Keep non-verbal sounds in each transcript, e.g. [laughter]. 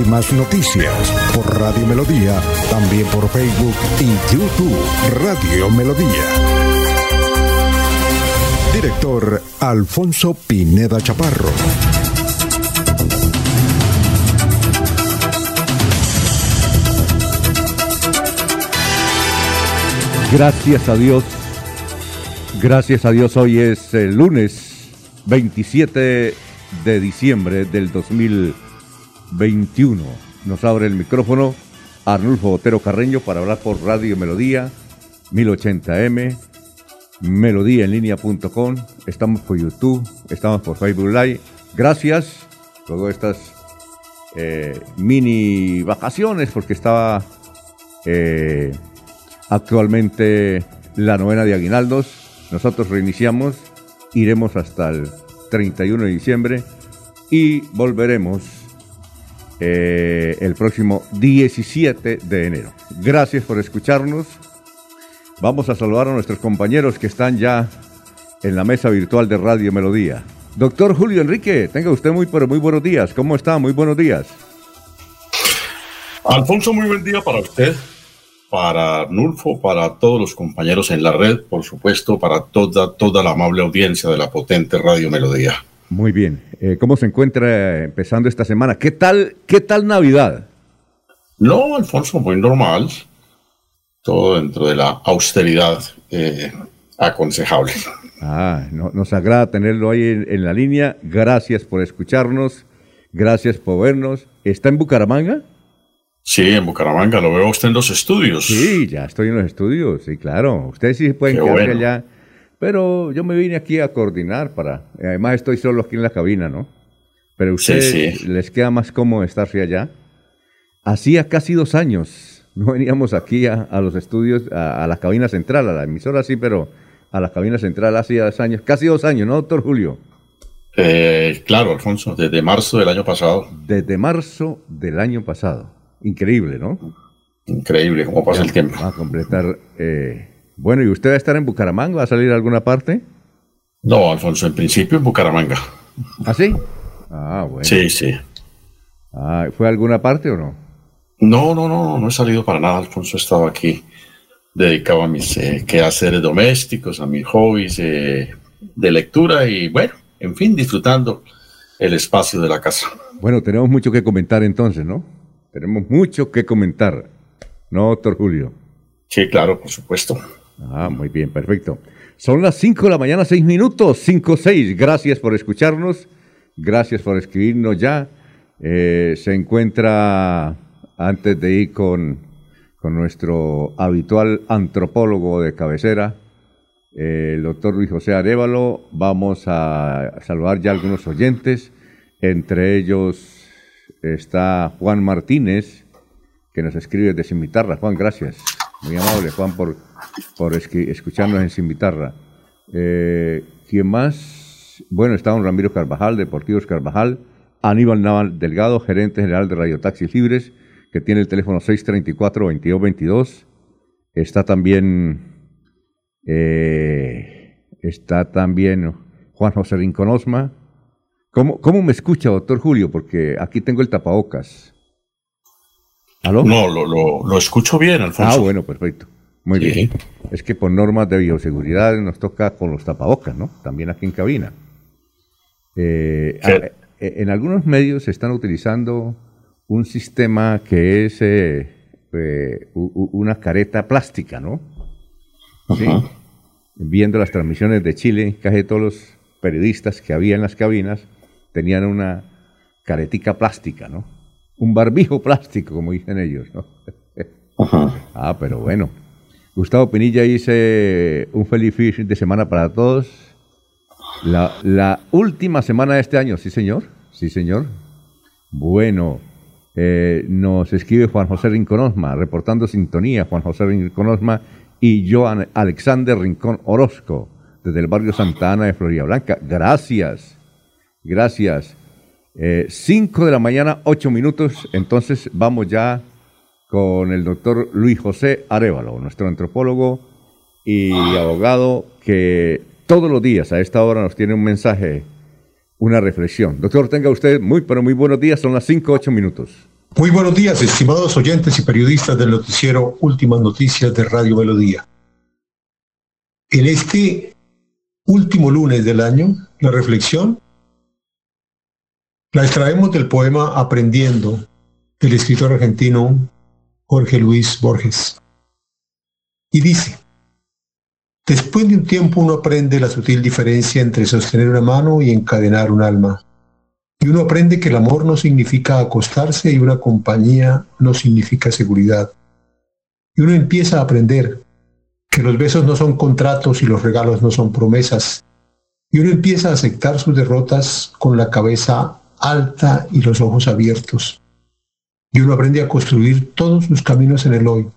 Últimas noticias por Radio Melodía, también por Facebook y YouTube Radio Melodía. Director Alfonso Pineda Chaparro. Gracias a Dios. Gracias a Dios, hoy es el lunes 27 de diciembre del 2021. Nos abre el micrófono Arnulfo Otero Carreño para hablar por Radio Melodía 1080m, melodíaenlínea.com. Estamos por YouTube, estamos por Facebook Live. Gracias. Luego estas eh, mini vacaciones porque estaba... Eh, actualmente la novena de Aguinaldos. Nosotros reiniciamos, iremos hasta el 31 de diciembre y volveremos eh, el próximo 17 de enero. Gracias por escucharnos. Vamos a saludar a nuestros compañeros que están ya en la mesa virtual de Radio Melodía. Doctor Julio Enrique, tenga usted muy, pero muy buenos días. ¿Cómo está? Muy buenos días. Alfonso, muy buen día para usted, para Nulfo, para todos los compañeros en la red, por supuesto, para toda, toda la amable audiencia de la potente Radio Melodía. Muy bien. Eh, ¿Cómo se encuentra empezando esta semana? ¿Qué tal, qué tal Navidad? No, Alfonso, muy normal. Todo dentro de la austeridad eh, aconsejable. Ah, no- nos agrada tenerlo ahí en, en la línea. Gracias por escucharnos. Gracias por vernos. ¿Está en Bucaramanga? Sí, en Bucaramanga, lo veo usted en los estudios. Sí, ya estoy en los estudios. Sí, claro. Ustedes sí pueden Qué quedarse bueno. allá. Pero yo me vine aquí a coordinar para... Además estoy solo aquí en la cabina, ¿no? Pero a ustedes sí. les queda más cómodo estarse allá. Hacía casi dos años. [laughs] No veníamos aquí a, a los estudios, a, a la cabina central, a la emisora sí, pero a la cabina central hacía dos años. Casi dos años, ¿no, doctor Julio? Eh, claro, Alfonso, desde marzo del año pasado. Desde marzo del año pasado. Increíble, ¿no? Increíble cómo pasa el tiempo. Va a completar. eh, Bueno, ¿y usted va a estar en Bucaramanga? ¿Va a salir a alguna parte? No, Alfonso, en principio en Bucaramanga. ¿Ah, sí? Ah, bueno. Sí, sí. Ah, ¿Fue a alguna parte o no? No, no, no, no he salido para nada, Alfonso. He estado aquí dedicado a mis eh, quehaceres domésticos, a mis hobbies eh, de lectura y, bueno, en fin, disfrutando el espacio de la casa. Bueno, tenemos mucho que comentar entonces, ¿no? Tenemos mucho que comentar. ¿No, doctor Julio? Sí, claro, por supuesto. Ah, muy bien, perfecto. Son las 5 de la mañana, 6 minutos, 5, 6. Gracias por escucharnos, gracias por escribirnos ya. Eh, se encuentra, antes de ir con, con nuestro habitual antropólogo de cabecera, eh, el doctor Luis José Arevalo, vamos a saludar ya algunos oyentes. Entre ellos está Juan Martínez, que nos escribe de Cimitarra. Juan, gracias. Muy amable, Juan, por, por escucharnos en Cimitarra. Eh, ¿Quién más? Bueno, está don Ramiro Carvajal, Deportivos Carvajal. Aníbal Naval Delgado, gerente general de Radio Taxis Libres, que tiene el teléfono 634-2222. Está también, eh, está también Juan José Rincón Osma. ¿Cómo, ¿Cómo me escucha, doctor Julio? Porque aquí tengo el tapabocas. ¿Aló? No, lo, lo, lo escucho bien, Alfonso. Ah, bueno, perfecto. Muy Sí. bien. Es que por normas de bioseguridad nos toca con los tapabocas, ¿no? También aquí en cabina. Eh, Sí. a- eh, en algunos medios se están utilizando un sistema que es eh, eh, una careta plástica, ¿no? Sí. Viendo las transmisiones de Chile, casi todos los periodistas que había en las cabinas tenían una caretica plástica, ¿no? Un barbijo plástico, como dicen ellos, ¿no? Ajá. Ah, pero bueno. Gustavo Pinilla dice un feliz fin de semana para todos. La, última semana de este año, sí señor, sí señor. Bueno, Eh, nos escribe Juan José Rinconosma, reportando sintonía, Juan José Rinconosma y Joan Alexander Rincón Orozco, desde el barrio Santa Ana de Florida Blanca. Gracias, gracias. Eh, cinco de la mañana, ocho minutos, entonces vamos ya con el doctor Luis José Arevalo, nuestro antropólogo y abogado que todos los días a esta hora nos tiene un mensaje, una reflexión. Doctor, tenga usted muy, pero muy buenos días, son las cinco, ocho minutos. Muy buenos días, estimados oyentes y periodistas del noticiero Últimas Noticias de Radio Melodía. En este último lunes del año, la reflexión la extraemos del poema Aprendiendo del escritor argentino Jorge Luis Borges. Y dice, después de un tiempo uno aprende la sutil diferencia entre sostener una mano y encadenar un alma. Y uno aprende que el amor no significa acostarse y una compañía no significa seguridad. Y uno empieza a aprender que los besos no son contratos y los regalos no son promesas. Y uno empieza a aceptar sus derrotas con la cabeza alta y los ojos abiertos. Y uno aprende a construir todos sus caminos en el hoy,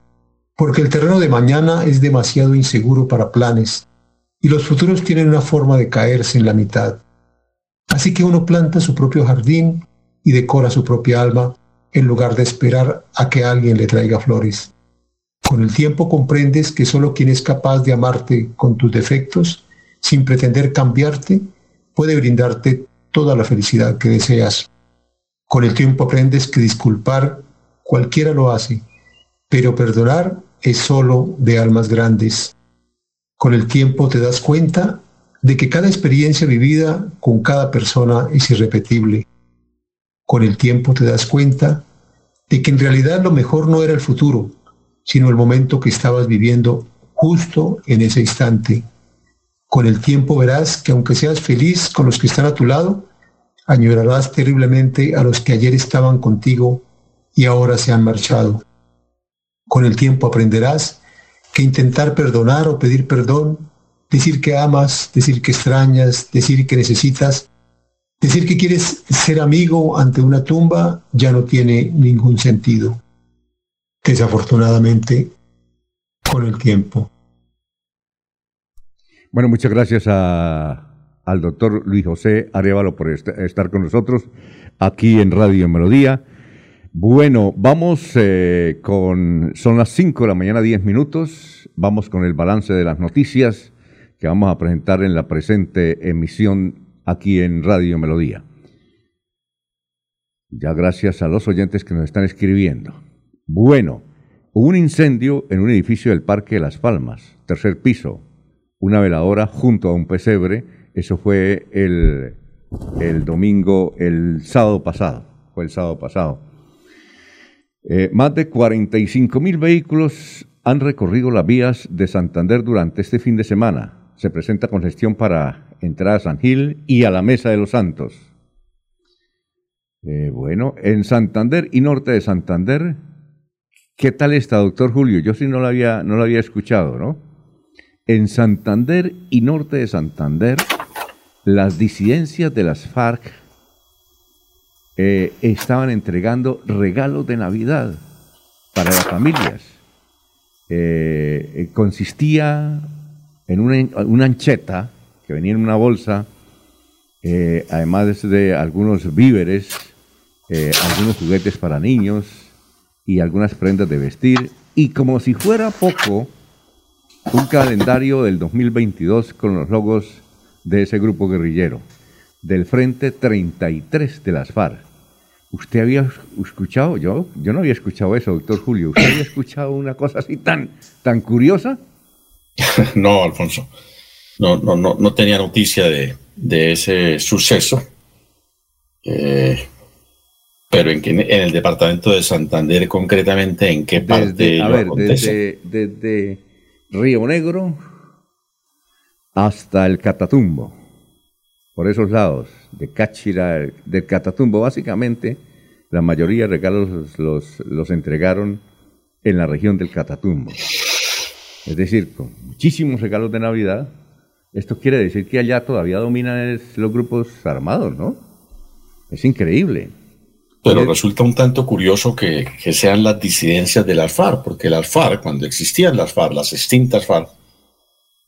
porque el terreno de mañana es demasiado inseguro para planes, y los futuros tienen una forma de caerse en la mitad. Así que uno planta su propio jardín y decora su propia alma en lugar de esperar a que alguien le traiga flores. Con el tiempo comprendes que solo quien es capaz de amarte con tus defectos, sin pretender cambiarte, puede brindarte toda la felicidad que deseas. Con el tiempo aprendes que disculpar cualquiera lo hace, pero perdonar es solo de almas grandes. Con el tiempo te das cuenta de que cada experiencia vivida con cada persona es irrepetible. Con el tiempo te das cuenta de que en realidad lo mejor no era el futuro, sino el momento que estabas viviendo justo en ese instante. Con el tiempo verás que aunque seas feliz con los que están a tu lado, añorarás terriblemente a los que ayer estaban contigo y ahora se han marchado. Con el tiempo aprenderás que intentar perdonar o pedir perdón decir que amas, decir que extrañas, decir que necesitas, decir que quieres ser amigo ante una tumba ya no tiene ningún sentido. Desafortunadamente, con el tiempo. Bueno, muchas gracias al doctor Luis José Arevalo por estar con nosotros aquí en Radio Melodía. Bueno, vamos eh, con, son las 5 de la mañana, 10 minutos, vamos con el balance de las noticias que vamos a presentar en la presente emisión aquí en Radio Melodía. Ya gracias a los oyentes que nos están escribiendo. Bueno, un incendio en un edificio del Parque de Las Palmas, tercer piso, una veladora junto a un pesebre. Eso fue el, el domingo, el sábado pasado. Fue el sábado pasado. Eh, más de 45 mil vehículos han recorrido las vías de Santander durante este fin de semana se presenta congestión para entrar a San Gil y a la Mesa de los Santos. Eh, bueno, en Santander y norte de Santander, ¿qué tal está, doctor Julio? Yo sí no lo había, no lo había escuchado, ¿no? En Santander y norte de Santander, las disidencias de las FARC eh, estaban entregando regalos de Navidad para las familias. Eh, consistía en una, ancheta que venía en una bolsa, eh, además de algunos víveres, eh, algunos juguetes para niños y algunas prendas de vestir. Y como si fuera poco, un calendario del 2022 con los logos de ese grupo guerrillero, del Frente 33 de las FARC. ¿Usted había escuchado? Yo, yo no había escuchado eso, doctor Julio. ¿Usted había escuchado una cosa así tan, tan curiosa? [laughs] no, Alfonso. No, no, no, no tenía noticia de, ese suceso. Eh, pero en, en, el departamento de Santander, concretamente, ¿en qué parte a ver, Desde, Río Negro hasta el Catatumbo, por esos lados, de Cáchira, del Catatumbo, básicamente, la mayoría de regalos los, los entregaron en la región del Catatumbo. Es decir, con muchísimos regalos de Navidad. Esto quiere decir que allá todavía dominan los grupos armados, ¿no? Es increíble. Pero resulta un tanto curioso que, sean las disidencias del FARC, porque el FARC, cuando existían las FARC, las extintas FARC,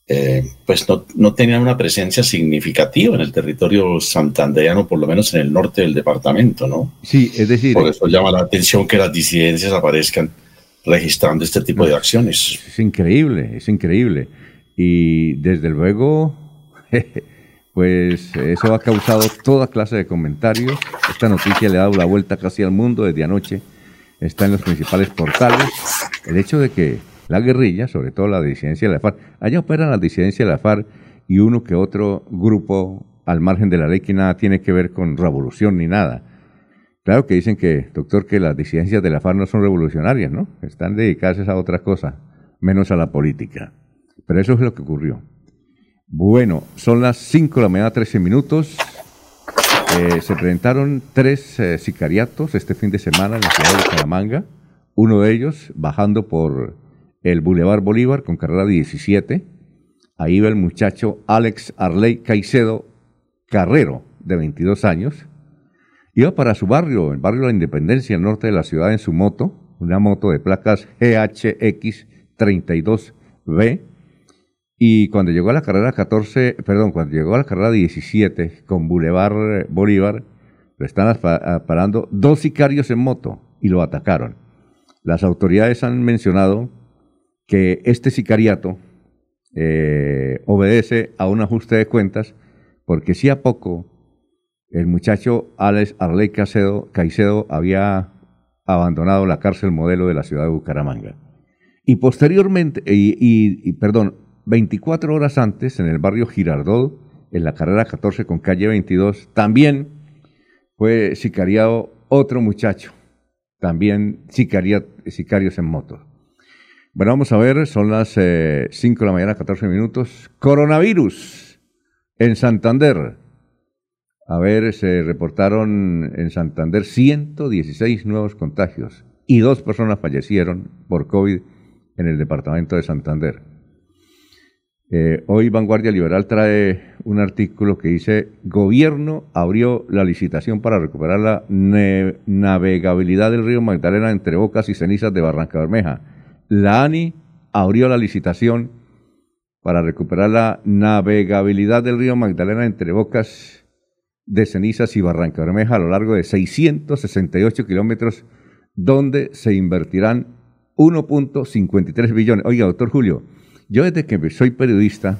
eh, pues no, no, tenían una presencia significativa en el territorio santandereano, por lo menos en el norte del departamento, ¿no? Sí, es decir... Por eso llama la atención que las disidencias aparezcan registrando este tipo de acciones. Es increíble, es increíble. Y desde luego, [laughs] pues eso ha causado toda clase de comentarios. Esta noticia le ha dado la vuelta casi al mundo desde anoche. Está en los principales portales. El hecho de que la guerrilla, sobre todo la disidencia de la FARC, allá operan la disidencia de la FARC y uno que otro grupo al margen de la ley que nada tiene que ver con revolución ni nada Claro que dicen que, doctor, que las disidencias de la FARC no son revolucionarias, ¿no? Están dedicadas a otra cosa, menos a la política. Pero eso es lo que ocurrió. Bueno, son las 5 de la mañana, 13 minutos. Eh, se presentaron tres eh, sicariatos este fin de semana en la ciudad de Calamanga. Uno de ellos bajando por el Boulevard Bolívar con carrera 17. Ahí va el muchacho Alex Arley Caicedo Carrero, de 22 años Iba para su barrio, el barrio de la Independencia, al norte de la ciudad, en su moto, una moto de placas GHX32B. Y cuando llegó a la carrera 14, perdón, cuando llegó a la carrera 17 con Boulevard Bolívar, lo están parando dos sicarios en moto y lo atacaron. Las autoridades han mencionado que este sicariato eh, obedece a un ajuste de cuentas porque si a poco el muchacho Alex Arley Caicedo, había abandonado la cárcel modelo de la ciudad de Bucaramanga. Y posteriormente, y, perdón, 24 horas antes, en el barrio Girardot, en la carrera 14 con calle 22, también fue sicariado otro muchacho, también sicarios en moto. Bueno, vamos a ver, son las 5 eh, de la mañana, 14 minutos. Coronavirus en Santander. A ver, se reportaron en Santander 116 nuevos contagios y dos personas fallecieron por COVID en el departamento de Santander. Eh, hoy Vanguardia Liberal trae un artículo que dice, gobierno abrió la licitación para recuperar la navegabilidad del río Magdalena entre Bocas y Cenizas de Barranca Bermeja. La ANI abrió la licitación para recuperar la navegabilidad del río Magdalena entre Bocas de Cenizas y Barranca Bermeja a lo largo de 668 kilómetros, donde se invertirán 1.53 billones. Oiga, doctor Julio, yo desde que soy periodista,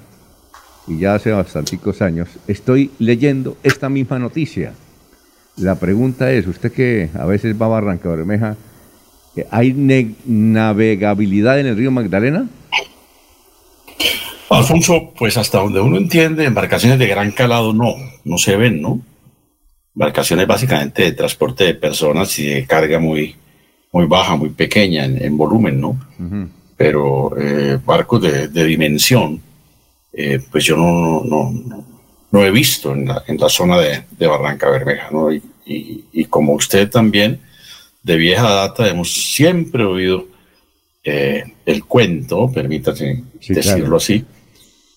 y ya hace bastanticos años, estoy leyendo esta misma noticia. La pregunta es, usted que a veces va a Barranca Bermeja, ¿hay navegabilidad en el río Magdalena? Alfonso, pues hasta donde uno entiende, embarcaciones de gran calado no, no se ven, ¿no? Embarcaciones básicamente de transporte de personas y de carga muy, muy baja, muy pequeña en, volumen, ¿no? Pero eh, barcos de, dimensión, eh, pues yo no, no, no, he visto en la, en la zona de, de, Barranca Bermeja, ¿no? Y, y, como usted también, de vieja data, hemos siempre oído eh, el cuento, permítase decirlo así,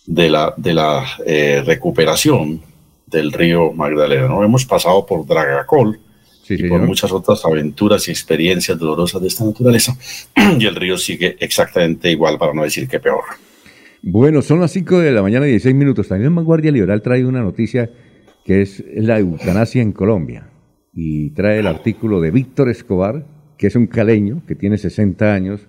de la, de la eh, recuperación del río Magdalena. ¿no? Hemos pasado por Dragacol y por muchas otras aventuras y experiencias dolorosas de esta naturaleza [clears throat] y el río sigue exactamente igual, para no decir que peor. Bueno, son las 5 de la mañana y 16 minutos. También Vanguardia Liberal trae una noticia que es la eutanasia en Colombia y trae el artículo de Víctor Escobar, que es un caleño que tiene 60 años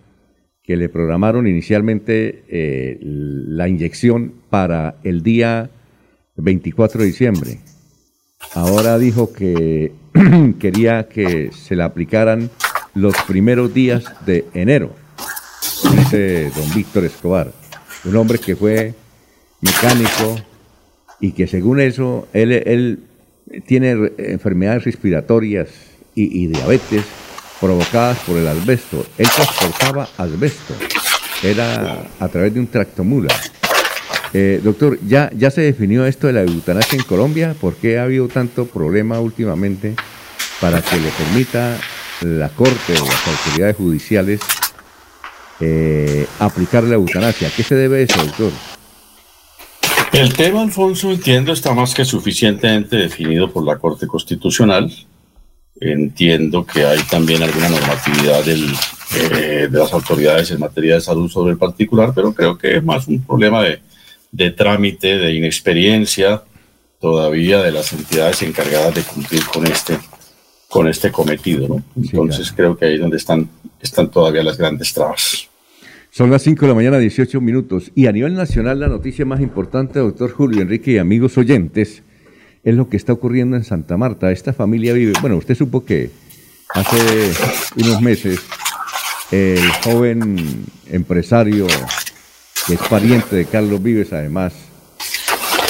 que le programaron inicialmente eh, la inyección para el día 24 de diciembre. Ahora dijo que [clears throat] quería que se la aplicaran los primeros días de enero, dice don Víctor Escobar, un hombre que fue mecánico y que según eso él, tiene enfermedades respiratorias y diabetes provocadas por el asbesto. Él transportaba asbesto. Era a través de un tractomula. Eh, doctor, ¿ya, ¿ya se definió esto de la eutanasia en Colombia? ¿Por qué ha habido tanto problema últimamente para que le permita la Corte o las autoridades judiciales eh, aplicar la eutanasia? ¿A qué se debe eso, doctor? El tema, Alfonso, entiendo, está más que suficientemente definido por la Corte Constitucional Entiendo que hay también alguna normatividad eh, de las autoridades en materia de salud sobre el particular, pero creo que es más un problema de, de trámite, de inexperiencia todavía de las entidades encargadas de cumplir con este, con este cometido. ¿no? Entonces creo que ahí es donde están, están todavía las grandes trabas. Son las 5 de la mañana, 18 minutos. Y a nivel nacional, la noticia más importante, doctor Julio Enrique y amigos oyentes, es lo que está ocurriendo en Santa Marta. Esta familia vive, bueno, usted supo que hace unos meses el joven empresario, que es pariente de Carlos Vives, además,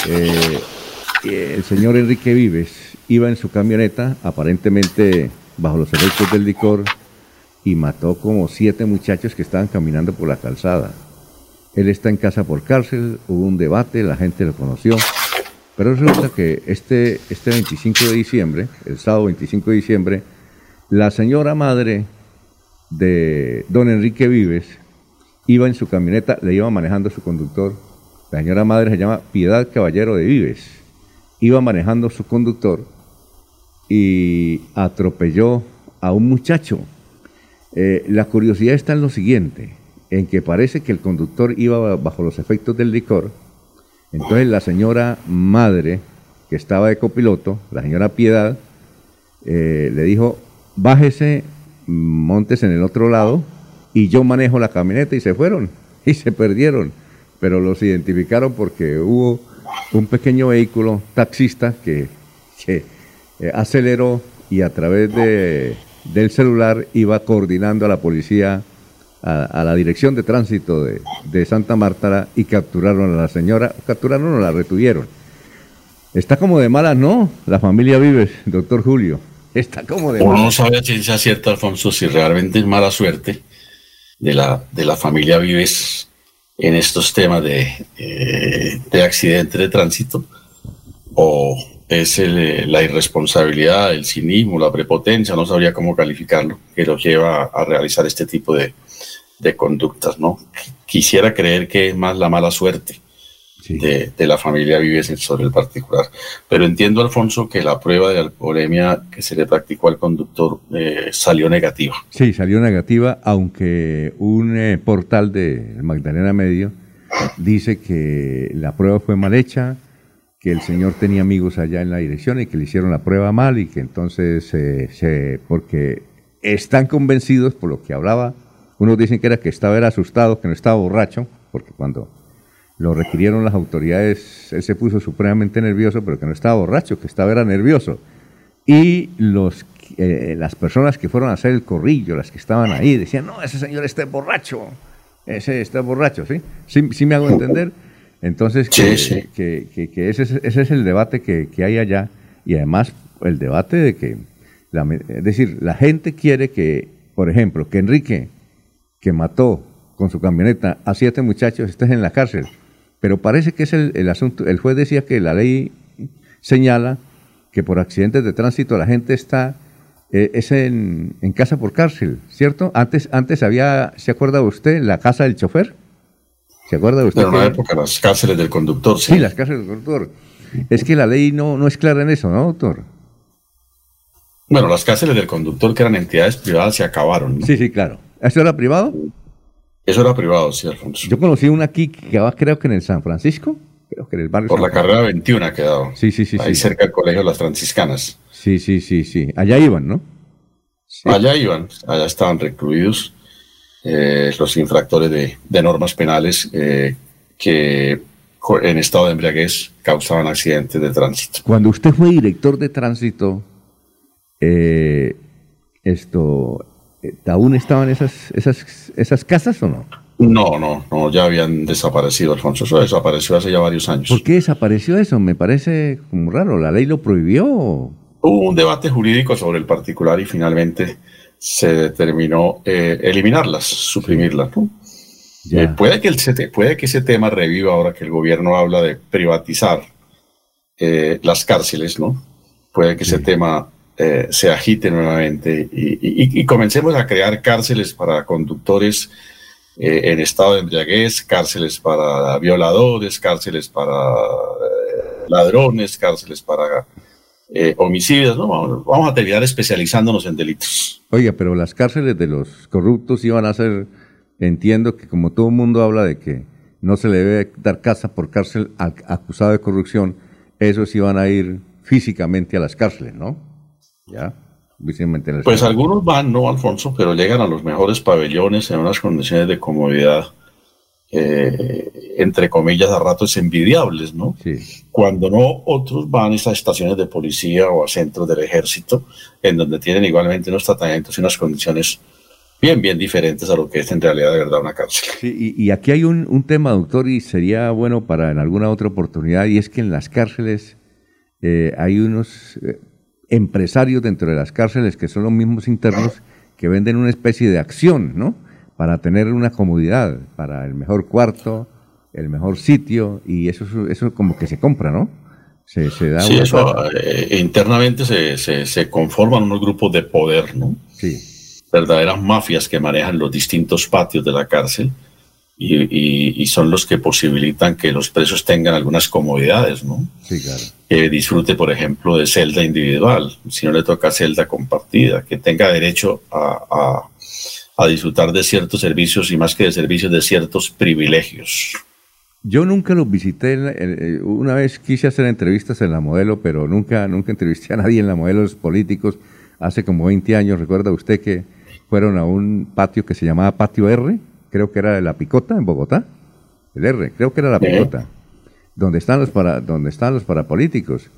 eh, el señor Enrique Vives iba en su camioneta, aparentemente bajo los efectos del licor, y mató como siete muchachos que estaban caminando por la calzada. Él está en casa por cárcel, hubo un debate, la gente lo conoció, pero resulta que este, este 25 de diciembre, el sábado 25 de diciembre, la señora madre de don Enrique Vives iba en su camioneta, le iba manejando su conductor. La señora madre se llama Piedad Caballero de Vives. Iba manejando su conductor y atropelló a un muchacho. Eh, la curiosidad está en lo siguiente, en que parece que el conductor iba bajo los efectos del licor. Entonces la señora madre, que estaba de copiloto, la señora Piedad, eh, le dijo, bájese, montes en el otro lado y yo manejo la camioneta y se fueron [laughs] y se perdieron. Pero los identificaron porque hubo un pequeño vehículo taxista que, eh, aceleró y a través de, del celular iba coordinando a la policía, a, la dirección de tránsito de, Santa Marta y capturaron a la señora, capturaron o la retuvieron. Está como de mala, ¿no? La familia Vives, doctor Julio. Está como de Uno no sabe a ciencia cierta, Alfonso, si realmente es mala suerte de la, de la familia Vives en estos temas de, eh, de accidente de tránsito o es eh, la irresponsabilidad, el cinismo, la prepotencia, no sabría cómo calificarlo, que los lleva a realizar este tipo de, conductas, ¿no? Quisiera creer que es más la mala suerte de, la familia Vives sobre el particular. Pero entiendo, Alfonso, que la prueba de alcoholemia que se le practicó al conductor eh, salió negativa. Sí, salió negativa, aunque un eh, portal de Magdalena Medio dice que la prueba fue mal hecha, que el señor tenía amigos allá en la dirección y que le hicieron la prueba mal y que entonces, eh, se, porque están convencidos por lo que hablaba, unos dicen que era que estaba era asustado, que no estaba borracho, porque cuando lo requirieron las autoridades, él se puso supremamente nervioso, pero que no estaba borracho, que estaba era nervioso. Y los, eh, las personas que fueron a hacer el corrillo, las que estaban ahí, decían, no, ese señor está borracho, ese está borracho, ¿sí? ¿Sí, sí me hago entender? Entonces, que, ese, es el debate que, hay allá y además el debate de que, es decir, la gente quiere que, por ejemplo, que Enrique, que mató con su camioneta a siete muchachos, esté en la cárcel. Pero parece que es el, asunto, el juez decía que la ley señala que por accidentes de tránsito la gente está eh, es en, casa por cárcel, ¿cierto? Antes, antes había, ¿se acuerda usted, la casa del chofer? ¿Se acuerda usted? En una época las cárceles del conductor, sí. Sí, las cárceles del conductor. Es que la ley no, no es clara en eso, ¿no, doctor? Bueno, las cárceles del conductor, que eran entidades privadas, se acabaron. Sí, sí, claro. ¿Eso era privado? Eso era privado, sí, Alfonso. Yo conocí una aquí que quedaba, creo que en el San Francisco, creo que en el barrio. Por la carrera 21 ha quedado. Sí, sí, sí. Ahí cerca del colegio de las franciscanas. Sí, sí, sí, sí. Allá iban, ¿no? Allá iban, allá estaban recluidos eh, los infractores de, normas penales eh, que en estado de embriaguez causaban accidentes de tránsito. Cuando usted fue director de tránsito, eh, esto, ¿aún estaban esas, esas, esas casas o no? No, no, no, ya habían desaparecido, Alfonso. Eso desapareció hace ya varios años. ¿Por qué desapareció eso? Me parece como raro. ¿La ley lo prohibió? Hubo un debate jurídico sobre el particular y finalmente se determinó eh, eliminarlas, suprimirlas. Eh, puede, que el, puede que ese tema reviva ahora que el gobierno habla de privatizar eh, las cárceles, ¿no? Puede que ese tema se agite nuevamente y, comencemos a crear cárceles para conductores en estado de embriaguez, cárceles para violadores, cárceles para ladrones, cárceles para eh, homicidios, ¿no? Vamos, a terminar especializándonos en delitos. Oiga, pero las cárceles de los corruptos iban a ser, entiendo que como todo el mundo habla de que no se le debe dar casa por cárcel al acusado de corrupción, esos iban a ir físicamente a las cárceles, ¿no? Ya. Pues algunos van, no, Alfonso, pero llegan a los mejores pabellones en unas condiciones de comodidad, eh, entre comillas, a ratos envidiables, ¿no? Sí. Cuando no, otros van a esas estaciones de policía o a centros del ejército, en donde tienen igualmente unos tratamientos y unas condiciones bien, bien diferentes a lo que es en realidad de verdad una cárcel. Sí, y, aquí hay un, un, tema, doctor, y sería bueno para en alguna otra oportunidad, y es que en las cárceles eh, hay unos eh, empresarios dentro de las cárceles que son los mismos internos que venden una especie de acción, ¿no? Para tener una comodidad, para el mejor cuarto, el mejor sitio, y eso, eso como que se compra, ¿no? Se, se da sí, eso, eh, internamente se, se, se, conforman unos grupos de poder, ¿no? Sí. Verdaderas mafias que manejan los distintos patios de la cárcel y, son los que posibilitan que los presos tengan algunas comodidades, ¿no? Sí, claro. Que disfrute, por ejemplo, de celda individual, si no le toca celda compartida, que tenga derecho a, a, disfrutar de ciertos servicios y más que de servicios, de ciertos privilegios. Yo nunca los visité, eh, una vez quise hacer entrevistas en la modelo, pero nunca, nunca entrevisté a nadie en la modelo, los políticos, hace como 20 años, recuerda usted que fueron a un patio que se llamaba Patio R, creo que era de La Picota, en Bogotá, el R, creo que era La Picota, donde están los para, donde están los parapolíticos.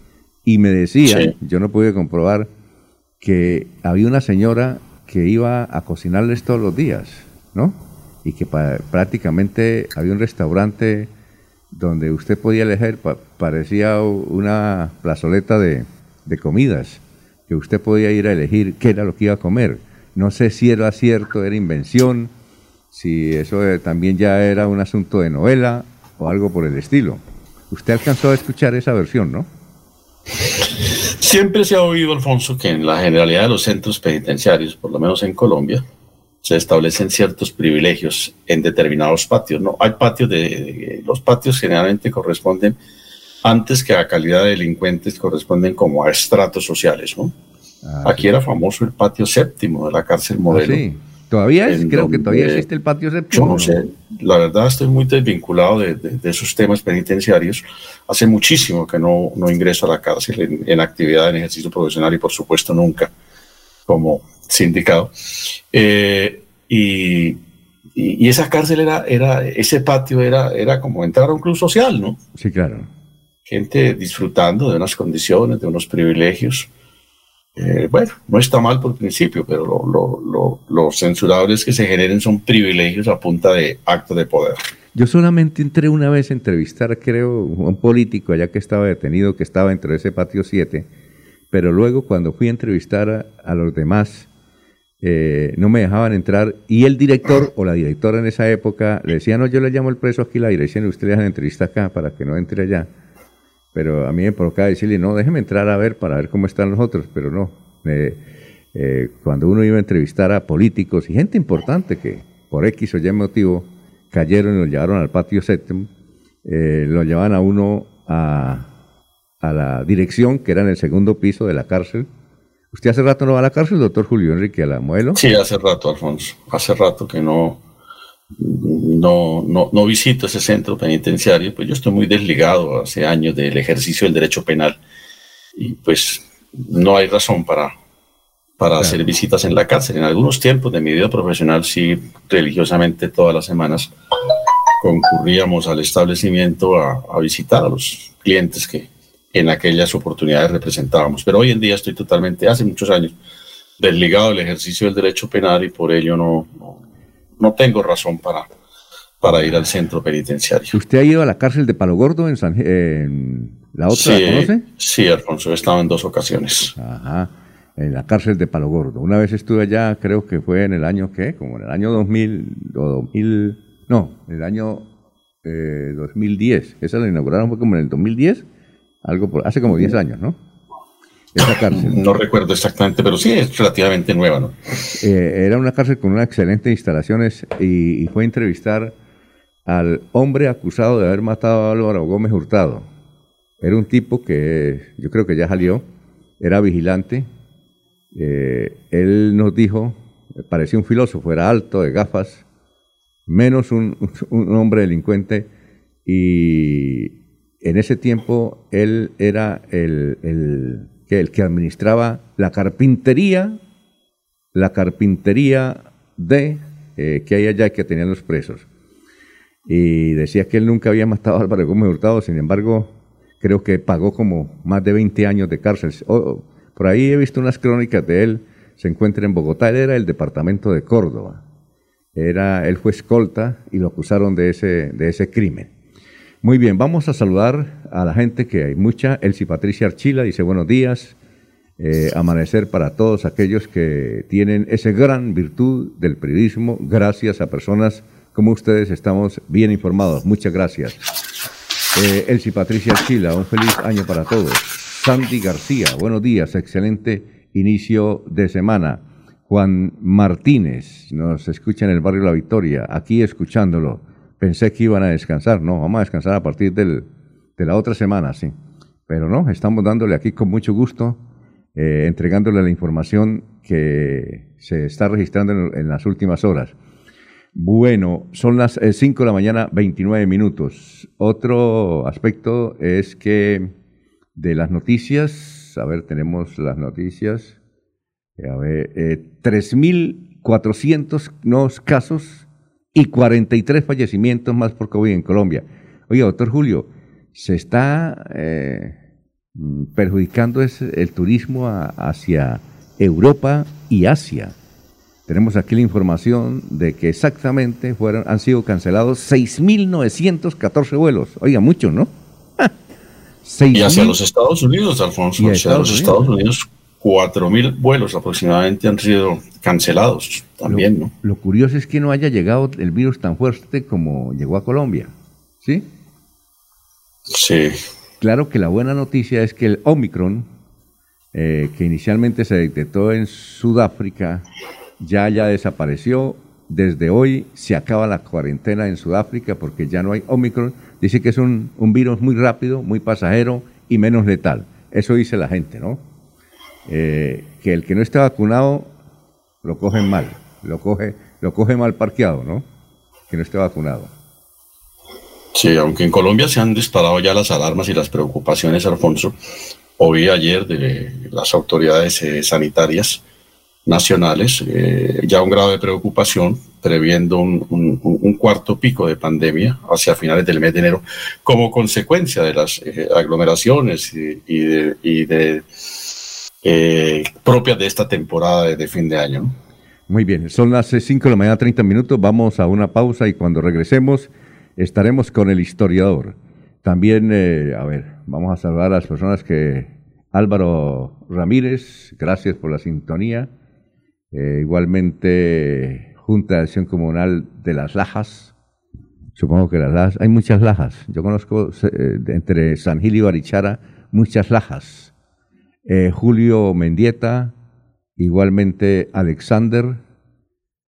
Y me decía, yo no pude comprobar, que había una señora que iba a cocinarles todos los días, ¿no? Y que prácticamente había un restaurante donde usted podía elegir, parecía una plazoleta de, de comidas, que usted podía ir a elegir qué era lo que iba a comer. No sé si era cierto, era invención, si eso también ya era un asunto de novela o algo por el estilo. Usted alcanzó a escuchar esa versión, ¿no? Siempre se ha oído, Alfonso, que en la generalidad de los centros penitenciarios, por lo menos en Colombia, se establecen ciertos privilegios en determinados patios. No, hay patios de, los patios generalmente corresponden antes que a calidad de delincuentes corresponden como a estratos sociales, ¿no? Ah, Aquí era famoso el patio séptimo de la cárcel ah, modelo. sí Todavía es, creo que todavía existe el patio séptimo. Yo no sé, la verdad estoy muy desvinculado de, esos temas penitenciarios. Hace muchísimo que no, no ingreso a la cárcel en, actividad, en ejercicio profesional y por supuesto nunca como sindicado. Eh, y, y, esa cárcel era, era, ese patio era, era como entrar a un club social, ¿no? Sí, claro. Gente disfrutando de unas condiciones, de unos privilegios eh, bueno, no está mal por principio, pero lo, los censurables que se generen son privilegios a punta de acto de poder. Yo solamente entré una vez a entrevistar, creo, a un político allá que estaba detenido, que estaba dentro de ese patio 7, pero luego cuando fui a entrevistar a, los demás, eh, no me dejaban entrar y el director o la directora en esa época le decía, no, yo le llamo el preso aquí la dirección y usted le entrevista acá para que no entre allá. Pero a mí me provocaba decirle, no, déjeme entrar a ver para ver cómo están los otros, pero no. Eh, cuando uno iba a entrevistar a políticos y gente importante que por X o Y motivo cayeron y lo llevaron al patio séptimo, eh, lo llevaban a uno a, a la dirección, que era en el segundo piso de la cárcel. ¿Usted hace rato no va a la cárcel, doctor Julio Enrique, a la modelo? Sí, hace rato, Alfonso. Hace rato que no, no, no, no visito ese centro penitenciario, pues yo estoy muy desligado hace años del ejercicio del derecho penal y pues no hay razón para, para hacer visitas en la cárcel. En algunos tiempos de mi vida profesional, sí, religiosamente todas las semanas concurríamos al establecimiento a, a visitar a los clientes que en aquellas oportunidades representábamos. Pero hoy en día estoy totalmente, hace muchos años, desligado del ejercicio del derecho penal y por ello no, no tengo razón para, para ir al centro penitenciario. ¿Usted ha ido a la cárcel de Palo Gordo en, San, la otra, ¿la conoce? Sí, Alfonso, he estado en dos ocasiones. Ajá, en la cárcel de Palo Gordo. Una vez estuve allá, creo que fue en el año, ¿qué? Como en el año 2000, o 2000, no, en el año 2010. Eh, Esa la inauguraron fue como en el 2010, algo por, hace como 10 años, ¿no? Esa cárcel. No recuerdo exactamente, pero sí es relativamente nueva, ¿no? Eh, era una cárcel con unas excelentes instalaciones y, fue a entrevistar al hombre acusado de haber matado a Álvaro Gómez Hurtado. Era un tipo que yo creo que ya salió, era vigilante. Eh, él nos dijo, parecía un filósofo, era alto, de gafas, menos un, hombre delincuente, y en ese tiempo él era el, el, el que administraba la carpintería, la carpintería de eh, que hay allá que tenían los presos. Y decía que él nunca había matado a Álvaro Gómez Hurtado, sin embargo, creo que pagó como más de 20 años de cárcel. por ahí he visto unas crónicas de él, se encuentra en Bogotá, era el departamento de Córdoba. Era, él fue escolta y lo acusaron de ese, de ese crimen. Muy bien, vamos a saludar a la gente que hay mucha. Elsie Patricia Archila dice buenos días. Eh, amanecer para todos aquellos que tienen esa gran virtud del periodismo, gracias a personas como ustedes estamos bien informados. Muchas gracias. Eh, Elsie Patricia Chila, un feliz año para todos. Sandy García, buenos días, excelente inicio de semana. Juan Martínez, nos escucha en el barrio La Victoria, aquí escuchándolo. Pensé que iban a descansar, no, vamos a descansar a partir del, de la otra semana, sí. Pero no, estamos dándole aquí con mucho gusto eh, entregándole la información que se está registrando en, las últimas horas. Bueno, son las 5 eh, de la mañana, 29 minutos. Otro aspecto es que de las noticias, a ver, tenemos las noticias, eh, a ver, 3.400 nuevos casos y 43 fallecimientos más por COVID en Colombia. Oye, doctor Julio, se está Mm, perjudicando es el turismo hacia Europa y Asia. Tenemos aquí la información de que exactamente fueron, han sido cancelados 6.914 vuelos. Oiga, mucho, ¿no? [laughs] y hacia los Estados Unidos, Alfonso. Hacia los Estados Unidos, 4.000 vuelos aproximadamente han sido cancelados también, ¿no? Lo curioso es que no haya llegado el virus tan fuerte como llegó a Colombia, ¿sí? Sí. Claro que la buena noticia es que el Omicron, eh, que inicialmente se detectó en Sudáfrica, ya ya desapareció. Desde hoy se acaba la cuarentena en Sudáfrica porque ya no hay Omicron. Dice que es un, virus muy rápido, muy pasajero y menos letal. Eso dice la gente, ¿no? Eh, que el que no esté vacunado lo cogen mal, lo coge, lo coge mal parqueado, ¿no? Que no esté vacunado. Sí, aunque en Colombia se han disparado ya las alarmas y las preocupaciones, Alfonso, oí ayer de las autoridades eh, sanitarias nacionales eh, ya un grado de preocupación previendo un, cuarto pico de pandemia hacia finales del mes de enero como consecuencia de las eh, aglomeraciones y, de, propias de esta temporada de, fin de año. Muy bien, son las 5 de la mañana, 30 minutos, vamos a una pausa y cuando regresemos estaremos con el historiador. También, eh, a ver, vamos a saludar a las personas que... Álvaro Ramírez, gracias por la sintonía. Eh, igualmente, Junta de Acción Comunal de las Lajas. Supongo que las Lajas, hay muchas lajas. Yo conozco eh, entre San Gil y Barichara muchas lajas. Julio Mendieta, igualmente Alexander,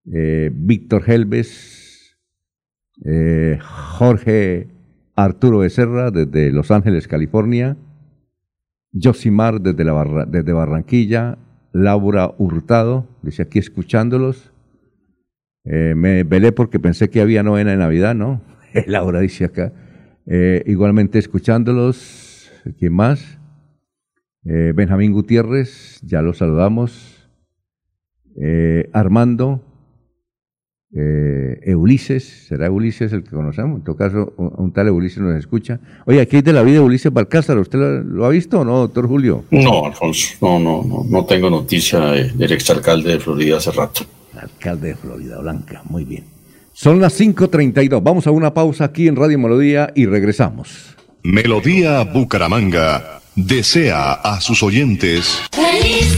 Víctor Helves, eh, Jorge Arturo Becerra desde Los Ángeles, California, Josimar desde, desde Barranquilla, Laura Hurtado, dice aquí escuchándolos. Eh, me velé porque pensé que había novena de Navidad, ¿no? [laughs] Laura dice acá. Eh, igualmente escuchándolos, ¿quién más? Benjamín Gutiérrez, ya lo saludamos. Armando, eh, Ulises, será Ulises el que conocemos, en todo caso un, tal Ulises nos escucha. Oye, aquí hay de la vida de Ulises Balcázar, ¿usted lo, ha visto o no, doctor Julio? No, Alfonso, no, no, no, no tengo noticia del exalcalde de Florida hace rato. alcalde de Florida Blanca, muy bien. Son las 5.32, vamos a una pausa aquí en Radio Melodía y regresamos. Melodía Bucaramanga desea a sus oyentes. ¡Feliz!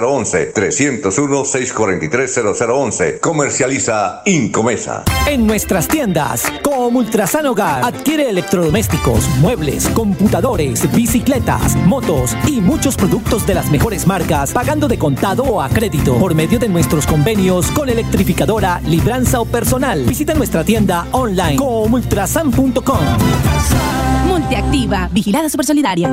0011 301 643 0011. Comercializa Incomesa. En nuestras tiendas, como Ultrasan Hogar, adquiere electrodomésticos, muebles, computadores, bicicletas, motos y muchos productos de las mejores marcas, pagando de contado o a crédito por medio de nuestros convenios con electrificadora, libranza o personal. Visita nuestra tienda online comultrasan.com. Multiactiva, vigilada supersolidaria.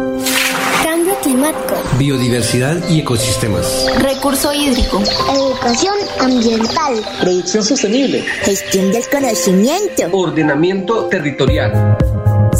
Cambio climático. Biodiversidad y ecosistemas. Recurso hídrico. Educación ambiental. Producción sostenible. Gestión del conocimiento. Ordenamiento territorial.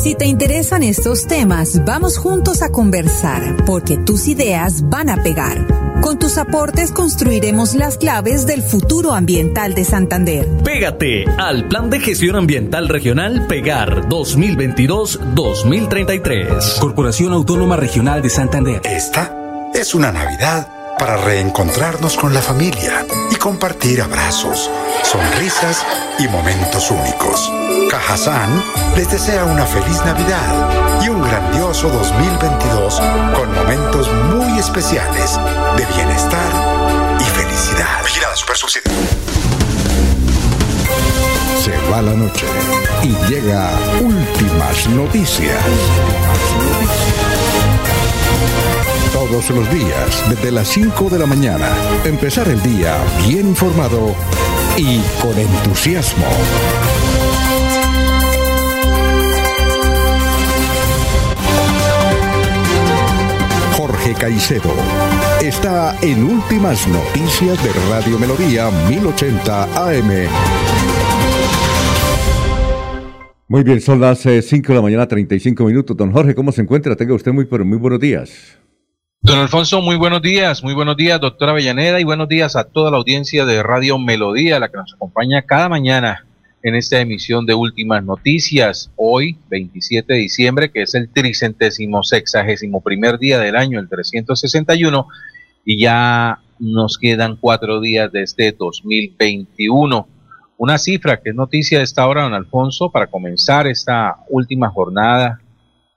Si te interesan estos temas, vamos juntos a conversar, porque tus ideas van a pegar. Con tus aportes construiremos las claves del futuro ambiental de Santander. Pégate al Plan de Gestión Ambiental Regional Pegar 2022-2033. Corporación Autónoma Regional de Santander. Esta es una Navidad para reencontrarnos con la familia compartir abrazos, sonrisas y momentos únicos. Cajazán les desea una feliz Navidad y un grandioso 2022 con momentos muy especiales de bienestar y felicidad. Vigilada Super Subsidio. Se va la noche y llega últimas noticias. Todos los días, desde las 5 de la mañana, empezar el día bien informado y con entusiasmo. Jorge Caicedo está en Últimas Noticias de Radio Melodía 1080 AM. Muy bien, son las 5 de la mañana, 35 minutos. Don Jorge, ¿cómo se encuentra? Tenga usted muy, muy buenos días. Don Alfonso, muy buenos días, muy buenos días, doctora Avellaneda, y buenos días a toda la audiencia de Radio Melodía, la que nos acompaña cada mañana en esta emisión de Últimas Noticias. Hoy, 27 de diciembre, que es el tricentésimo sexagésimo primer día del año, el 361, y ya nos quedan cuatro días de este 2021. Una cifra que es noticia de esta hora, don Alfonso, para comenzar esta última jornada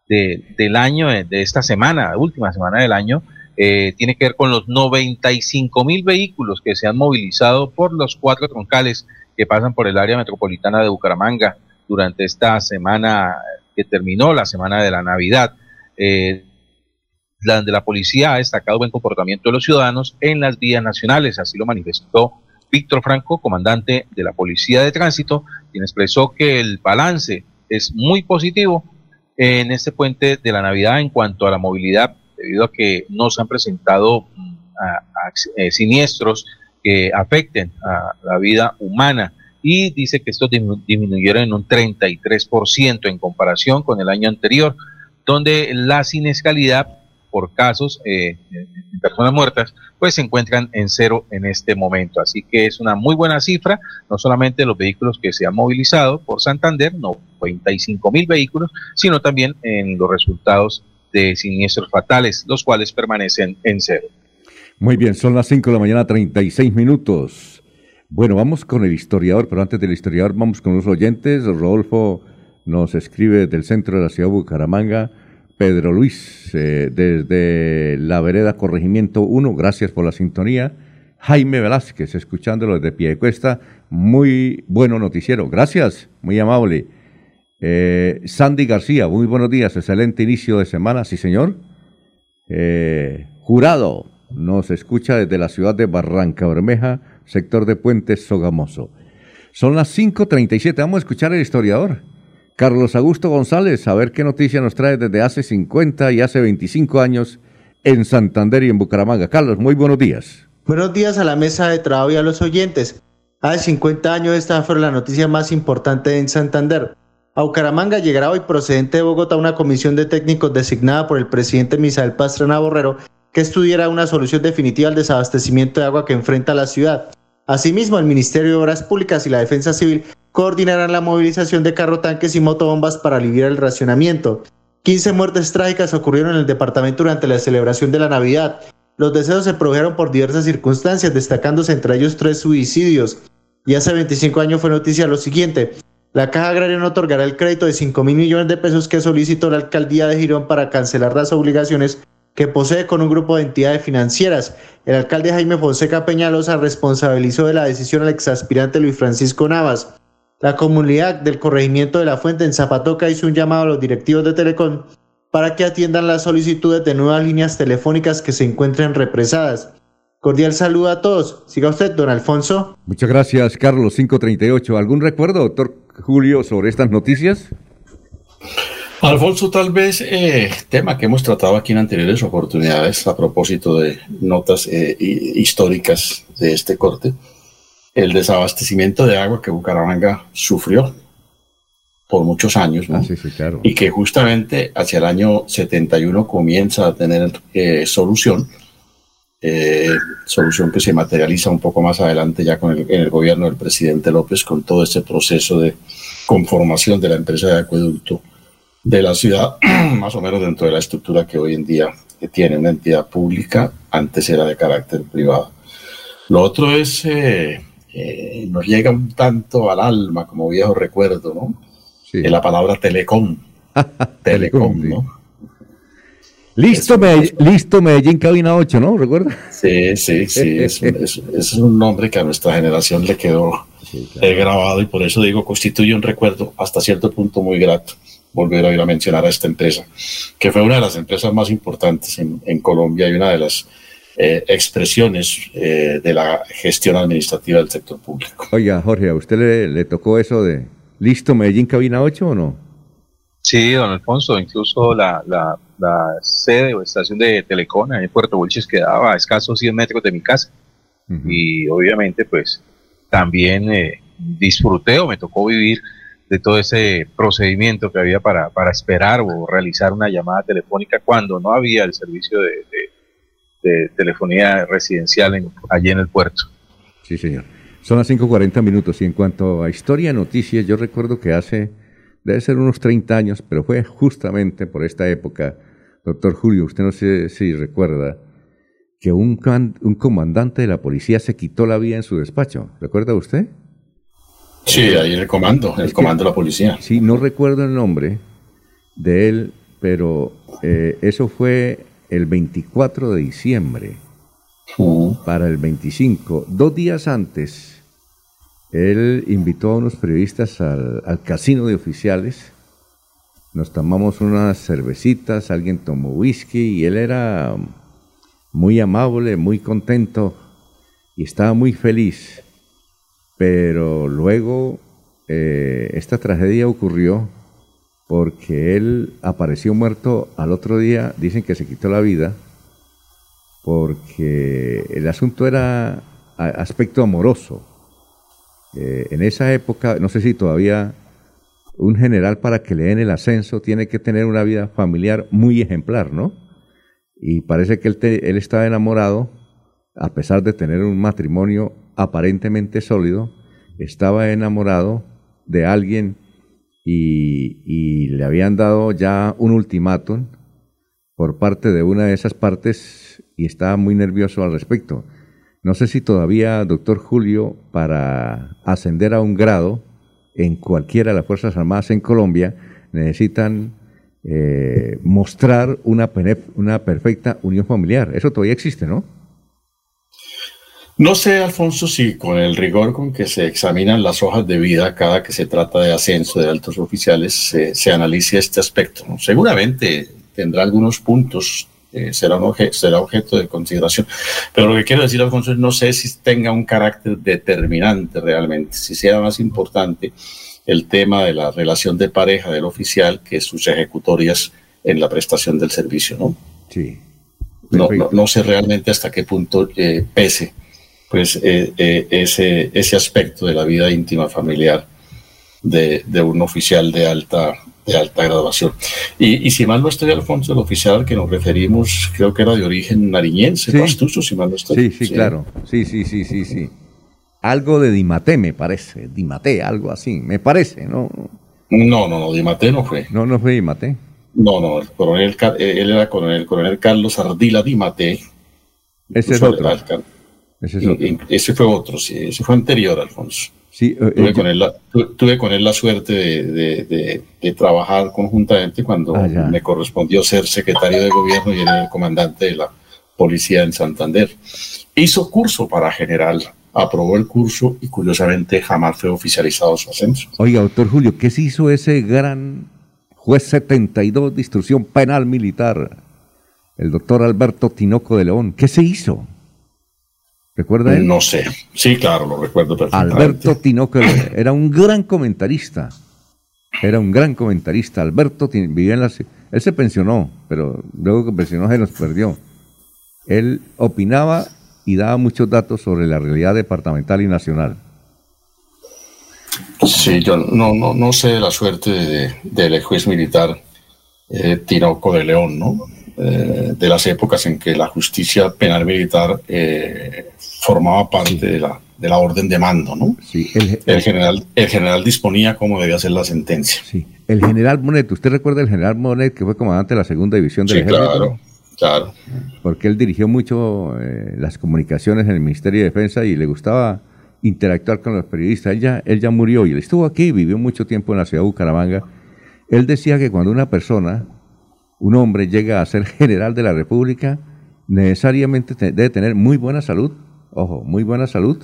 de, del año, eh, de esta semana, última semana del año, eh, tiene que ver con los 95 mil vehículos que se han movilizado por los cuatro troncales que pasan por el área metropolitana de Bucaramanga durante esta semana que terminó, la semana de la Navidad. Eh, la de la policía ha destacado buen comportamiento de los ciudadanos en las vías nacionales, así lo manifestó Víctor Franco, comandante de la Policía de Tránsito, quien expresó que el balance es muy positivo en este puente de la Navidad en cuanto a la movilidad, debido a que no se han presentado mm, eh, siniestros que afecten a la vida humana y dice que estos disminuyeron en un 33% en comparación con el año anterior, donde la sinescalidad por casos eh, de personas muertas, pues se encuentran en cero en este momento. Así que es una muy buena cifra, no solamente los vehículos que se han movilizado por Santander, 95 mil vehículos, sino también en los resultados de siniestros fatales, los cuales permanecen en cero. Muy bien, son las 5 de la mañana, 36 minutos. Bueno, vamos con el historiador, pero antes del historiador vamos con los oyentes. Rodolfo nos escribe del centro de la ciudad de Bucaramanga. Pedro Luis, eh, desde la vereda Corregimiento 1, gracias por la sintonía. Jaime Velázquez, escuchándolo desde Piedecuesta, muy bueno noticiero, gracias, muy amable. Eh, Sandy García, muy buenos días, excelente inicio de semana, sí señor. Eh, jurado, nos escucha desde la ciudad de Barranca Bermeja, sector de Puentes Sogamoso. Son las 5.37, vamos a escuchar al historiador. Carlos Augusto González, a ver qué noticia nos trae desde hace 50 y hace 25 años en Santander y en Bucaramanga. Carlos, muy buenos días. Buenos días a la mesa de trabajo y a los oyentes. Hace 50 años esta fue la noticia más importante en Santander. A Bucaramanga llegará hoy procedente de Bogotá una comisión de técnicos designada por el presidente Misael Pastrana Borrero que estudiará una solución definitiva al desabastecimiento de agua que enfrenta la ciudad. Asimismo, el Ministerio de Obras Públicas y la Defensa Civil coordinarán la movilización de carro tanques y motobombas para aliviar el racionamiento. 15 muertes trágicas ocurrieron en el departamento durante la celebración de la Navidad. Los deseos se produjeron por diversas circunstancias, destacándose entre ellos tres suicidios. Y hace 25 años fue noticia lo siguiente. La Caja Agraria no otorgará el crédito de 5 mil millones de pesos que solicitó la alcaldía de Girón para cancelar las obligaciones que posee con un grupo de entidades financieras. El alcalde Jaime Fonseca Peñalosa responsabilizó de la decisión al exaspirante Luis Francisco Navas. La comunidad del corregimiento de la Fuente en Zapatoca hizo un llamado a los directivos de Telecom para que atiendan las solicitudes de nuevas líneas telefónicas que se encuentren represadas. Cordial saludo a todos. Siga usted, don Alfonso. Muchas gracias, Carlos 538. ¿Algún recuerdo, doctor Julio, sobre estas noticias? Alfonso, tal vez eh, tema que hemos tratado aquí en anteriores oportunidades a propósito de notas eh, históricas de este corte, el desabastecimiento de agua que Bucaramanga sufrió por muchos años, ¿no? Ah, sí, sí, claro. y que justamente hacia el año 71 comienza a tener eh, solución, eh, solución que se materializa un poco más adelante ya con el, en el gobierno del presidente López con todo este proceso de conformación de la empresa de acueducto de la ciudad, [clears throat] más o menos dentro de la estructura que hoy en día tiene una entidad pública, antes era de carácter privado. Lo otro es, eh, eh, nos llega un tanto al alma como viejo recuerdo, ¿no? Sí. La palabra telecom. [laughs] telecom, ¿no? Listo, Medellín, listo Medellín Cabina 8, ¿no? ¿Recuerda? Sí, sí, sí. Es, un- [laughs] es- es un nombre que a nuestra generación le quedó eh, grabado y por eso digo, constituye un recuerdo hasta cierto punto muy grato volver a ir a mencionar a esta empresa, que fue una de las empresas más importantes en, en Colombia y una de las eh, expresiones eh, de la gestión administrativa del sector público. Oiga, Jorge, ¿a usted le, le tocó eso de listo Medellín Cabina 8 o no? Sí, don Alfonso, incluso la, la, la sede o estación de Telecom en Puerto Wilches quedaba a escasos 100 metros de mi casa. Y obviamente, pues, también eh, disfruté o me tocó vivir de todo ese procedimiento que había para, para esperar o realizar una llamada telefónica cuando no había el servicio de, de- de telefonía residencial en- allí en el puerto. Sí, señor. Son las 5.40 minutos y en cuanto a historia, noticias, yo recuerdo que hace, debe ser unos 30 años, pero fue justamente por esta época, doctor Julio, usted no sé si recuerda, que un, un comandante de la policía se quitó la vida en su despacho. ¿Recuerda usted? Sí, ahí en el comando, el comando de la policía. Sí, no recuerdo el nombre de él, pero eh, eso fue el 24 de diciembre para el 25. Dos días antes, él invitó a unos periodistas al, al casino de oficiales. Nos tomamos unas cervecitas, alguien tomó whisky y él era muy amable, muy contento y estaba muy feliz. Pero luego eh, esta tragedia ocurrió porque él apareció muerto al otro día, dicen que se quitó la vida, porque el asunto era aspecto amoroso. Eh, en esa época, no sé si todavía un general para que le den el ascenso tiene que tener una vida familiar muy ejemplar, ¿no? Y parece que él, estaba enamorado, a pesar de tener un matrimonio aparentemente sólido, estaba enamorado de alguien y le habían dado ya un ultimátum por parte de una de esas partes y estaba muy nervioso al respecto. No sé si todavía, doctor Julio, para ascender a un grado en cualquiera de las Fuerzas Armadas en Colombia, necesitan eh, mostrar una, una perfecta unión familiar. Eso todavía existe, ¿no? No sé, Alfonso, si con el rigor con que se examinan las hojas de vida cada que se trata de ascenso de altos oficiales se, se analice este aspecto. Seguramente tendrá algunos puntos, eh, será, un obje- será objeto de consideración. Pero lo que quiero decir, Alfonso, no sé si tenga un carácter determinante realmente, si sea más importante el tema de la relación de pareja del oficial que sus ejecutorias en la prestación del servicio, ¿no? Sí. No, no, no sé realmente hasta qué punto eh, pese pues eh, eh, ese, ese aspecto de la vida íntima familiar de, de un oficial de alta, de alta graduación. Y, y, si mal no estoy, Alfonso, el oficial al que nos referimos, creo que era de origen nariñense, Sí. pastuso, si mal no estoy. Sí, sí, claro. Sí, sí, sí, sí, sí. Algo de Dimaté me parece. Dimaté, algo así. Me parece, ¿no? No, no, no, Dimaté no fue. No, no fue Dimaté. No, no, el coronel, eh, él era coronel, el coronel Carlos Ardila Dimaté. Ese es otro. es ese fue otro, sí, ese fue anterior, Alfonso. Sí, eh, Tuve eh, con, él la, tu- tuve con él la suerte de, de- de- de trabajar conjuntamente cuando Ah, me correspondió ser secretario de gobierno y era el comandante de la policía en Santander. Hizo curso para general, aprobó el curso y curiosamente jamás fue oficializado su ascenso. Oiga, doctor Julio, ¿qué se hizo ese gran juez 72 de instrucción penal militar? El doctor Alberto Tinoco de León. ¿Qué se hizo? ¿Recuerda él? No sé. Sí, claro, lo recuerdo perfectamente. Alberto [laughs] Tinoco de. Era un gran comentarista. Era un gran comentarista. Alberto vivía en la... Él se pensionó, pero luego que pensionó se nos perdió. Él opinaba y daba muchos datos sobre la realidad departamental y nacional. Sí, yo no, no, no sé la suerte de- del juez militar eh, Tinoco de León, ¿no? Eh, de las épocas en que la justicia penal militar eh, formaba parte de, la, de la orden de mando, ¿no? Sí, el, El general, el general disponía cómo debía ser la sentencia. Sí, el general Monet, ¿usted recuerda el general Monet que fue comandante de la segunda división del Sí, ejército? claro, claro. Porque él dirigió mucho eh, las comunicaciones en el Ministerio de Defensa y le gustaba interactuar con los periodistas. Él ya, él ya murió y él estuvo aquí, vivió mucho tiempo en la ciudad de Bucaramanga. Él decía que cuando una persona, un hombre, llega a ser general de la República, necesariamente te- debe tener muy buena salud, ojo, muy buena salud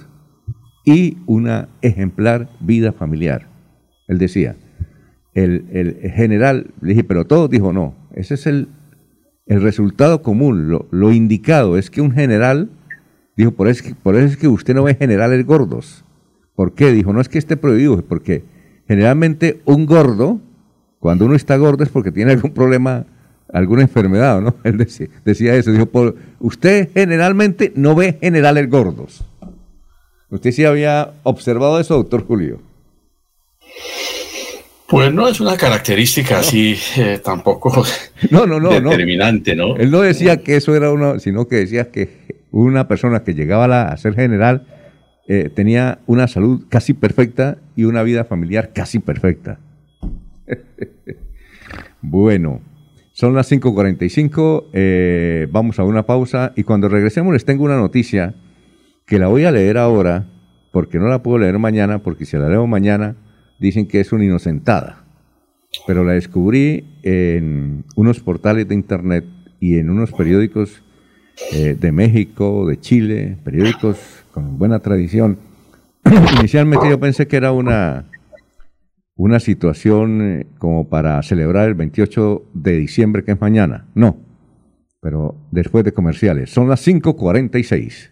y una ejemplar vida familiar. Él decía, el, el general, le dije, pero todos dijo no, ese es el, el resultado común, lo, lo indicado es que un general, dijo, por eso, por eso es que usted no ve generales gordos. ¿Por qué? Dijo, no es que esté prohibido, es porque generalmente un gordo, cuando uno está gordo es porque tiene algún problema, alguna enfermedad, ¿no? [laughs] Él decía, decía eso, dijo, por, usted generalmente no ve generales gordos. ¿Usted sí había observado eso, doctor Julio? Pues no es una característica así eh, tampoco [laughs] No, no, determinante, ¿no? Él no decía que eso era uno, sino que decía que una persona que llegaba a, la- a ser general eh, tenía una salud casi perfecta y una vida familiar casi perfecta. [laughs] bueno, son las 5.45, eh, vamos a una pausa y cuando regresemos les tengo una noticia que la voy a leer ahora porque no la puedo leer mañana porque si la leo mañana dicen que es una inocentada pero la descubrí en unos portales de internet y en unos periódicos eh, de México, de Chile, periódicos con buena tradición. [clears throat] Inicialmente yo pensé que era una, una situación eh, como para celebrar el 28 de diciembre, que es mañana. No, pero después de comerciales. Son las 5.46.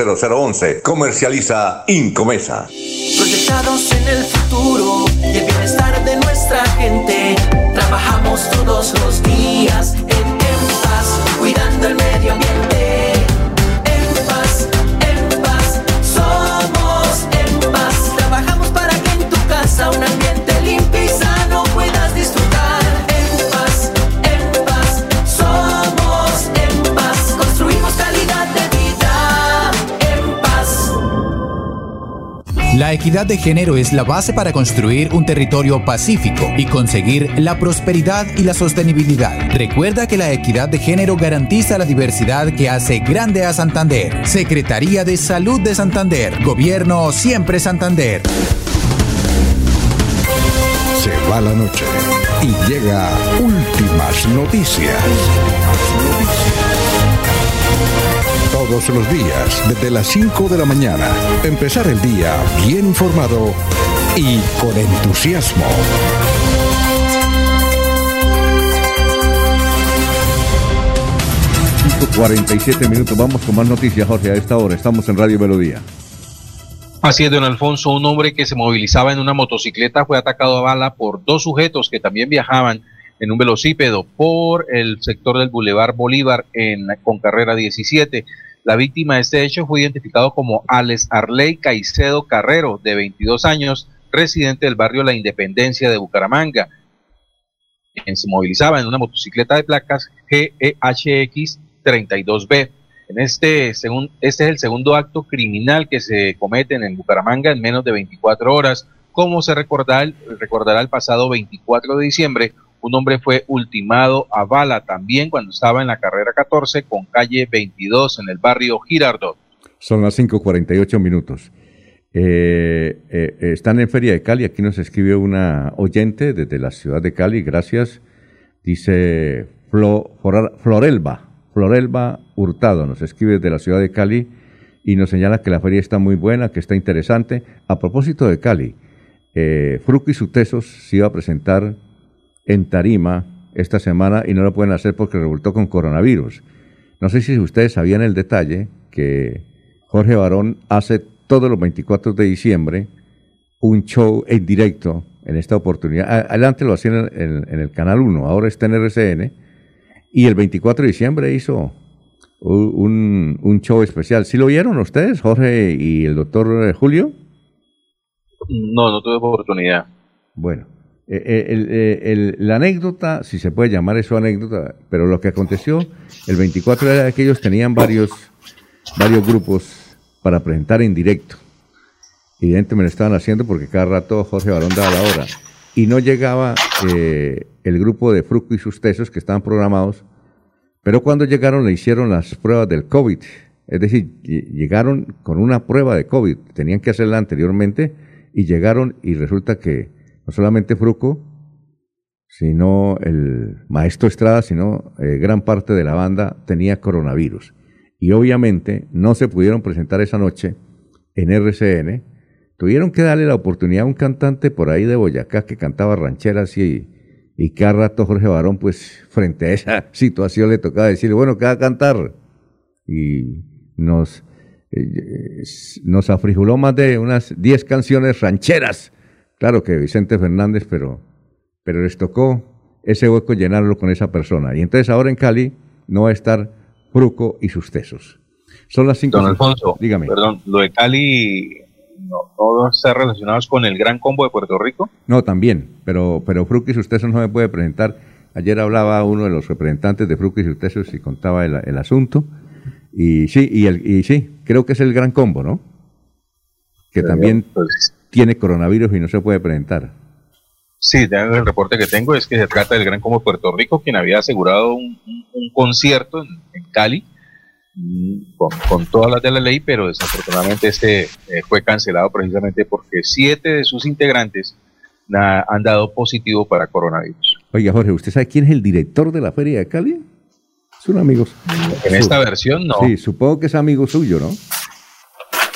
Comercializa Incomesa. Proyectados en el futuro y el bienestar de nuestra gente. Trabajamos todos los días La equidad de género es la base para construir un territorio pacífico y conseguir la prosperidad y la sostenibilidad. Recuerda que la equidad de género garantiza la diversidad que hace grande a Santander. Secretaría de Salud de Santander. Gobierno siempre Santander. va la noche y llega últimas noticias. Todos los días, desde las 5 de la mañana, empezar el día bien informado y con entusiasmo. 47 minutos. Vamos con más noticias, Jorge, a esta hora. Estamos en Radio Melodía. Así es, don Alfonso, un hombre que se movilizaba en una motocicleta fue atacado a bala por dos sujetos que también viajaban en un velocípedo por el sector del Boulevard Bolívar en, con carrera 17. La víctima de este hecho fue identificado como Alex Arley Caicedo Carrero, de 22 años, residente del barrio La Independencia de Bucaramanga, quien se movilizaba en una motocicleta de placas GEHX 32B. En este, según, este es el segundo acto criminal que se comete en Bucaramanga en menos de 24 horas. Como se recordará, recordará el pasado 24 de diciembre, un hombre fue ultimado a bala también cuando estaba en la carrera 14 con calle 22 en el barrio Girardot. Son las 5.48 minutos. Eh, eh, están en Feria de Cali. Aquí nos escribe una oyente desde la ciudad de Cali. Gracias. Dice Florelba. Florelba Hurtado nos escribe desde la ciudad de Cali y nos señala que la feria está muy buena, que está interesante. A propósito de Cali, eh, Fruco y Sutesos se iba a presentar en Tarima esta semana y no lo pueden hacer porque resultó con coronavirus. No sé si ustedes sabían el detalle que Jorge Barón hace todos los 24 de diciembre un show en directo en esta oportunidad. Adelante lo hacían en, en el Canal 1, ahora está en RCN y el 24 de diciembre hizo un, show especial. ¿Sí lo vieron ustedes, Jorge y el doctor eh, Julio? No, no tuve oportunidad. Bueno, eh, eh, la anécdota, si se puede llamar eso anécdota, pero lo que aconteció el 24 era que ellos tenían varios, varios grupos para presentar en directo. Evidentemente lo estaban haciendo porque cada rato Jorge Barón daba la hora. Y no llegaba el grupo de Fruco y sus tesos que estaban programados, pero cuando llegaron le hicieron las pruebas del COVID, es decir, llegaron con una prueba de COVID, tenían que hacerla anteriormente y llegaron y resulta que no solamente Fruco, sino el maestro Estrada, sino eh, gran parte de la banda tenía coronavirus. Y obviamente no se pudieron presentar esa noche en RCN. Tuvieron que darle la oportunidad a un cantante por ahí de Boyacá que cantaba rancheras y y cada rato Jorge Barón, pues frente a esa [laughs] situación le tocaba decirle, bueno, ¿qué va a cantar? Y nos, eh, nos afrijuló más de unas 10 canciones rancheras. Claro que Vicente Fernández, pero, pero les tocó ese hueco llenarlo con esa persona. Y entonces ahora en Cali no va a estar Fruco y sus tesos. Son las cinco. Don Alfonso, dígame. Perdón, lo de Cali no, no están relacionados con el gran combo de Puerto Rico. No, también, pero, pero Fruquis usted no me puede presentar. Ayer hablaba uno de los representantes de Fruquis y y contaba el, asunto. Y sí, y, el, y sí, creo que es el gran combo, ¿no? Que también pues, tiene coronavirus y no se puede presentar. Sí, el reporte que tengo es que se trata del Gran Combo de Puerto Rico, quien había asegurado un, concierto en Cali con, todas las de la ley, pero desafortunadamente este eh, fue cancelado precisamente porque siete de sus integrantes han dado positivo para coronavirus. Oiga, Jorge, ¿usted sabe quién es el director de la Feria de Cali? Son amigos. En esta versión no. Sí, supongo que es amigo suyo, ¿no?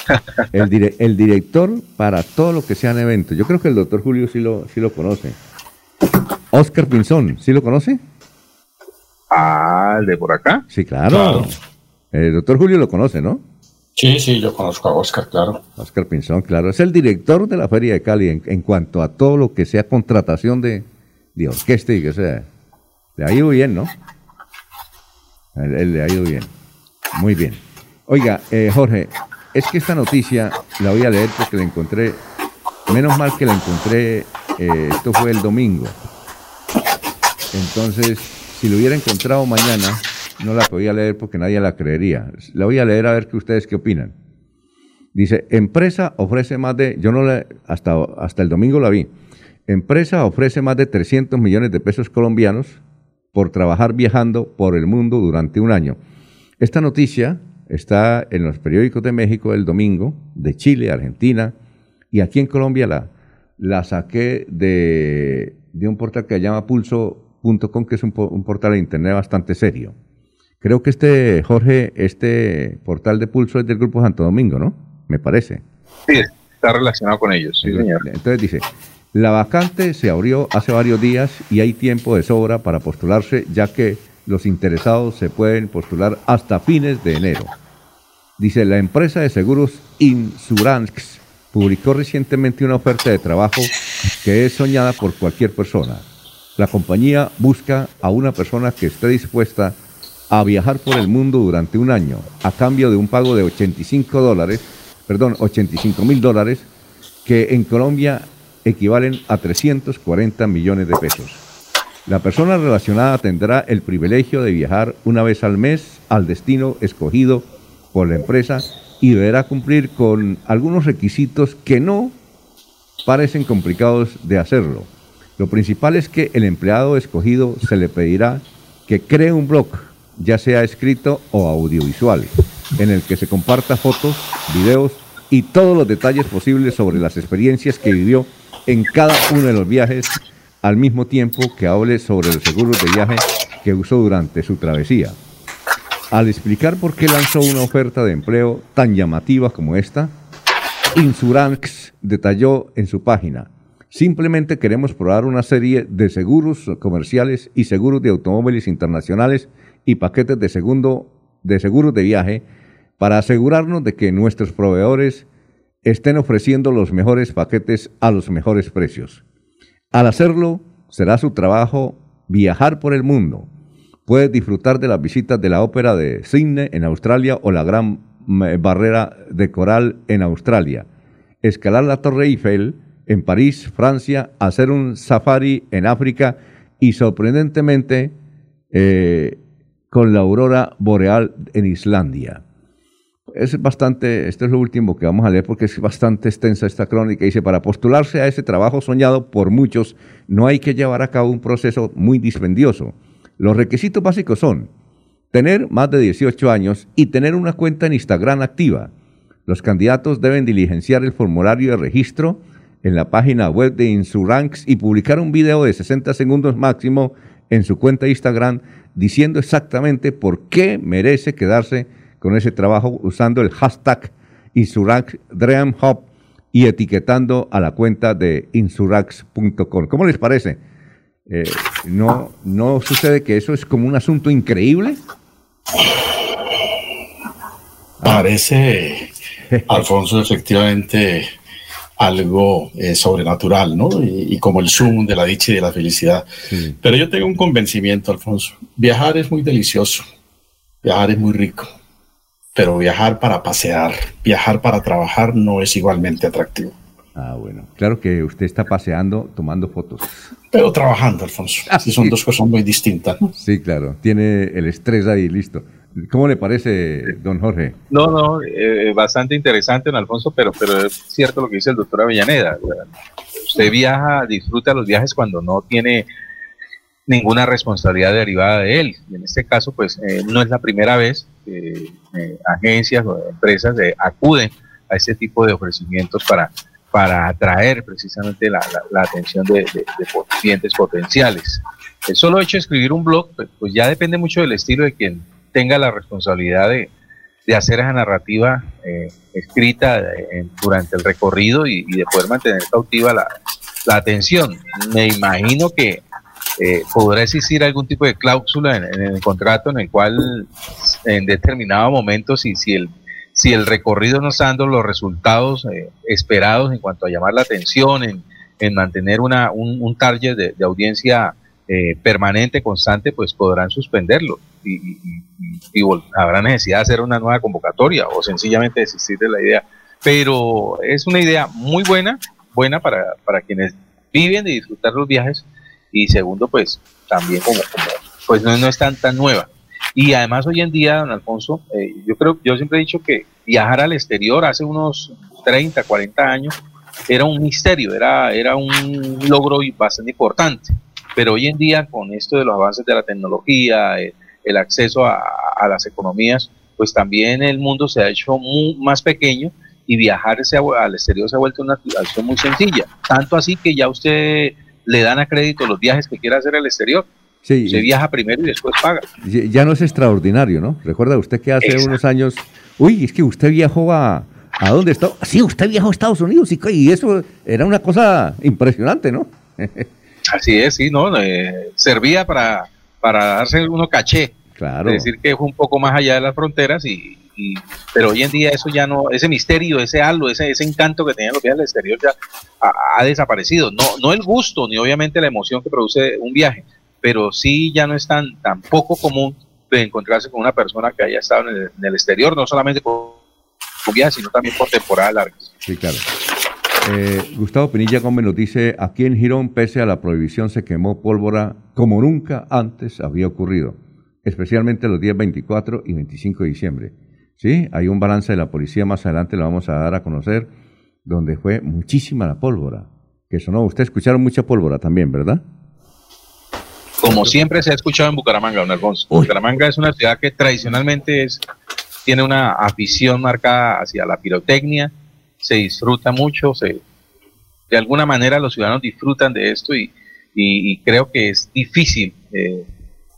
[laughs] el, el director para todo lo que sean eventos. Yo creo que el doctor Julio sí lo, sí lo conoce. Oscar Pinzón, ¿sí lo conoce? Ah, el de por acá. Sí, claro. El doctor Julio lo conoce, ¿no? Sí, sí, yo conozco a Oscar, claro. Oscar Pinzón, claro. Es el director de la Feria de Cali en, cuanto a todo lo que sea contratación de, de orquesta y que sea. Le ha ido bien, ¿no? Él, le ha ido bien. Muy bien. Oiga, eh, Jorge, es que esta noticia la voy a leer porque la encontré. Menos mal que la encontré. Eh, esto fue el domingo. Entonces, si lo hubiera encontrado mañana, no la podía leer porque nadie la creería. La voy a leer a ver qué ustedes qué opinan. Dice, empresa ofrece más de, yo no la, hasta, hasta el domingo la vi, empresa ofrece más de 300 millones de pesos colombianos por trabajar viajando por el mundo durante un año. Esta noticia está en los periódicos de México el domingo, de Chile, Argentina, y aquí en Colombia la, la saqué de, de un portal que se llama pulso.com, que es un portal de internet bastante serio. Creo que este, Jorge, este portal de Pulso es del Grupo Santo Domingo, ¿no? Me parece. Sí, está relacionado con ellos, sí, señor. Entonces dice, la vacante se abrió hace varios días y hay tiempo de sobra para postularse, ya que los interesados se pueden postular hasta fines de enero. Dice, la empresa de seguros Insurance publicó recientemente una oferta de trabajo que es soñada por cualquier persona. La compañía busca a una persona que esté dispuesta a viajar por el mundo durante un año a cambio de un pago de 85 dólares, perdón, 85 mil dólares, que en Colombia equivalen a 340 millones de pesos. La persona relacionada tendrá el privilegio de viajar una vez al mes al destino escogido por la empresa y deberá cumplir con algunos requisitos que no parecen complicados de hacerlo. Lo principal es que el empleado escogido se le pedirá que cree un blog, ya sea escrito o audiovisual, en el que se comparta fotos, videos y todos los detalles posibles sobre las experiencias que vivió en cada uno de los viajes, al mismo tiempo que hable sobre los seguros de viaje que usó durante su travesía. Al explicar por qué lanzó una oferta de empleo tan llamativa como esta, Insurance detalló en su página, simplemente queremos probar una serie de seguros comerciales y seguros de automóviles internacionales y paquetes de, segundo, de seguros de viaje para asegurarnos de que nuestros proveedores estén ofreciendo los mejores paquetes a los mejores precios. Al hacerlo, será su trabajo viajar por el mundo. Puedes disfrutar de las visitas de la ópera de Sydney en Australia o la Gran mm, Barrera de Coral en Australia, escalar la Torre Eiffel en París, Francia, hacer un safari en África y sorprendentemente eh, con la aurora boreal en Islandia. Es bastante, esto es lo último que vamos a leer porque es bastante extensa esta crónica. Dice, para postularse a ese trabajo soñado por muchos, no hay que llevar a cabo un proceso muy dispendioso. Los requisitos básicos son tener más de 18 años y tener una cuenta en Instagram activa. Los candidatos deben diligenciar el formulario de registro en la página web de Insuranx y publicar un video de 60 segundos máximo en su cuenta de Instagram diciendo exactamente por qué merece quedarse con ese trabajo usando el hashtag Dream Hub y etiquetando a la cuenta de insurax.com. ¿Cómo les parece? Eh, ¿no, ¿No sucede que eso es como un asunto increíble? Parece, [laughs] Alfonso, efectivamente algo eh, sobrenatural, ¿no? Y, y como el zoom de la dicha y de la felicidad. Pero yo tengo un convencimiento, Alfonso. Viajar es muy delicioso, viajar es muy rico, pero viajar para pasear, viajar para trabajar no es igualmente atractivo. Ah, bueno. Claro que usted está paseando, tomando fotos. Pero trabajando, Alfonso. Sí, son dos cosas muy distintas, ¿no? Sí, claro. Tiene el estrés ahí, listo. ¿Cómo le parece, don Jorge? No, no, eh, bastante interesante, don Alfonso, pero, pero es cierto lo que dice el doctor Avellaneda. Usted viaja, disfruta los viajes cuando no tiene ninguna responsabilidad derivada de él. Y en este caso, pues eh, no es la primera vez que eh, agencias o empresas eh, acuden a este tipo de ofrecimientos para, para atraer precisamente la, la- atención de, de- de clientes potenciales. El solo hecho de escribir un blog, pues, pues ya depende mucho del estilo de quien tenga la responsabilidad de, de hacer esa narrativa eh, escrita eh, en- durante el recorrido y, y de poder mantener cautiva la, la atención. Me imagino que eh, podrá existir algún tipo de cláusula en, el contrato en el cual en determinado momento si, si el si el recorrido no está dando los resultados eh, esperados en cuanto a llamar la atención, en, en mantener una, un, un target de, de audiencia eh, permanente, constante, pues podrán suspenderlo y, y- y- y habrá necesidad de hacer una nueva convocatoria o sencillamente desistir de la idea. Pero es una idea muy buena, buena para, para quienes viven de disfrutar los viajes y segundo, pues también como, pues no, no es tan, tan nueva. Y además hoy en día, don Alfonso, eh, yo creo, yo siempre he dicho que viajar al exterior hace unos 30, 40 años era un misterio, era, era un logro bastante importante. Pero hoy en día, con esto de los avances de la tecnología, eh, el acceso a, las economías, pues también el mundo se ha hecho más pequeño y viajar se ha al exterior se ha vuelto una acción muy sencilla. Tanto así que ya usted le dan a crédito los viajes que quiera hacer al exterior. Sí, Se viaja primero y después paga. ya no es extraordinario, ¿no? Recuerda usted que hace Exacto. unos años, uy, es que usted viajó a, ¿a dónde está? Sí, usted viajó a Estados Unidos y, y eso era una cosa impresionante, ¿no? [laughs] Así es, sí, ¿no? Eh, servía para, para darse uno caché. Claro. Decir, que fue un poco más allá de las fronteras, y, y- pero hoy en día eso ya no, ese misterio, ese halo, ese, ese encanto que tenían los viajes al exterior ya ha, desaparecido. No, no el gusto, ni obviamente la emoción que produce un viaje, pero sí ya no es tan, tan poco común de encontrarse con una persona que haya estado en el, exterior, no solamente por, por viajes, sino también por temporadas largas. Sí, claro. Eh, Gustavo Pinilla Gómez nos dice, aquí en Girón, pese a la prohibición, se quemó pólvora como nunca antes había ocurrido, especialmente los días 24 y 25 de diciembre. Sí, hay un balance de la policía, más adelante lo vamos a dar a conocer, donde fue muchísima la pólvora, que sonó. Usted escucharon mucha pólvora también, ¿verdad? Como siempre se ha escuchado en Bucaramanga, don Alfonso. Bucaramanga es una ciudad que tradicionalmente es, tiene una afición marcada hacia la pirotecnia, se disfruta mucho, se, de alguna manera los ciudadanos disfrutan de esto y, y- y creo que es difícil eh,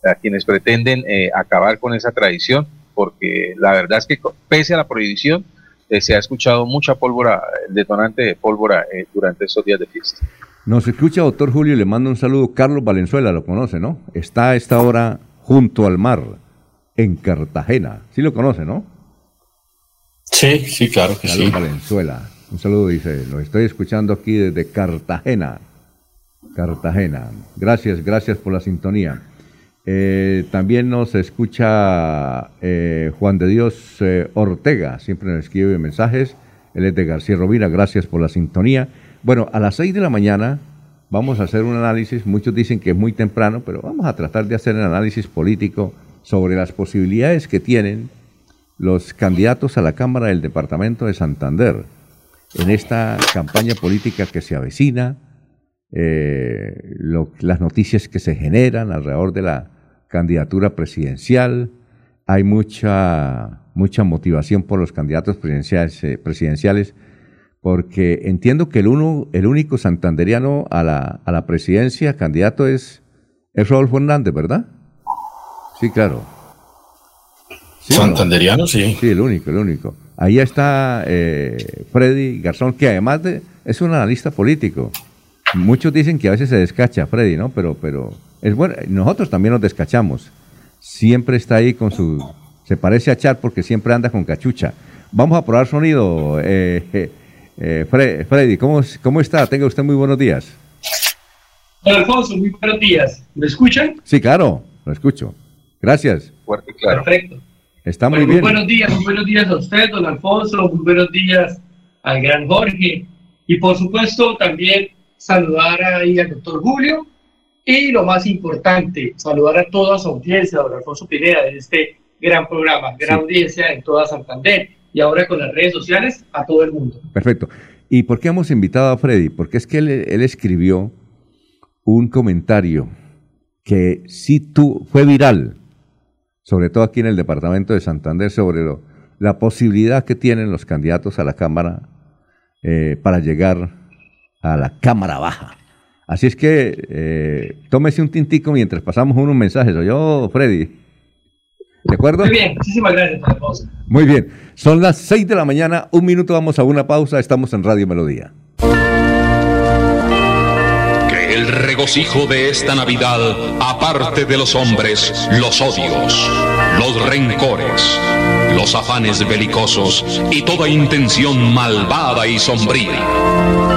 a quienes pretenden eh, acabar con esa tradición, porque la verdad es que pese a la prohibición, eh, se ha escuchado mucha pólvora, el detonante de pólvora eh, durante estos días de fiesta. Nos escucha doctor Julio y le manda un saludo. Carlos Valenzuela, lo conoce, ¿no? Está a esta hora junto al mar, en Cartagena. Sí lo conoce, ¿no? Sí, sí, claro que Carlos sí. Valenzuela. Un saludo, dice. Lo estoy escuchando aquí desde Cartagena. Cartagena. Gracias, gracias por la sintonía. Eh, también nos escucha eh, Juan de Dios eh, Ortega. Siempre nos escribe mensajes. Él es de García Rovira. Gracias por la sintonía. Bueno, a las 6 de la mañana vamos a hacer un análisis. Muchos dicen que es muy temprano, pero vamos a tratar de hacer un análisis político sobre las posibilidades que tienen los candidatos a la Cámara del Departamento de Santander en esta campaña política que se avecina, las noticias que se generan alrededor de la candidatura presidencial. Hay mucha, mucha motivación por los candidatos presidenciales, eh, presidenciales porque entiendo que el, uno, el único santanderiano a la, a la presidencia candidato es, es Rodolfo Hernández, ¿verdad? Sí, claro. ¿Sí o no? Santanderiano, sí. Sí, el único, el único. Ahí está eh, Freddy Garzón, que además de, es un analista político. Muchos dicen que a veces se descacha Freddy, ¿no? Pero, pero es bueno. Nosotros también nos descachamos. Siempre está ahí con su... Se parece a Char porque siempre anda con cachucha. Vamos a probar sonido. eh, eh, [laughs] eh, Fre- Freddy, ¿cómo, ¿cómo está? Tenga usted muy buenos días. Don Alfonso, muy buenos días. ¿Me escuchan? Sí, claro, lo escucho. Gracias. Fuerte y claro. Perfecto. Está muy bien. buenos días, muy buenos días a usted, don Alfonso, muy buenos días al gran Jorge y por supuesto también saludar ahí al doctor Julio y lo más importante, saludar a toda su audiencia, don Alfonso Pineda, de este gran programa, gran Sí. audiencia en toda Santander y ahora con las redes sociales a todo el mundo. Perfecto. ¿Y por qué hemos invitado a Freddy? Porque es que él, él escribió un comentario que sí tu, fue viral, sobre todo aquí en el departamento de Santander, sobre lo- la posibilidad que tienen los candidatos a la Cámara eh, para llegar a la Cámara Baja. Así es que eh, tómese un tintico mientras pasamos unos mensajes. Yo, Freddy. ¿De acuerdo? Muy bien, muchísimas gracias, don Alfonso. Muy bien, son las 6 de la mañana, un minuto vamos a una pausa, estamos en Radio Melodía. Que el regocijo de esta Navidad aparte de los hombres los odios, los rencores, los afanes belicosos y toda intención malvada y sombría.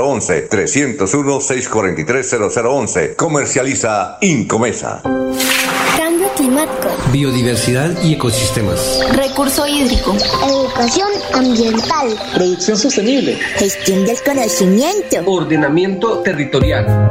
0011 301 643 0011. Comercializa Incomesa. Cambio climático. Biodiversidad y ecosistemas. Recurso hídrico. Educación ambiental. Producción sostenible. Gestión del conocimiento. Ordenamiento territorial.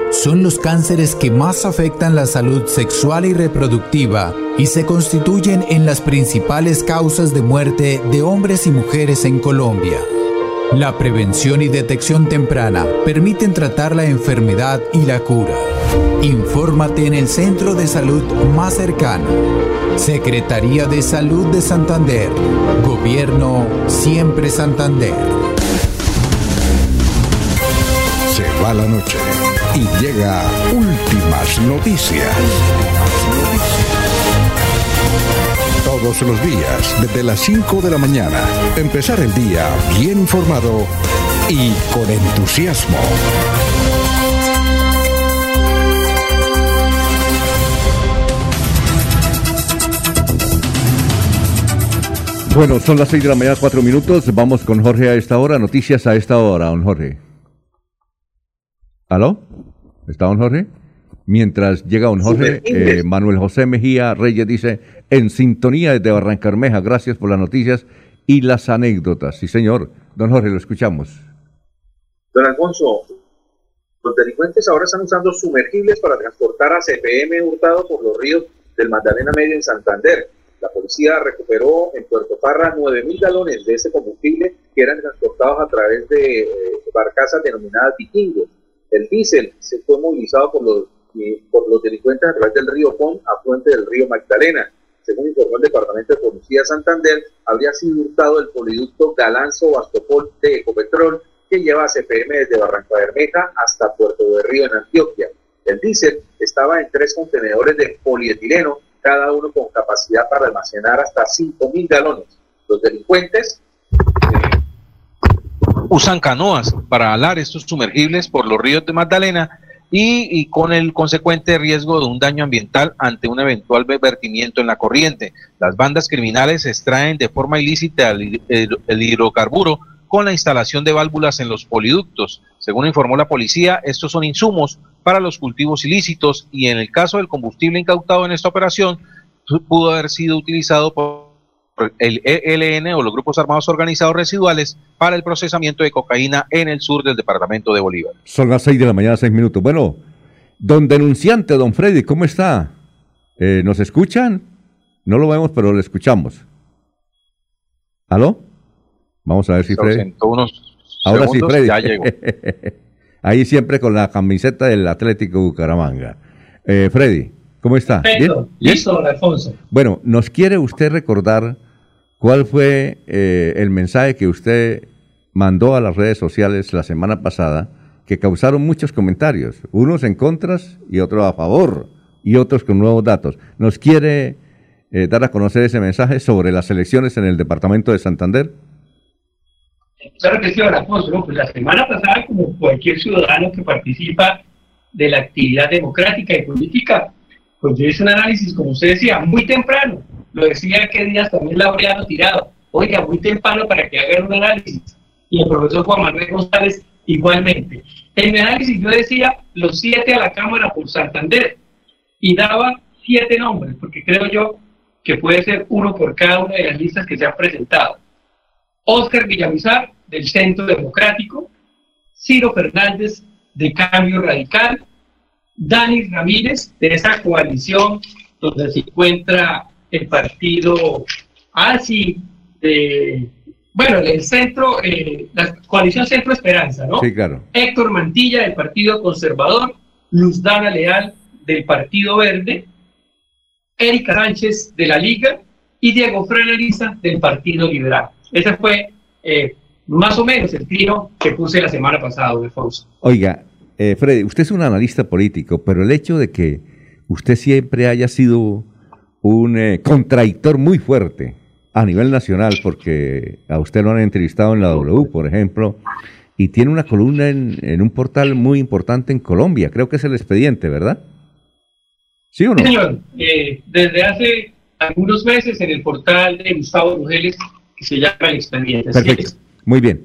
son los cánceres que más afectan la salud sexual y reproductiva y se constituyen en las principales causas de muerte de hombres y mujeres en Colombia. La prevención y detección temprana permiten tratar la enfermedad y la cura. Infórmate en el centro de salud más cercano. Secretaría de Salud de Santander. Gobierno Siempre Santander. Se va la noche y llega últimas noticias. Todos los días, desde las 5 de la mañana, empezar el día bien informado y con entusiasmo. Bueno, son las 6 de la mañana, 4 minutos. Vamos con Jorge a esta hora. Noticias a esta hora, don Jorge. ¿Aló? ¿Está don Jorge? Mientras llega don Jorge, eh, Manuel José Mejía Reyes dice, en sintonía desde Barrancarmeja, gracias por las noticias y las anécdotas. Sí, señor. Don Jorge, lo escuchamos. Don Alfonso, los delincuentes ahora están usando sumergibles para transportar a CPM hurtado por los ríos del Magdalena Medio en Santander. La policía recuperó en Puerto Parra 9.000 galones de ese combustible que eran transportados a través de eh, barcazas denominadas vikingos. El diésel se fue movilizado por los, por los delincuentes a través del río Pon, afluente del río Magdalena. Según informó el Departamento de Policía de Santander, habría sido hurtado el poliducto Galanzo Bastopol de Ecopetrol que lleva a CPM desde Barranca Bermeja hasta Puerto de Río en Antioquia. El diésel estaba en tres contenedores de polietileno, cada uno con capacidad para almacenar hasta 5.000 galones. Los delincuentes usan canoas para alar estos sumergibles por los ríos de Magdalena y, con el consecuente riesgo de un daño ambiental ante un eventual vertimiento en la corriente. Las bandas criminales extraen de forma ilícita el, el, el hidrocarburo con la instalación de válvulas en los poliductos. Según informó la policía, estos son insumos para los cultivos ilícitos y en el caso del combustible incautado en esta operación pudo haber sido utilizado por el ELN o los grupos armados organizados residuales para el procesamiento de cocaína en el sur del departamento de Bolívar. Son las 6 de la mañana, 6 minutos. Bueno, don denunciante, don Freddy, ¿cómo está? Eh, ¿Nos escuchan? No lo vemos, pero lo escuchamos. ¿Aló? Vamos a ver si Freddy. Unos Ahora sí, Freddy. Ya llegó. [laughs] Ahí siempre con la camiseta del Atlético Bucaramanga. Eh, Freddy, ¿cómo está? Perfecto, ¿Bien? listo, don Alfonso. Bueno, ¿nos quiere usted recordar cuál fue eh, el mensaje que usted mandó a las redes sociales la semana pasada que causaron muchos comentarios, unos en contras y otros a favor y otros con nuevos datos? ¿Nos quiere eh, dar a conocer ese mensaje sobre las elecciones en el departamento de Santander? Claro que sí, Alfonso. ¿no? Pues la semana pasada, como cualquier ciudadano que participa de la actividad democrática y política, pues yo hice un análisis, como usted decía, muy temprano. Lo decía que días también Laureano tirado. Oiga, muy temprano para que hagan un análisis. Y el profesor Juan Manuel González igualmente. En mi análisis yo decía los siete a la Cámara por Santander y daba siete nombres, porque creo yo que puede ser uno por cada una de las listas que se han presentado. Óscar Villamizar, del Centro Democrático, Ciro Fernández, de Cambio Radical, Dani Ramírez, de esa coalición donde se encuentra el partido ASI, de, bueno, el centro, eh, la coalición Centro Esperanza, ¿no? Sí, claro. Héctor Mantilla del Partido Conservador, Luz Dana Leal del Partido Verde, Erika Sánchez de la Liga y Diego Freneriza del Partido Liberal. Ese fue eh, más o menos el tiro que puse la semana pasada, Alfonso. Oiga, eh, Freddy, usted es un analista político, pero el hecho de que usted siempre haya sido un eh, contradictor muy fuerte a nivel nacional, porque a usted lo han entrevistado en la W, por ejemplo, y tiene una columna en, un portal muy importante en Colombia, creo que es el expediente, ¿verdad? ¿Sí o no? señor, eh, desde hace algunos meses en el portal de Gustavo Mujeres, que se llama El Expediente. Perfecto, muy bien.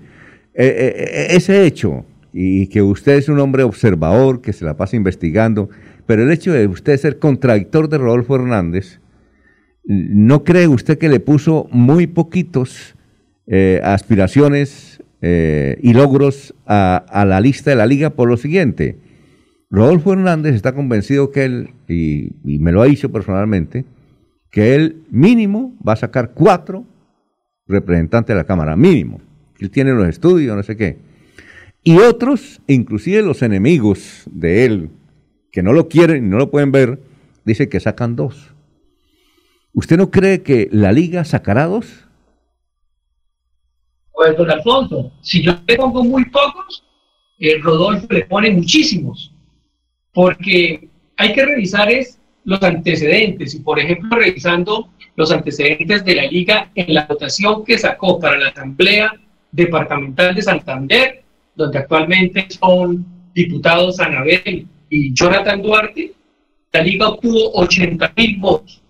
Eh, ese hecho, y que usted es un hombre observador, que se la pasa investigando, pero el hecho de usted ser contradictor de Rodolfo Hernández, ¿no cree usted que le puso muy poquitos eh, aspiraciones eh, y logros a, la lista de la liga por lo siguiente? Rodolfo Hernández está convencido que él, y, me lo ha dicho personalmente, que él mínimo va a sacar cuatro representantes de la Cámara, mínimo. Él tiene los estudios, no sé qué. Y otros, inclusive los enemigos de él, que no lo quieren y no lo pueden ver, dice que sacan dos. ¿Usted no cree que la liga sacará dos? Pues, don Alfonso, si yo le pongo muy pocos, el Rodolfo le pone muchísimos, porque hay que revisar es los antecedentes, y por ejemplo, revisando los antecedentes de la liga en la votación que sacó para la Asamblea Departamental de Santander, donde actualmente son diputados Anabel y Jonathan Duarte, la liga obtuvo 80 mil votos.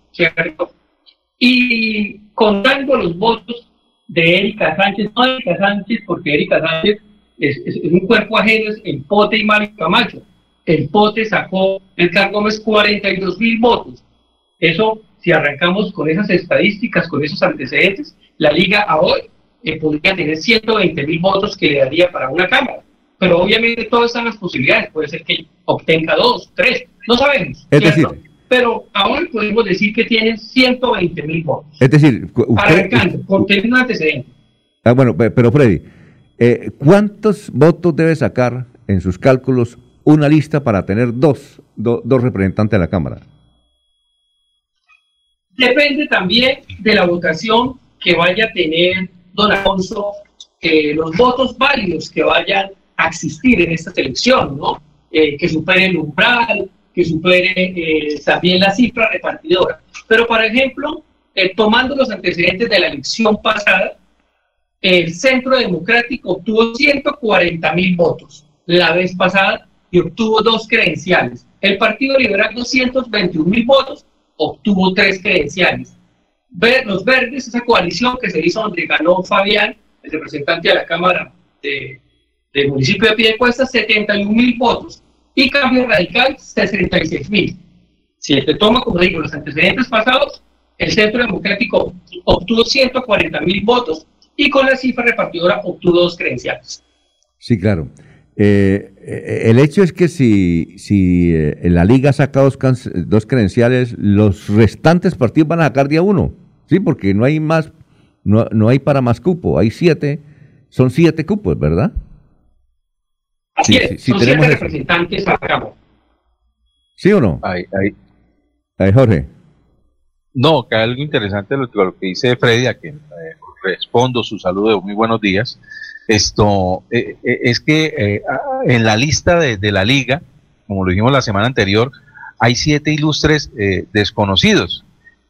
Y contando los votos de Erika Sánchez, no Erika Sánchez, porque Erika Sánchez es, un cuerpo ajeno, es el Pote y Mario Camacho. El Pote sacó, el Gómez, 42 mil votos. Eso, si arrancamos con esas estadísticas, con esos antecedentes, la liga a hoy eh, podría tener 120 mil votos que le daría para una Cámara. Pero obviamente todas están las posibilidades. Puede ser que obtenga dos, tres, no sabemos. Es decir, pero aún podemos decir que tiene 120 mil votos. Es decir, usted, con un antecedente. Ah, bueno, pero Freddy, eh, ¿cuántos votos debe sacar en sus cálculos una lista para tener dos, dos representantes de la Cámara? Depende también de la votación que vaya a tener don Alfonso, eh, los votos válidos que vayan a existir en esta elección, ¿no? Eh, que supere el umbral, que supere eh, también la cifra repartidora. Pero, por ejemplo, tomando los antecedentes de la elección pasada, el Centro Democrático obtuvo 140 mil votos la vez pasada y obtuvo dos credenciales. El Partido Liberal 221 mil votos, obtuvo tres credenciales los verdes, esa coalición que se hizo donde ganó Fabián, el representante de la Cámara de, del municipio de Piedecuesta, 71 mil votos, y Cambio Radical, 66 mil. Si te toma, como digo, los antecedentes pasados, el Centro Democrático obtuvo 140 mil votos y con la cifra repartidora obtuvo dos credenciales. Sí, claro. Eh, eh, el hecho es que si, si eh, la liga saca dos, dos, credenciales, los restantes partidos van a sacar día uno, ¿sí? Porque no hay más, no, no hay para más cupo, hay siete, son siete cupos, ¿verdad? Así es, son siete representantes a cabo. ¿Sí o no? Ahí, ahí. ahí Jorge. No, que hay algo interesante lo, lo que dice Freddy, a quien respondo su saludo de muy buenos días esto eh, eh, es que eh, en la lista de, la liga, como lo dijimos la semana anterior, hay siete ilustres desconocidos.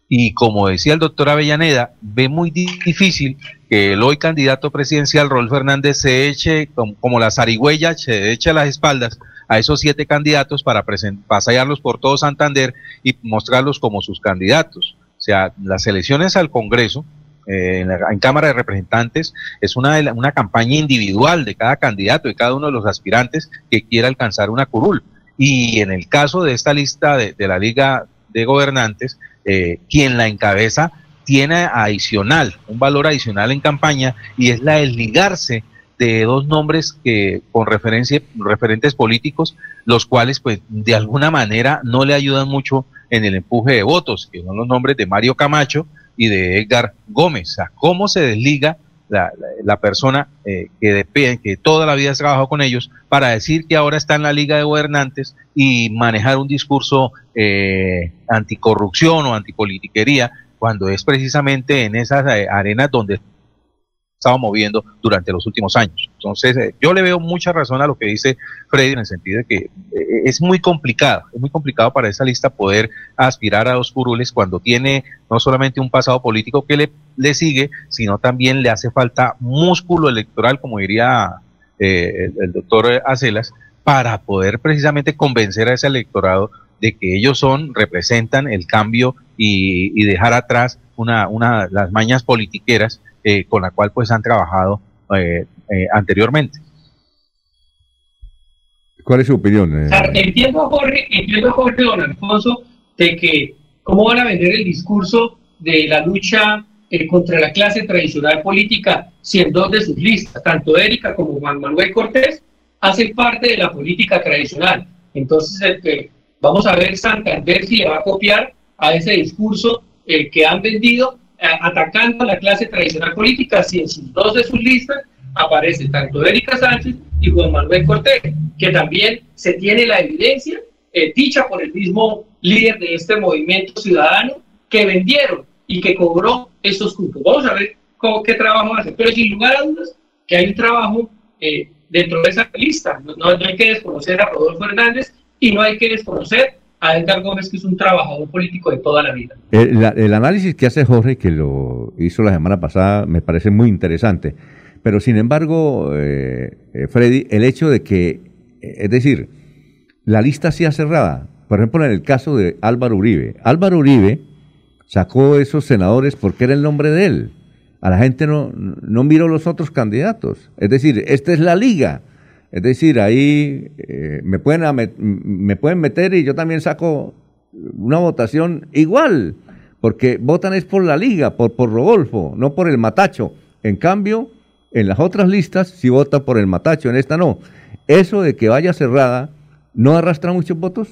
Y como decía el doctor Avellaneda, ve muy difícil que el hoy candidato presidencial, Rolf Fernández, se eche como, la zarigüeya, se eche a las espaldas a esos siete candidatos para pasearlos por todo Santander y mostrarlos como sus candidatos. O sea, las elecciones al Congreso eh, en, Cámara de Representantes es una, una campaña individual de cada candidato, y cada uno de los aspirantes que quiera alcanzar una curul. Y en el caso de esta lista de, la Liga de Gobernantes, eh, quien la encabeza tiene adicional, un valor adicional en campaña, y es la de ligarse de dos nombres que con referencia, referentes políticos, los cuales pues de alguna manera no le ayudan mucho en el empuje de votos, que son los nombres de Mario Camacho y de Edgar Gómez. O sea, ¿cómo se desliga la, la, persona eh, que, depende, que toda la vida ha trabajado con ellos para decir que ahora está en la Liga de Gobernantes y manejar un discurso eh, anticorrupción o antipolitiquería, cuando es precisamente en esas eh, arenas donde estaba moviendo durante los últimos años. Entonces, eh, yo le veo mucha razón a lo que dice Freddy en el sentido de que eh, es muy complicado, es muy complicado para esa lista poder aspirar a dos curules cuando tiene no solamente un pasado político que le, le sigue, sino también le hace falta músculo electoral, como diría eh, el, doctor Acelas, para poder precisamente convencer a ese electorado de que ellos son, representan el cambio y, y dejar atrás una, una, las mañas politiqueras eh, con la cual pues han trabajado eh, eh, anteriormente. ¿Cuál es su opinión? entiendo, Jorge, entiendo, Jorge, don Alfonso, de que cómo van a vender el discurso de la lucha contra la clase tradicional política si en dos de sus listas, tanto Erika como Juan Manuel Cortés, hacen parte de la política tradicional. Entonces, vamos a ver Santander si le va a copiar a ese discurso que han vendido atacando a la clase tradicional política si en sus dos de sus listas aparece tanto Erika Sánchez y Juan Manuel Cortés, que también se tiene la evidencia eh, dicha por el mismo líder de este movimiento ciudadano que vendieron y que cobró estos cupos. Vamos a ver cómo, qué trabajo hace, pero sin lugar a dudas que hay un trabajo eh, dentro de esa lista. No, no, hay que desconocer a Rodolfo Hernández y no hay que desconocer a Edgar Gómez, que es un trabajador político de toda la vida. El, análisis que hace Jorge, que lo hizo la semana pasada, me parece muy interesante. Pero sin embargo, eh, eh, Freddy, el hecho de que, eh, es decir, la lista sea cerrada, por ejemplo, en el caso de Álvaro Uribe. Álvaro Uribe sacó esos senadores porque era el nombre de él. A la gente no, no miró los otros candidatos. Es decir, esta es la liga. Es decir, ahí eh, me, pueden, me pueden meter y yo también saco una votación igual, porque votan es por la liga, por, por Rodolfo, no por el matacho. En cambio, en las otras listas sí vota por el matacho, en esta no. Eso de que vaya cerrada, ¿no arrastra muchos votos?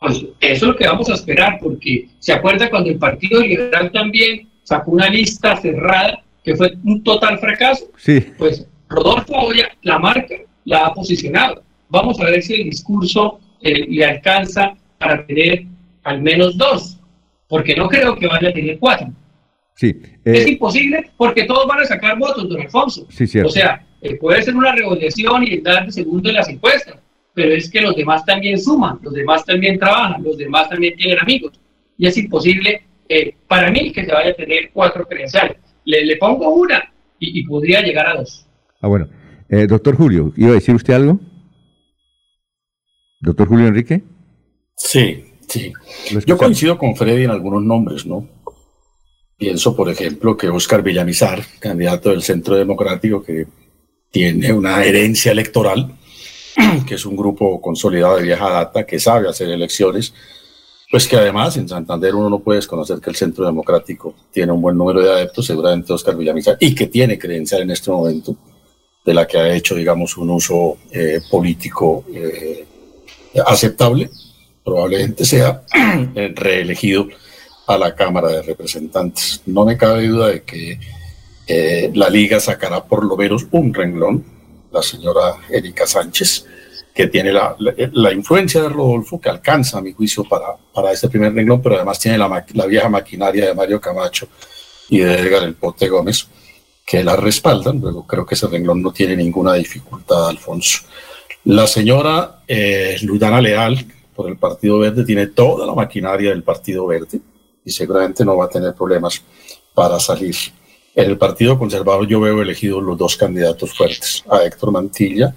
Pues eso es lo que vamos a esperar, porque se acuerda cuando el Partido Liberal también sacó una lista cerrada que fue un total fracaso. Sí. Pues Rodolfo Oya, la marca, la ha posicionado. Vamos a ver si el discurso eh, le alcanza para tener al menos dos, porque no creo que vaya a tener cuatro. Sí, es eh, imposible porque todos van a sacar votos, don Alfonso. Sí, cierto. O sea, eh, puede ser una revolución y dar de segundo en las encuestas, pero es que los demás también suman, los demás también trabajan, los demás también tienen amigos. Y es imposible para mí que se vaya a tener cuatro credenciales. Le, le pongo una y podría llegar a dos. Ah, bueno. Eh, doctor Julio, ¿iba a decir usted algo? Doctor Julio Enrique. Sí, sí. Yo coincido con Freddy en algunos nombres, ¿no? Pienso, por ejemplo, que Oscar Villamizar, candidato del Centro Democrático, que tiene una herencia electoral, [clears throat] que es un grupo consolidado de vieja data, que sabe hacer elecciones, pues que además en Santander uno no puede desconocer que el Centro Democrático tiene un buen número de adeptos, seguramente Oscar Villamizar, y que tiene credencial en este momento de la que ha hecho, digamos, un uso eh, político eh, aceptable, probablemente sea [clears throat] reelegido a la Cámara de Representantes. No me cabe duda de que eh, la Liga sacará por lo menos un renglón, la señora Erika Sánchez, que tiene la, la, influencia de Rodolfo, que alcanza, a mi juicio, para, para este primer renglón, pero además tiene la, la vieja maquinaria de Mario Camacho y de Edgar El Pote Gómez que la respaldan. Luego creo que ese renglón no tiene ninguna dificultad, Alfonso. La señora eh, Leal, por el Partido Verde, tiene toda la maquinaria del Partido Verde y seguramente no va a tener problemas para salir. En el Partido Conservador yo veo elegidos los dos candidatos fuertes, a Héctor Mantilla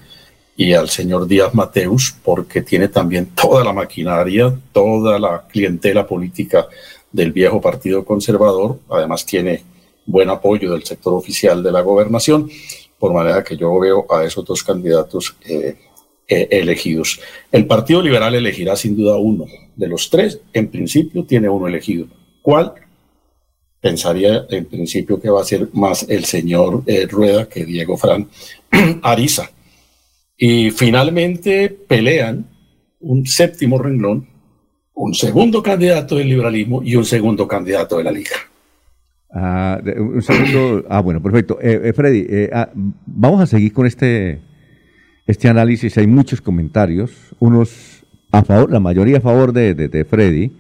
y al señor Díaz Mateus, porque tiene también toda la maquinaria, toda la clientela política del viejo Partido Conservador, además tiene buen apoyo del sector oficial de la gobernación, por manera que yo veo a esos dos candidatos eh, eh, elegidos. El Partido Liberal elegirá sin duda uno de los tres, en principio tiene uno elegido. ¿Cuál? Pensaría en principio que va a ser más el señor eh, Rueda que Diego Fran [clears throat] Ariza. Y finalmente pelean un séptimo renglón un segundo candidato del liberalismo y un segundo candidato de la Liga. Ah, un segundo. Ah, bueno, perfecto. Eh, eh, Freddy, eh, ah, vamos a seguir con este, este análisis. Hay muchos comentarios, unos a favor, la mayoría a favor de, de, Freddy,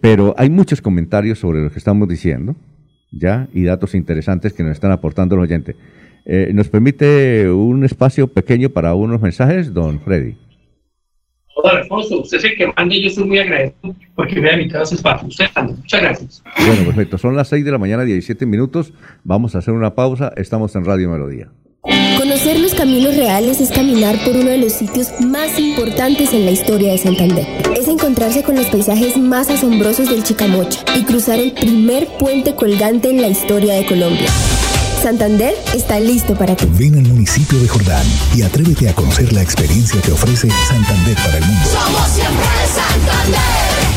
pero hay muchos comentarios sobre lo que estamos diciendo, ya, y datos interesantes que nos están aportando los oyentes. ¿Nos permite un espacio pequeño para unos mensajes, don Freddy? Don Alfonso, usted es el que manda y yo estoy muy agradecido porque me ha invitado a espacio. Usted manda. Muchas gracias. Bueno, perfecto. Son las 6 de la mañana, 17 minutos. Vamos a hacer una pausa. Estamos en Radio Melodía. Conocer los caminos reales es caminar por uno de los sitios más importantes en la historia de Santander. Es encontrarse con los paisajes más asombrosos del Chicamocha y cruzar el primer puente colgante en la historia de Colombia. Santander está listo para ti. Ven al municipio de Jordán y atrévete a conocer la experiencia que ofrece Santander para el mundo. Somos siempre Santander.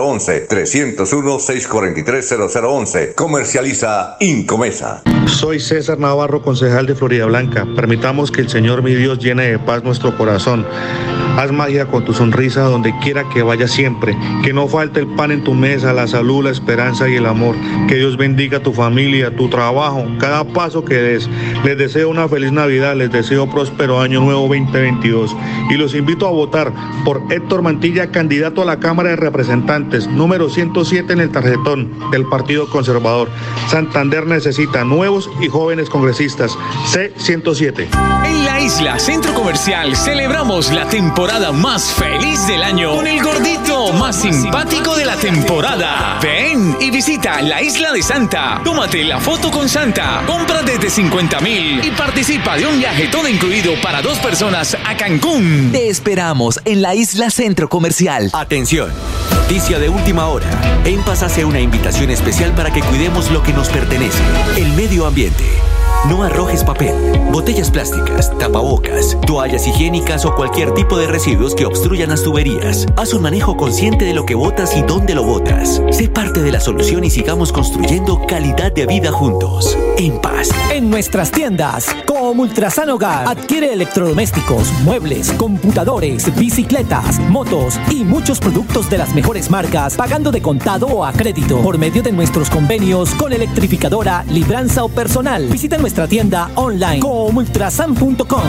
301-643-0011. Comercializa Incomesa. Soy César Navarro, concejal de Florida Blanca. Permitamos que el Señor mi Dios llene de paz nuestro corazón. Haz magia con tu sonrisa donde quiera que vaya siempre. Que no falte el pan en tu mesa, la salud, la esperanza y el amor. Que Dios bendiga tu familia, tu trabajo, cada paso que des. Les deseo una feliz Navidad, les deseo próspero año nuevo 2022. Y los invito a votar por Héctor Mantilla, candidato a la Cámara de Representantes, número 107 en el tarjetón del Partido Conservador. Santander necesita nuevos y jóvenes congresistas. C107. En la isla Centro Comercial celebramos la temporada más feliz del año más simpático de la temporada. Ven y visita la isla de Santa. Tómate la foto con Santa. Compra desde 50 mil y participa de un viaje todo incluido para dos personas a Cancún. Te esperamos en la isla Centro Comercial. Atención. Noticia de última hora. En Paz hace una invitación especial para que cuidemos lo que nos pertenece, el medio ambiente. No arrojes papel, botellas plásticas, tapabocas, toallas higiénicas o cualquier tipo de residuos que obstruyan las tuberías. Haz un manejo consciente de lo que botas y dónde lo botas. Sé parte de la solución y sigamos construyendo calidad de vida juntos. En paz. En nuestras tiendas, como Ultrasan Hogar, adquiere electrodomésticos, muebles, computadores, bicicletas, motos y muchos productos de las mejores marcas, pagando de contado o a crédito por medio de nuestros convenios con electrificadora, libranza o personal. Visita nuestra tienda online comultrasan.com.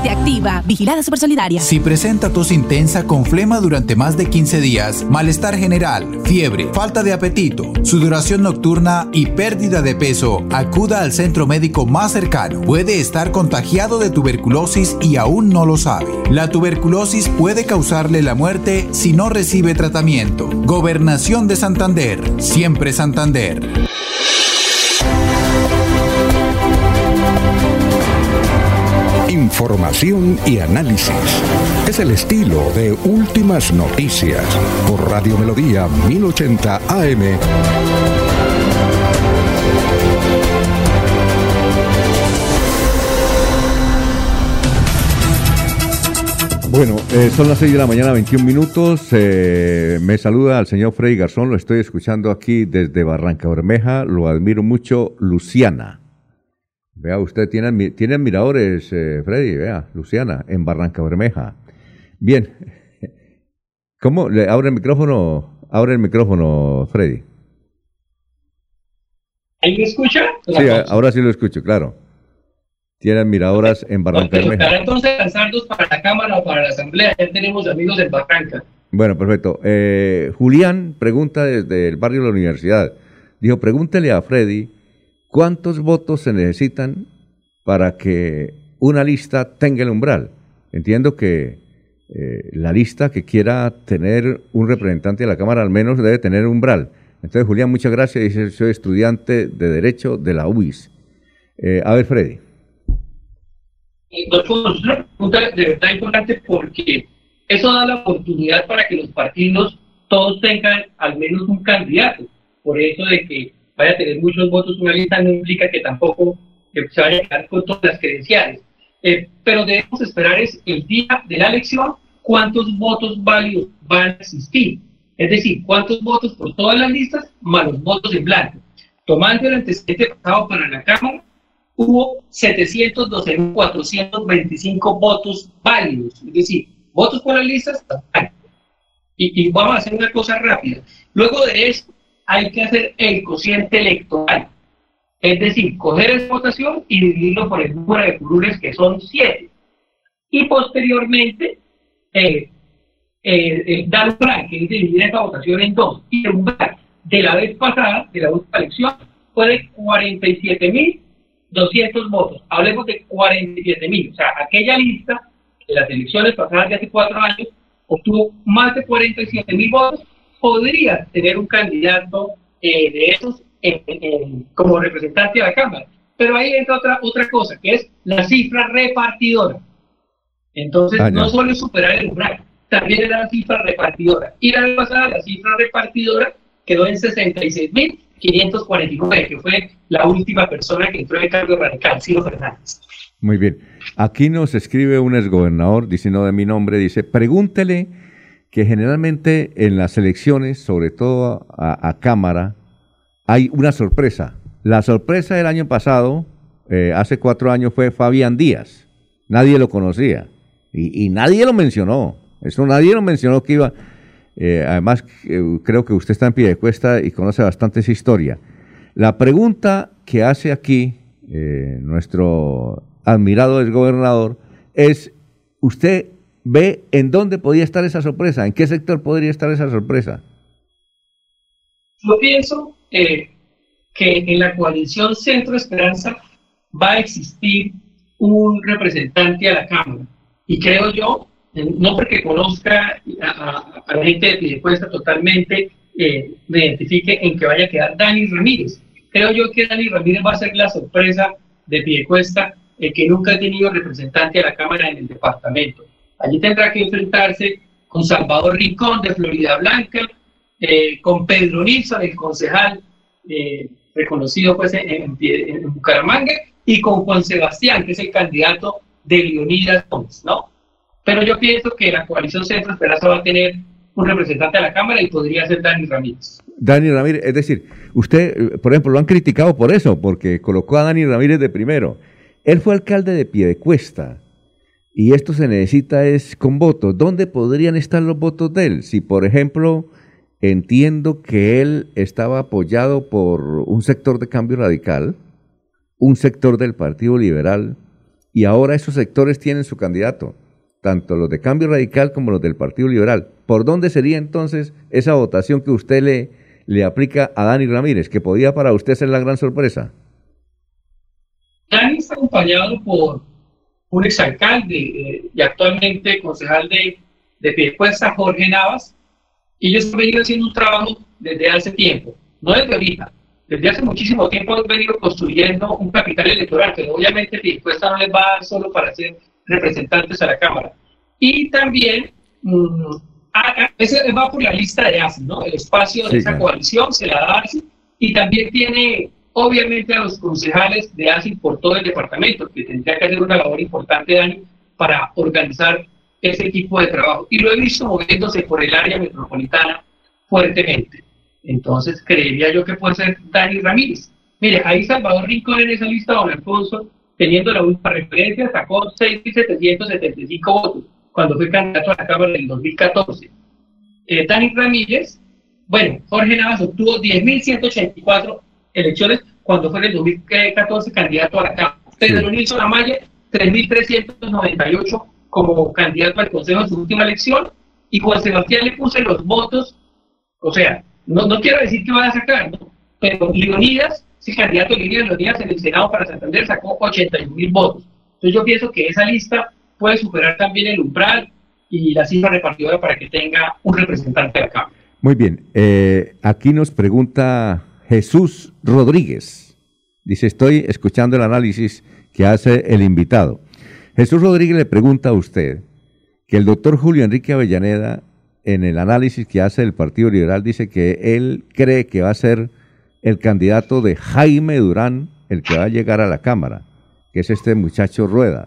Multiactiva, vigilada supersolidaria. Si presenta tos intensa con flema durante más de 15 días, malestar general, fiebre, falta de apetito, sudoración nocturna y pérdida de peso, acuda al centro médico más cercano. Puede estar contagiado de tuberculosis y aún no lo sabe. La tuberculosis puede causarle la muerte si no recibe tratamiento. Gobernación de Santander, siempre Santander. Información y análisis. Es el estilo de Últimas Noticias por Radio Melodía 1080 AM. Bueno, eh, son las 6 de la mañana, 21 minutos. Eh, me saluda al señor Freddy Garzón, lo estoy escuchando aquí desde Barranca Bermeja. Lo admiro mucho, Luciana. Vea, usted tiene, tiene admiradores, eh, Freddy, vea, Luciana, en Barranca Bermeja. Bien. [laughs] ¿Cómo? ¿Le abre el micrófono? Abre el micrófono, Freddy. ¿Ahí me escucha? Sí, ahora sí lo escucho, claro. Tiene admiradoras en Barranca Bermeja. entonces lanzarnos para la Cámara o para la Asamblea. Ya tenemos amigos en Barranca. Bueno, perfecto. Eh, Julián pregunta desde el barrio de la universidad. Dijo, pregúntele a Freddy ¿Cuántos votos se necesitan para que una lista tenga el umbral? Entiendo que eh, la lista que quiera tener un representante de la Cámara al menos debe tener umbral. Entonces, Julián, muchas gracias. Dice, soy estudiante de Derecho de la UIS. Eh, a ver, Freddy. una pregunta de verdad importante porque eso da la oportunidad para que los partidos todos tengan al menos un candidato. Por eso de que vaya a tener muchos votos una lista no implica que tampoco se vaya a quedar con todas las credenciales. Eh, pero debemos esperar es el día de la elección cuántos votos válidos van a existir. Es decir, cuántos votos por todas las listas más los votos en blanco. Tomando el antecedente pasado para la Cámara, hubo 712.425 votos válidos, es decir, votos por las listas. Y, y vamos a hacer una cosa rápida. Luego de eso, hay que hacer el cociente electoral. Es decir, coger esa votación y dividirlo por el número de curules, que son 7. Y posteriormente, eh, eh, eh, dar un umbral, que es dividir esa votación en dos. Y el umbral de la vez pasada, de la última elección, fue de 47.200 votos. Hablemos de 47.000. O sea, aquella lista de las elecciones pasadas de hace cuatro años obtuvo más de 47.000 votos. Podría tener un candidato de esos como representante de la Cámara. Pero ahí entra otra, otra cosa, que es la cifra repartidora. Entonces, ah, no solo es superar el umbral, también era la cifra repartidora. Y la vez pasada, la cifra repartidora quedó en 66.549, que fue la última persona que entró en el cambio radical, Ciro Fernández. Muy bien. Aquí nos escribe un exgobernador diciendo de mi nombre, dice, pregúntele que generalmente en las elecciones, sobre todo a, Cámara, hay una sorpresa. La sorpresa del año pasado, eh, hace cuatro años, fue Fabián Díaz. Nadie lo conocía y, nadie lo mencionó. Eso nadie lo mencionó que iba. Eh, además, eh, creo que usted está en pie de cuesta y conoce bastante esa historia. La pregunta que hace aquí nuestro admirado exgobernador es: ¿usted ve en dónde podía estar esa sorpresa? ¿En qué sector podría estar esa sorpresa? Yo pienso eh, que en la coalición Centro Esperanza va a existir un representante a la Cámara. Y creo yo, eh, no porque conozca a, la gente de Pidecuesta totalmente, eh, me identifique en que vaya a quedar Dani Ramírez. Creo yo que Dani Ramírez va a ser la sorpresa de Piedecuesta, eh, que nunca ha tenido representante a la Cámara en el departamento. Allí tendrá que enfrentarse con Salvador Rincón de Florida Blanca, eh, con Pedro Nilsson, el concejal eh, reconocido pues en, Bucaramanga, y con Juan Sebastián, que es el candidato de Leonidas Gómez, ¿no? Pero yo pienso que la coalición Centro Esperanza va a tener un representante a la Cámara y podría ser Dani Ramírez. Dani Ramírez, es decir, usted, eh, por ejemplo, lo han criticado por eso, porque colocó a Dani Ramírez de primero. Él fue alcalde de Piedecuesta. Y esto se necesita es con votos. ¿Dónde podrían estar los votos de él? Si, por ejemplo, Entiendo que él estaba apoyado por un sector de cambio radical, un sector del Partido Liberal, y ahora esos sectores tienen su candidato, tanto los de cambio radical como los del Partido Liberal. ¿Por dónde sería entonces esa votación que usted le, le aplica a Dani Ramírez, que podía para usted ser la gran sorpresa? Dani está acompañado por un exalcalde eh, y actualmente concejal de, de Piedecuesta, Jorge Navas, y ellos han venido haciendo un trabajo desde hace tiempo, no desde ahorita. Desde hace muchísimo tiempo han venido construyendo un capital electoral, que obviamente Piedecuesta no les va a dar solo para ser representantes a la Cámara. Y también mmm, ese va por la lista de ASI, ¿no? El espacio de esa coalición se la da ASI y también tiene obviamente a los concejales de ASI por todo el departamento, que tendría que hacer una labor importante, Dani, para organizar ese tipo de trabajo. Y lo he visto moviéndose por el área metropolitana fuertemente. Entonces, creería yo que puede ser Dani Ramírez. Mire, ahí Salvador Rincón en esa lista, don Alfonso, teniendo la última referencia, sacó 6.775 votos cuando fue candidato a la Cámara en el 2014. Eh, Dani Ramírez, bueno, Jorge Navas obtuvo 10.184 elecciones cuando fue en el 2014 candidato a la Cámara. Pedro Nilsson Amaya, 3.398 como candidato al Consejo en su última elección y Juan Sebastián le puse los votos, o sea, no, no quiero decir que va a sacar, pero Leonidas, ese candidato de Leonidas en el Senado para Santander sacó 81 mil votos. Entonces yo pienso que esa lista puede superar también el umbral y la cifra repartidora para que tenga un representante acá. Muy bien, eh, aquí nos pregunta Jesús Rodríguez. Dice, estoy escuchando el análisis que hace el invitado. Jesús Rodríguez le pregunta a usted que el doctor Julio Enrique Avellaneda, en el análisis que hace del Partido Liberal, dice que él cree que va a ser el candidato de Jaime Durán el que va a llegar a la Cámara, que es este muchacho Rueda.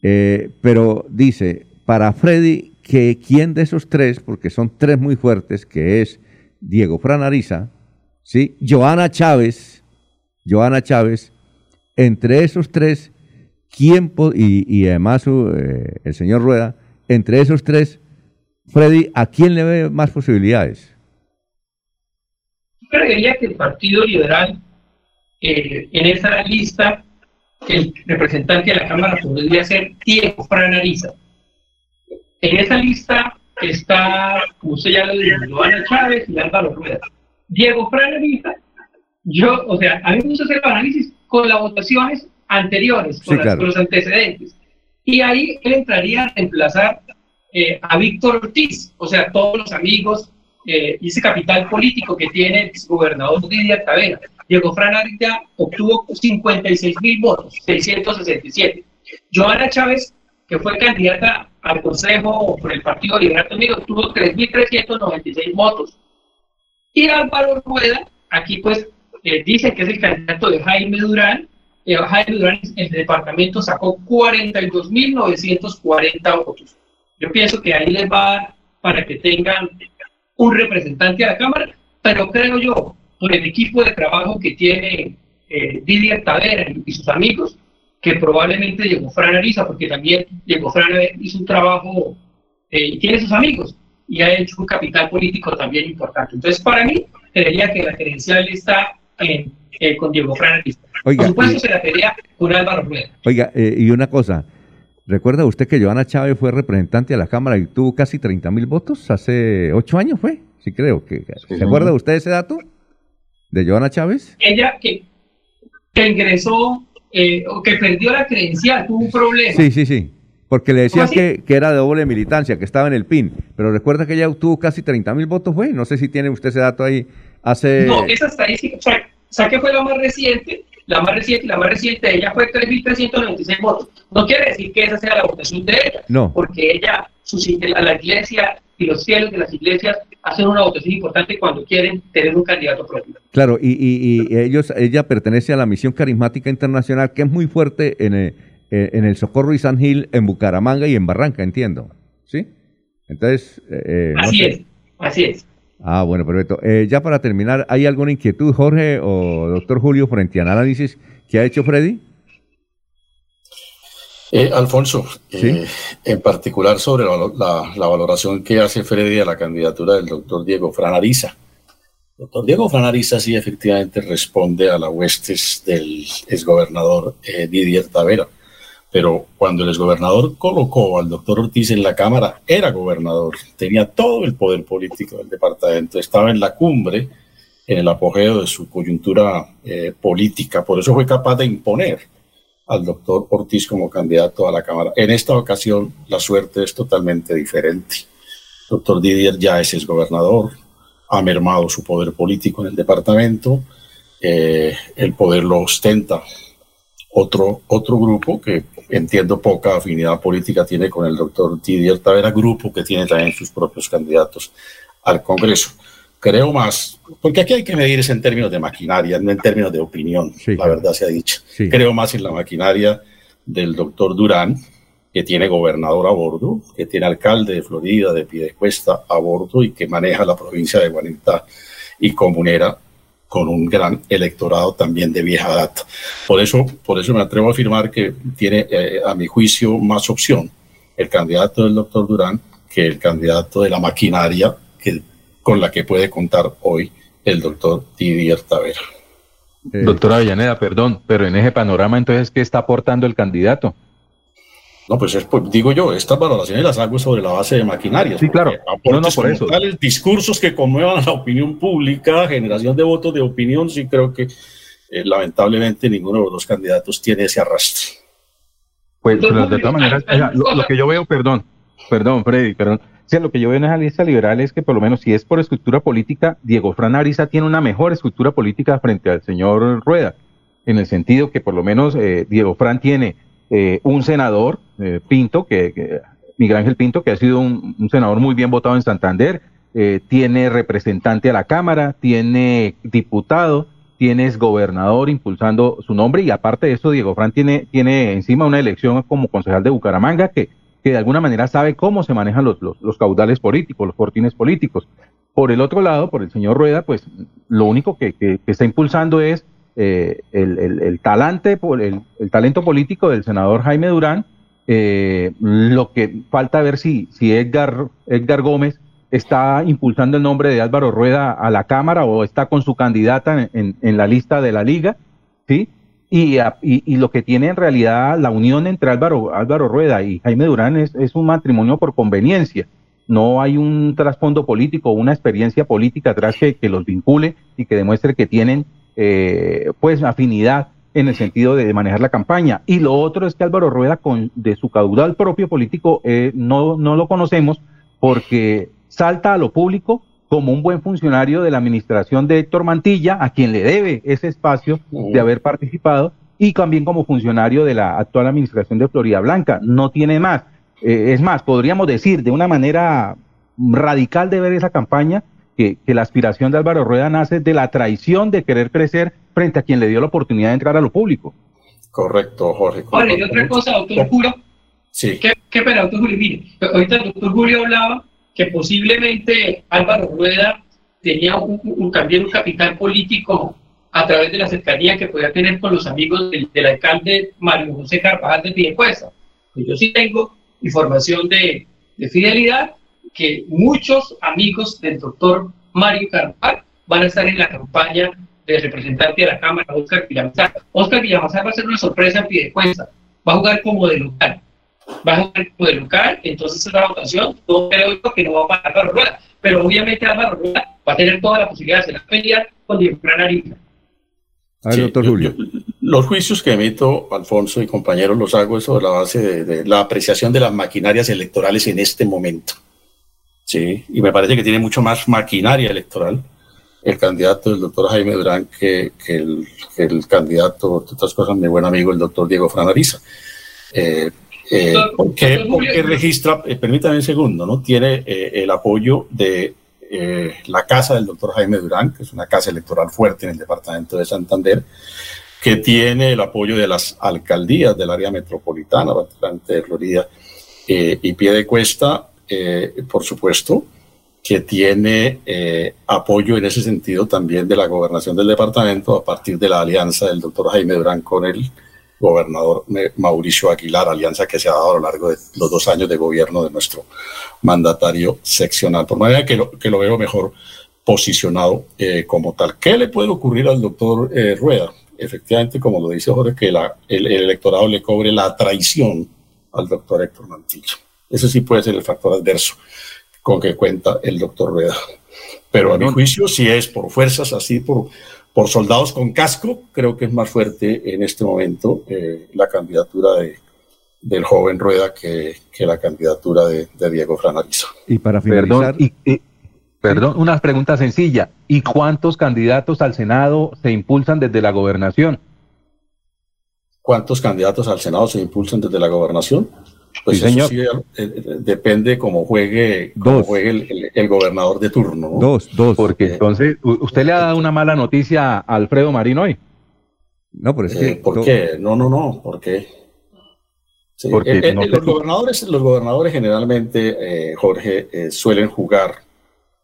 Eh, pero dice, para Freddy, que quién de esos tres, porque son tres muy fuertes, que es Diego Franariza, ¿sí? Joana Chávez, Joana Chávez, entre esos tres, ¿quién y, y, además eh, el señor Rueda, entre esos tres, Freddy, ¿a quién le ve más posibilidades? creería que el Partido Liberal, eh, en esa lista, el representante de la Cámara podría ser Diego Franariza. En esa lista está, como usted ya lo dijo, Joana Chávez y Álvaro Rueda. Diego Franariza, yo, o sea, a mí me gusta hacer el análisis con las votaciones anteriores, con, los antecedentes. Y ahí él entraría a reemplazar eh, a Víctor Ortiz, o sea, todos los amigos eh, y ese capital político que tiene el gobernador Didier Tavera. Diego Fran Arita obtuvo 56 mil votos, 667. Joana Chávez, que fue candidata al Consejo por el Partido Liberal también, obtuvo 3.396 votos. Y Álvaro Rueda, aquí pues eh, dice que es el candidato de Jaime Durán. Eh, Jaime Durán en el departamento sacó 42.940 votos. Yo pienso que ahí les va para que tengan un representante a la Cámara, pero creo yo, por el equipo de trabajo que tiene eh, Didier Tavera y sus amigos, que probablemente llegó Fran Ariza, porque también llegó Fran hizo un trabajo eh, y tiene sus amigos y ha hecho un capital político también importante. Entonces, para mí, creería que la credencial está en, eh, con Diego Fran. Por supuesto, se la pelea con Álvaro Rueda. Oiga, eh, y una cosa, ¿Recuerda usted que Joana Chávez fue representante a la Cámara y tuvo casi 30 mil votos hace ocho años, fue? Sí, creo. que ¿Se acuerda usted ese dato de Joana Chávez? Ella que, que ingresó eh, o que perdió la credencial, tuvo un problema. Sí, sí, sí. Porque le decían que, que, era de doble militancia, que estaba en el PIN. Pero recuerda que ella obtuvo casi 30 mil votos, fue. No sé si tiene usted ese dato ahí hace... No, esa estadística, o sea, o sea que fue la más reciente la más reciente, la más reciente de ella fue 3.396 votos. No quiere decir que esa sea la votación de ella, no. porque ella, sus, la iglesia y los cielos de las iglesias hacen una votación importante cuando quieren tener un candidato propio. Claro, y, y, ellos, ella pertenece a la misión carismática internacional, que es muy fuerte en el, eh, en el Socorro y San Gil, en Bucaramanga y en Barranca, entiendo. ¿Sí? Entonces. Eh, eh, así es, así es. Ah, bueno, perfecto. Eh, ya para terminar, ¿hay alguna inquietud, Jorge o doctor Julio, frente al análisis que ha hecho Freddy? Eh, Alfonso, eh, en particular sobre la, valoración que hace Freddy a la candidatura del doctor Diego Franariza. Doctor Diego Franariza sí efectivamente responde a la huestes del exgobernador Didier Tavera pero cuando el exgobernador colocó al doctor Ortiz en la Cámara, era gobernador, tenía todo el poder político del departamento, estaba en la cumbre, en el apogeo de su coyuntura eh, política, por eso fue capaz de imponer al doctor Ortiz como candidato a la Cámara. En esta ocasión la suerte es totalmente diferente. El doctor Didier ya es exgobernador, ha mermado su poder político en el departamento, eh, el poder lo ostenta otro, otro grupo que entiendo poca afinidad política tiene con el doctor Didier Tavera, grupo que tiene también sus propios candidatos al Congreso. Creo más, porque aquí hay que medirse en términos de maquinaria, no en términos de opinión, la verdad se ha dicho. Creo más en la maquinaria del doctor Durán, que tiene gobernador a bordo, que tiene alcalde de Florida, de Piedecuesta a bordo y que maneja la provincia de Guarentá y comunera con un gran electorado también de vieja data. Por eso, por eso me atrevo a afirmar que tiene, eh, a mi juicio, más opción el candidato del doctor Durán que el candidato de la maquinaria que, con la que puede contar hoy el doctor Didier Tavera. Doctora Avellaneda, perdón, pero en ese panorama entonces, ¿qué está aportando el candidato? No, pues, es, pues, digo yo, estas valoraciones las hago sobre la base de maquinaria. Sí, claro. No, no, por eso. Tales, discursos que conmuevan a la opinión pública, generación de votos de opinión, sí creo que eh, lamentablemente ninguno de los dos candidatos tiene ese arrastre. Pues, de todas maneras, lo, que yo veo, perdón, perdón, Freddy, perdón. Sí, lo que yo veo en esa lista liberal es que por lo menos si es por estructura política, Diego Fran Ariza tiene una mejor estructura política frente al señor Rueda, en el sentido que por lo menos eh, Diego Fran tiene eh, un senador, eh, Pinto, que, Miguel Ángel Pinto, que ha sido un, senador muy bien votado en Santander, eh, tiene representante a la Cámara, tiene diputado, tienes gobernador impulsando su nombre y aparte de eso, Diego Fran tiene, tiene encima una elección como concejal de Bucaramanga que, que de alguna manera sabe cómo se manejan los, los, caudales políticos, los fortines políticos. Por el otro lado, por el señor Rueda, pues lo único que, que, que está impulsando es eh, el, el, el, el, talento político del senador Jaime Durán. Eh, lo que falta ver si, si Edgar, Edgar Gómez está impulsando el nombre de Álvaro Rueda a la Cámara o está con su candidata en, en la lista de la liga, ¿sí? Y, y, y, lo que tiene en realidad la unión entre Álvaro, Álvaro Rueda y Jaime Durán es, es un matrimonio por conveniencia. No hay un trasfondo político, una experiencia política atrás que, que los vincule y que demuestre que tienen eh, pues afinidad en el sentido de, manejar la campaña. Y lo otro es que Álvaro Rueda, con, de su caudal propio político, eh, no, no lo conocemos porque salta a lo público como un buen funcionario de la administración de Héctor Mantilla, a quien le debe ese espacio de haber participado, y también como funcionario de la actual administración de Florida Blanca. No tiene más. Eh, es más, podríamos decir de una manera radical de ver esa campaña que, que, la aspiración de Álvaro Rueda nace de la traición de querer crecer frente a quien le dio la oportunidad de entrar a lo público. Correcto, Jorge. Vale, y otra cosa, doctor Julio. Sí. ¿Qué, qué pena, doctor Julio? Mire, ahorita el doctor Julio hablaba que posiblemente Álvaro Rueda tenía un, un, también un capital político a través de la cercanía que podía tener con los amigos del, del alcalde Mario José Carvajal de Piedecuesta. Pues yo sí tengo información de, de, fidelidad que muchos amigos del doctor Mario Carvajal van a estar en la campaña de representante de la Cámara, Oscar Villamazar. Oscar Villamazar va a ser una sorpresa en Piedecuesta. Va a jugar como de local va a jugar de local, entonces es la votación, no creo que no va a pagar Álvaro Rueda, pero obviamente Álvaro Rueda va a tener toda la posibilidad de hacer la pelea con Diego Ariza. A ver, doctor Julio. Los juicios que emito, Alfonso y compañeros, los hago sobre la base de, de, la apreciación de las maquinarias electorales en este momento. Sí, y me parece que tiene mucho más maquinaria electoral el candidato del doctor Jaime Durán que, que, el, que el, candidato, otras cosas, mi buen amigo, el doctor Diego Franariza. Eh, eh, porque, porque, registra, eh, permítame un segundo, ¿no? Tiene eh, el apoyo de eh, la casa del doctor Jaime Durán, que es una casa electoral fuerte en el departamento de Santander, que tiene el apoyo de las alcaldías del área metropolitana, bastante de Florida y pie de cuesta, por supuesto, que tiene apoyo en ese sentido también de la gobernación del departamento a partir de la alianza del doctor Jaime Durán con el gobernador Mauricio Aguilar, alianza que se ha dado a lo largo de los dos años de gobierno de nuestro mandatario seccional. Por manera que lo, veo mejor posicionado eh, como tal. ¿Qué le puede ocurrir al doctor eh, Rueda? Efectivamente, como lo dice Jorge, que el, el, electorado le cobre la traición al doctor Héctor Mantilla. Ese sí puede ser el factor adverso con que cuenta el doctor Rueda. Pero a mi juicio, si es por fuerzas, así por por soldados con casco, creo que es más fuerte en este momento eh, la candidatura de, del joven Rueda que, que la candidatura de, de, Diego Franariza. Y para finalizar... Perdón, y, y, perdón, una pregunta sencilla. ¿Y cuántos candidatos al Senado se impulsan desde la gobernación? ¿Cuántos candidatos al Senado se impulsan desde la gobernación? Pues sí, señor. Sí, eh, depende cómo juegue, cómo juegue el, el, el, gobernador de turno. ¿no? Dos, dos. Porque eh, entonces, ¿usted le ha dado una mala noticia a Alfredo Marín hoy? No, pero es que... Eh, ¿Por qué? No, no, no, ¿por qué? Sí, Porque eh, no los, gobernadores, los gobernadores generalmente, Jorge, suelen jugar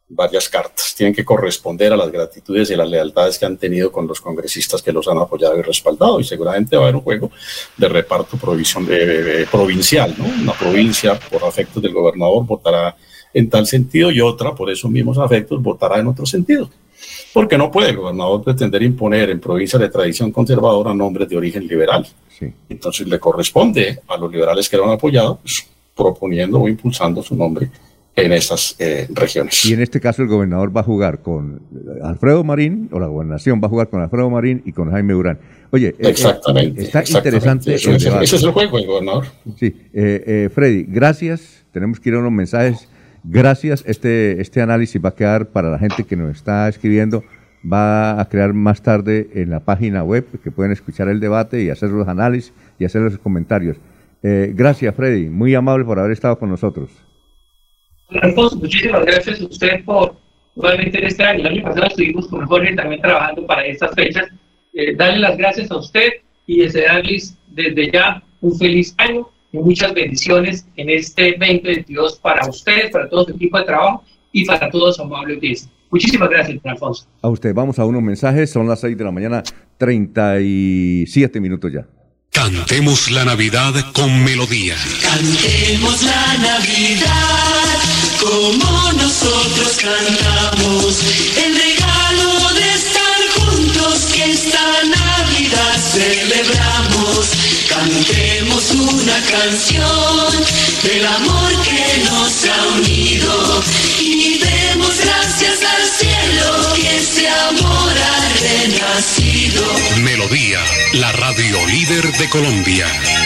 varias cartas. Tienen que corresponder a las gratitudes y las lealtades que han tenido con los congresistas que los han apoyado y respaldado. Y seguramente va a haber un juego de reparto provisión, eh, provincial, ¿no? Una provincia, por afectos del gobernador, votará en tal sentido y otra, por esos mismos afectos, votará en otro sentido. Porque no puede el gobernador pretender imponer en provincias de tradición conservadora nombres de origen liberal. Sí. Entonces le corresponde a los liberales que lo han apoyado, pues, proponiendo o impulsando su nombre en esas eh, regiones. Y en este caso el gobernador va a jugar con Alfredo Marín, o la gobernación va a jugar con Alfredo Marín y con Jaime Durán. Oye, exactamente, eh, está exactamente. interesante eso, el ese, debate. ese es el juego, el gobernador. Sí, eh, Freddy, gracias. Tenemos que ir a unos mensajes. Gracias. Este, este análisis va a quedar para la gente que nos está escribiendo. Va a crear más tarde en la página web que pueden escuchar el debate y hacer los análisis y hacer los comentarios. Eh, gracias, Freddy. Muy amable por haber estado con nosotros. Alfonso, muchísimas gracias a usted por nuevamente en este año. El año pasado estuvimos con Jorge también trabajando para estas fechas. Eh, darle las gracias a usted y desearles desde ya un feliz año y muchas bendiciones en este 2022 para ustedes, para todo su equipo de trabajo y para todos su amable audiencia. Muchísimas gracias, don Alfonso. A usted, vamos a unos mensajes, son las 6 de la mañana, 37 minutos ya. Cantemos la Navidad con melodía. Cantemos la Navidad como nosotros cantamos. El regalo de estar juntos que esta Navidad celebramos. Cantemos una canción del amor que nos ha unido y demos gracias al cielo que ese amor radio líder de Colombia.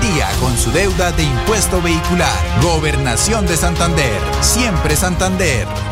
día con su deuda de impuesto vehicular. Gobernación de Santander. Siempre Santander.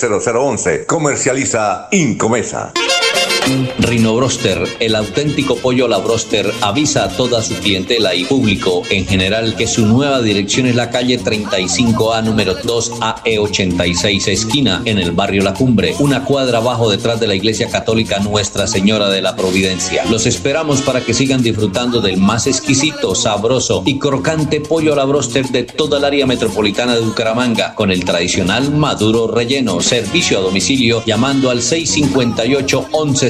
301-643-0011. Comercializa Incomesa. Rino Broster, el auténtico pollo a la Broster, avisa a toda su clientela y público en general que su nueva dirección es la calle 35A número 2 AE86 esquina en el barrio La Cumbre, una cuadra abajo detrás de la iglesia católica Nuestra Señora de la Providencia. Los esperamos para que sigan disfrutando del más exquisito, sabroso y crocante pollo a la Broster de toda el área metropolitana de Bucaramanga con el tradicional maduro relleno, servicio a domicilio llamando al 658 11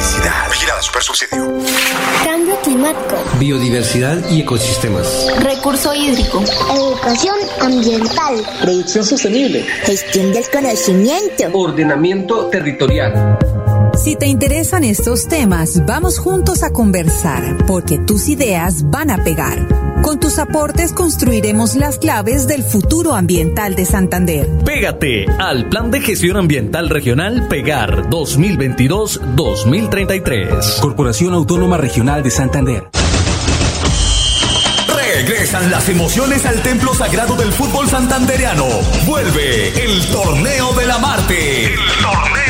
felicidad. Vigilada Super Subsidio. Cambio climático. Biodiversidad y ecosistemas. Recurso hídrico. Educación ambiental. Producción sostenible. Gestión del conocimiento. Ordenamiento territorial. Si te interesan estos temas, vamos juntos a conversar, porque tus ideas van a pegar. Con tus aportes construiremos las claves del futuro ambiental de Santander. Pégate al Plan de Gestión Ambiental Regional Pegar 2022-2033. Corporación Autónoma Regional de Santander. Regresan las emociones al templo sagrado del fútbol santandereano. Vuelve el torneo de la Marte. El torneo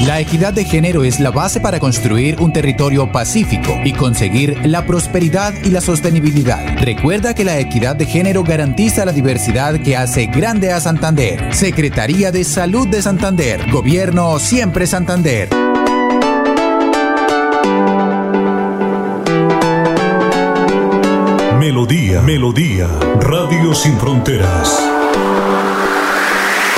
La equidad de género es la base para construir un territorio pacífico y conseguir la prosperidad y la sostenibilidad. Recuerda que la equidad de género garantiza la diversidad que hace grande a Santander. Secretaría de Salud de Santander. Gobierno siempre Santander. Melodía, Melodía, Radio Sin Fronteras.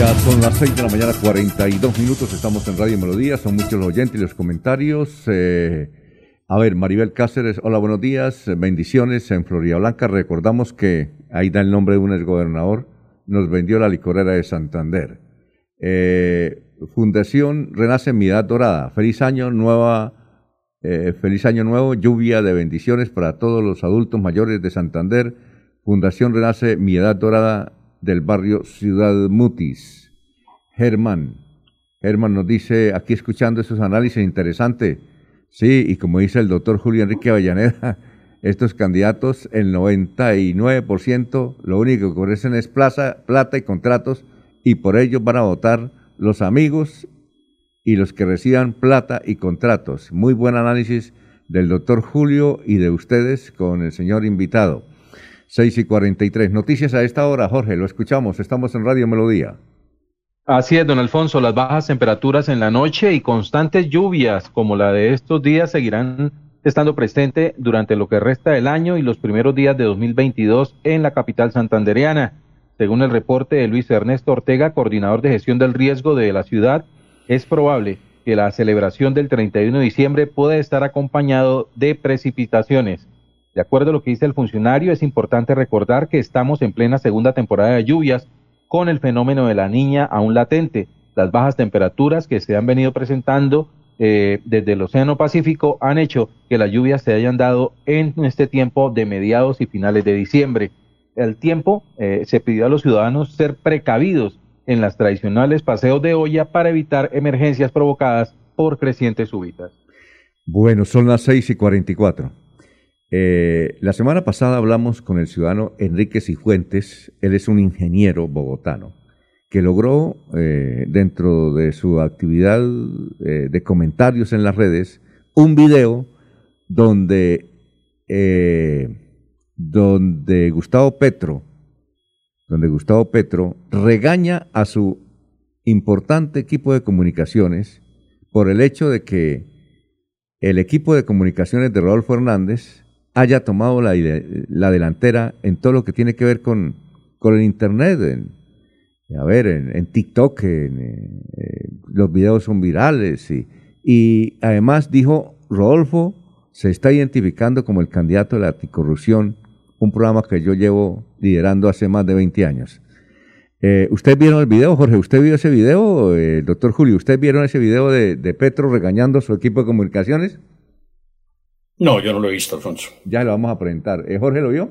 Son las 6 de la mañana, 42 minutos. Estamos en Radio Melodía. Son muchos los oyentes y los comentarios. Eh, a ver, Maribel Cáceres, hola, buenos días. Bendiciones en Florida Blanca. Recordamos que ahí da el nombre de un exgobernador. Nos vendió la licorera de Santander. Eh, Fundación Renace Mi Edad Dorada. Feliz año, nueva. Eh, feliz año nuevo, lluvia de bendiciones para todos los adultos mayores de Santander. Fundación Renace Mi Edad Dorada del barrio Ciudad Mutis. Germán. Germán nos dice, aquí escuchando esos análisis interesantes. Sí, y como dice el doctor Julio Enrique Avellaneda, [laughs] estos candidatos, el 99%, lo único que ofrecen es plaza, plata y contratos, y por ello van a votar los amigos y los que reciban plata y contratos. Muy buen análisis del doctor Julio y de ustedes con el señor invitado. 6 y 43. Noticias a esta hora, Jorge, lo escuchamos. Estamos en Radio Melodía. Así es, don Alfonso, las bajas temperaturas en la noche y constantes lluvias como la de estos días seguirán estando presentes durante lo que resta del año y los primeros días de 2022 en la capital santandereana. Según el reporte de Luis Ernesto Ortega, coordinador de gestión del riesgo de la ciudad, es probable que la celebración del 31 de diciembre pueda estar acompañado de precipitaciones. De acuerdo a lo que dice el funcionario, es importante recordar que estamos en plena segunda temporada de lluvias con el fenómeno de la niña aún latente. Las bajas temperaturas que se han venido presentando eh, desde el Océano Pacífico han hecho que las lluvias se hayan dado en este tiempo de mediados y finales de diciembre. El tiempo eh, se pidió a los ciudadanos ser precavidos en las tradicionales paseos de olla para evitar emergencias provocadas por crecientes súbitas. Bueno, son las 6 y 44. Eh, la semana pasada hablamos con el ciudadano Enrique Cifuentes, él es un ingeniero bogotano, que logró eh, dentro de su actividad eh, de comentarios en las redes un video donde, donde Gustavo Petro, donde Gustavo Petro regaña a su importante equipo de comunicaciones por el hecho de que el equipo de comunicaciones de Rodolfo Hernández haya tomado la, la, delantera en todo lo que tiene que ver con, con el Internet. En, a ver, en, TikTok en, eh, los videos son virales y, y además dijo, Rodolfo se está identificando como el candidato de la anticorrupción, un programa que yo llevo liderando hace más de 20 años. Eh, ¿Usted vieron el video, Jorge? ¿Usted vio ese video, eh, doctor Julio? ¿Usted vieron ese video de, de Petro regañando a su equipo de comunicaciones? No, yo no lo he visto, Alfonso. Ya lo vamos a presentar. ¿Eh, ¿Jorge lo vio?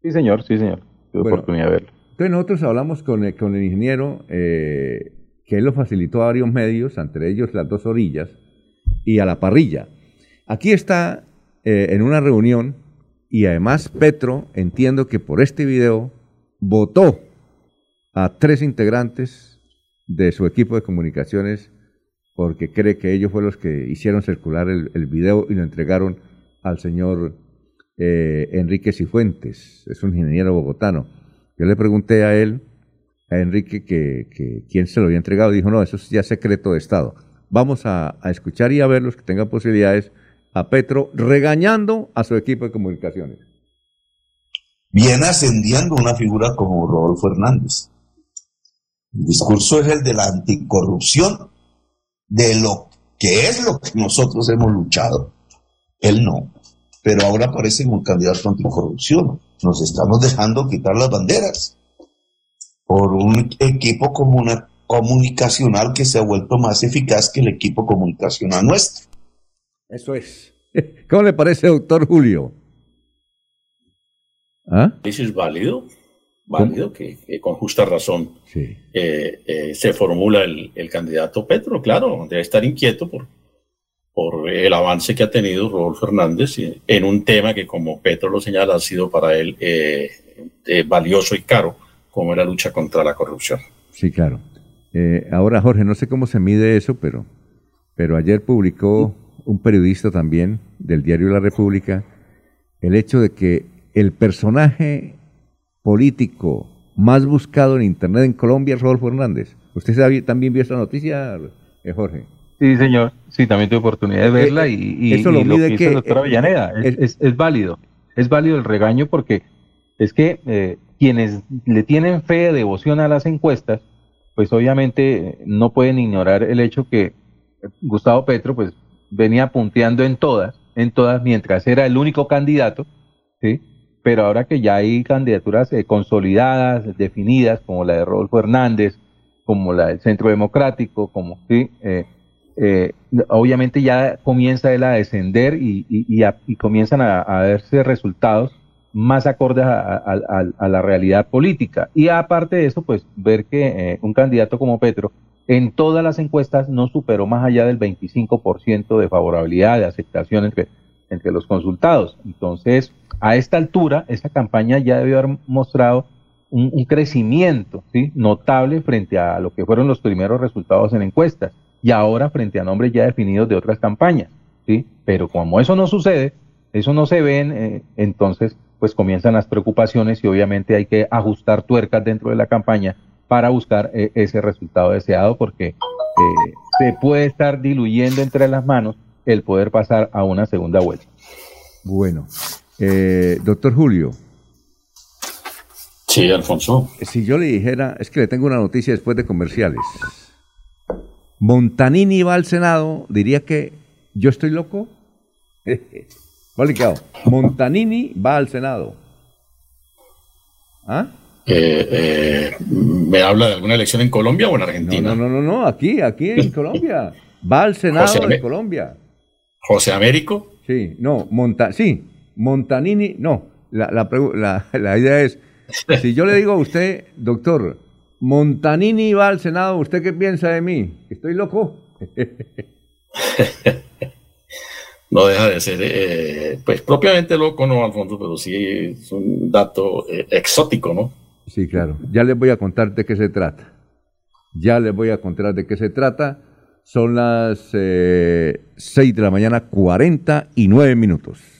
Sí, señor, sí, señor. Tuve oportunidad de verlo. Entonces nosotros hablamos con el, con el ingeniero eh, que él lo facilitó a varios medios, entre ellos las dos orillas, y a la parrilla. Aquí está eh, en una reunión y además Petro, entiendo que por este video, votó a tres integrantes de su equipo de comunicaciones porque cree que ellos fueron los que hicieron circular el, video y lo entregaron al señor eh, Enrique Cifuentes, es un ingeniero bogotano. Yo le pregunté a él, a Enrique, que, quién se lo había entregado, dijo, no, eso es ya secreto de Estado. Vamos a, a escuchar y a ver los que tengan posibilidades a Petro regañando a su equipo de comunicaciones. Viene ascendiendo una figura como Rodolfo Hernández. El discurso es el de la anticorrupción de lo que es lo que nosotros hemos luchado. Él no. Pero ahora aparece como candidato anticorrupción. Nos estamos dejando quitar las banderas por un equipo comunicacional que se ha vuelto más eficaz que el equipo comunicacional nuestro. Eso es. [laughs] ¿Cómo le parece, doctor Julio? ¿Ah? ¿Eso es válido? Válido, que, con justa razón eh, eh, se formula el, candidato Petro. Claro, debe estar inquieto por, por el avance que ha tenido Rodolfo Hernández en un tema que, como Petro lo señala, ha sido para él eh, valioso y caro, como es la lucha contra la corrupción. Sí, claro. ahora, Jorge, no sé cómo se mide eso, pero, pero ayer publicó un periodista también del diario La República el hecho de que el personaje político más buscado en Internet en Colombia es Rodolfo Hernández. ¿Usted sabe- también vio esta noticia, eh, Jorge? Sí, señor. Sí, también tuve oportunidad de verla Eh, y, eh, y- eso y lo lo, mide que dice que, la doctora eh, Avellaneda es, es- es válido. Es válido el regaño porque es que eh, quienes le tienen fe, devoción a las encuestas, pues obviamente no pueden ignorar el hecho que Gustavo Petro pues venía punteando en todas, en todas, mientras era el único candidato, ¿sí? Pero ahora que ya hay candidaturas eh, consolidadas, definidas, como la de Rodolfo Hernández, como la del Centro Democrático, como sí, eh, eh, obviamente ya comienza él a descender y, y- a- comienzan a, verse resultados más acordes a, la realidad política. Y aparte de eso, pues ver que eh, un candidato como Petro en todas las encuestas no superó más allá del 25% de favorabilidad, de aceptación entre los consultados. Entonces, a esta altura, esta campaña ya debió haber mostrado un, crecimiento ¿sí? notable frente a lo que fueron los primeros resultados en encuestas y ahora frente a nombres ya definidos de otras campañas. ¿sí? Pero como eso no sucede, eso no se ven, eh, entonces pues comienzan las preocupaciones y obviamente hay que ajustar tuercas dentro de la campaña para buscar eh, ese resultado deseado porque eh, se puede estar diluyendo entre las manos el poder pasar a una segunda vuelta. Bueno, eh, doctor Julio. Sí, Alfonso. Si yo le dijera, es que le tengo una noticia después de comerciales. Montanini va al Senado, diría que yo estoy loco. [laughs] Montanini va al Senado. ¿Ah? Eh, eh, ¿Me habla de alguna elección en Colombia o en Argentina? No, no, no, no, aquí, aquí en [laughs] Colombia. Va al Senado José de Colombia. José Américo. Sí, no, Monta, sí, Montanini, no. La, la, la idea es, si yo le digo a usted, doctor, Montanini va al Senado, ¿usted qué piensa de mí? ¿Estoy loco? [laughs] No deja de ser, eh, pues propiamente loco, no, Alfonso, pero sí es un dato eh, exótico, ¿no? Sí, claro. Ya les voy a contar de qué se trata. Ya les voy a contar de qué se trata. Son las eh, 6 de la mañana, 49 minutos.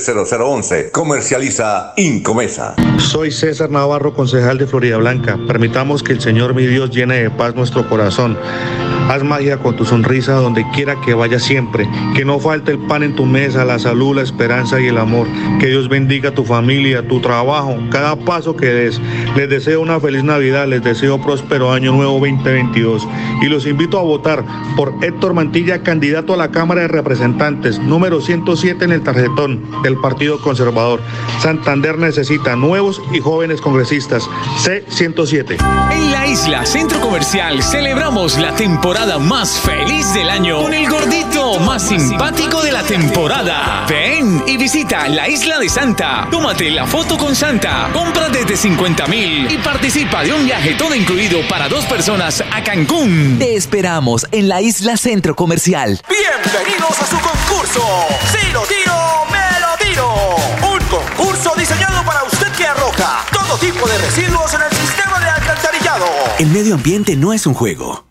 301-643-0011. Comercializa Incomesa. Soy César Navarro, concejal de Florida Blanca. Permitamos que el Señor mi Dios llene de paz nuestro corazón. Haz magia con tu sonrisa donde quiera que vaya siempre. Que no falte el pan en tu mesa, la salud, la esperanza y el amor. Que Dios bendiga tu familia, tu trabajo, cada paso que des. Les deseo una feliz Navidad, les deseo próspero año nuevo 2022. Y los invito a votar por Héctor Mantilla, candidato a la Cámara de Representantes, número 107 en el tarjetón del Partido Conservador. Santander necesita nuevos y jóvenes congresistas. C107. En la isla Centro Comercial celebramos la temporada más feliz del año con el gordito más simpático de la temporada. Ven y visita la isla de Santa. Tómate la foto con Santa. Compra desde 50 mil y participa de un viaje todo incluido para dos personas a Cancún. Te esperamos en la isla Centro Comercial. Bienvenidos a su concurso. Si lo tiro, me lo tiro. Un concurso diseñado para usted que arroja todo tipo de residuos en el sistema de alcantarillado. El medio ambiente no es un juego.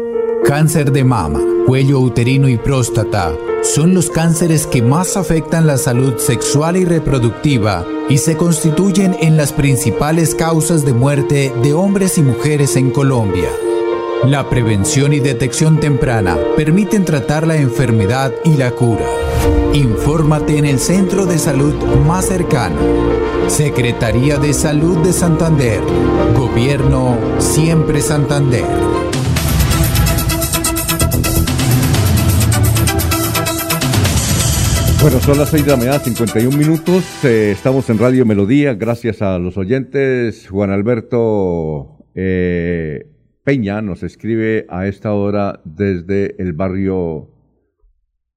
Cáncer de mama, cuello uterino y próstata son los cánceres que más afectan la salud sexual y reproductiva y se constituyen en las principales causas de muerte de hombres y mujeres en Colombia. La prevención y detección temprana permiten tratar la enfermedad y la cura. Infórmate en el centro de salud más cercano. Secretaría de Salud de Santander. Gobierno Siempre Santander. Bueno, son las 6 de la mañana, 51 minutos. Eh, estamos en Radio Melodía. Gracias a los oyentes. Juan Alberto eh, Peña nos escribe a esta hora desde el barrio.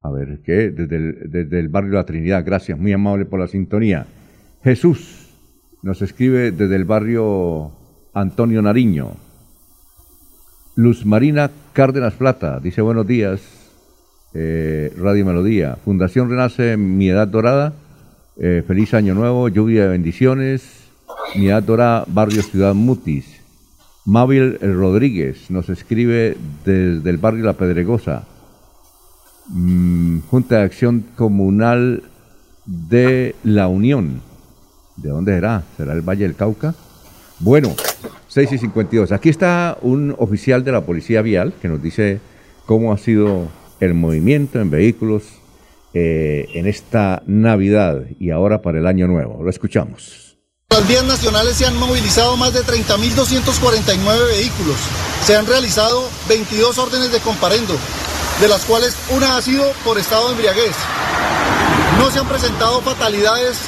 A ver, ¿qué? Desde el, desde el barrio La Trinidad. Gracias, muy amable por la sintonía. Jesús nos escribe desde el barrio Antonio Nariño. Luz Marina Cárdenas Plata dice buenos días, eh, Radio Melodía. Fundación Renace Mi Edad Dorada. Eh, feliz Año Nuevo, lluvia de bendiciones. Mi Edad Dorada, Barrio Ciudad Mutis. Mábil Rodríguez nos escribe desde el barrio La Pedregosa. Mm, Junta de Acción Comunal de La Unión. ¿De dónde será? ¿Será el Valle del Cauca? Bueno, 6 y 52. Aquí está un oficial de la Policía Vial que nos dice cómo ha sido el movimiento en vehículos eh, en esta Navidad y ahora para el Año Nuevo. Lo escuchamos. Las vías nacionales se han movilizado más de 30.249 vehículos. Se han realizado 22 órdenes de comparendo, de las cuales una ha sido por estado de embriaguez. No se han presentado fatalidades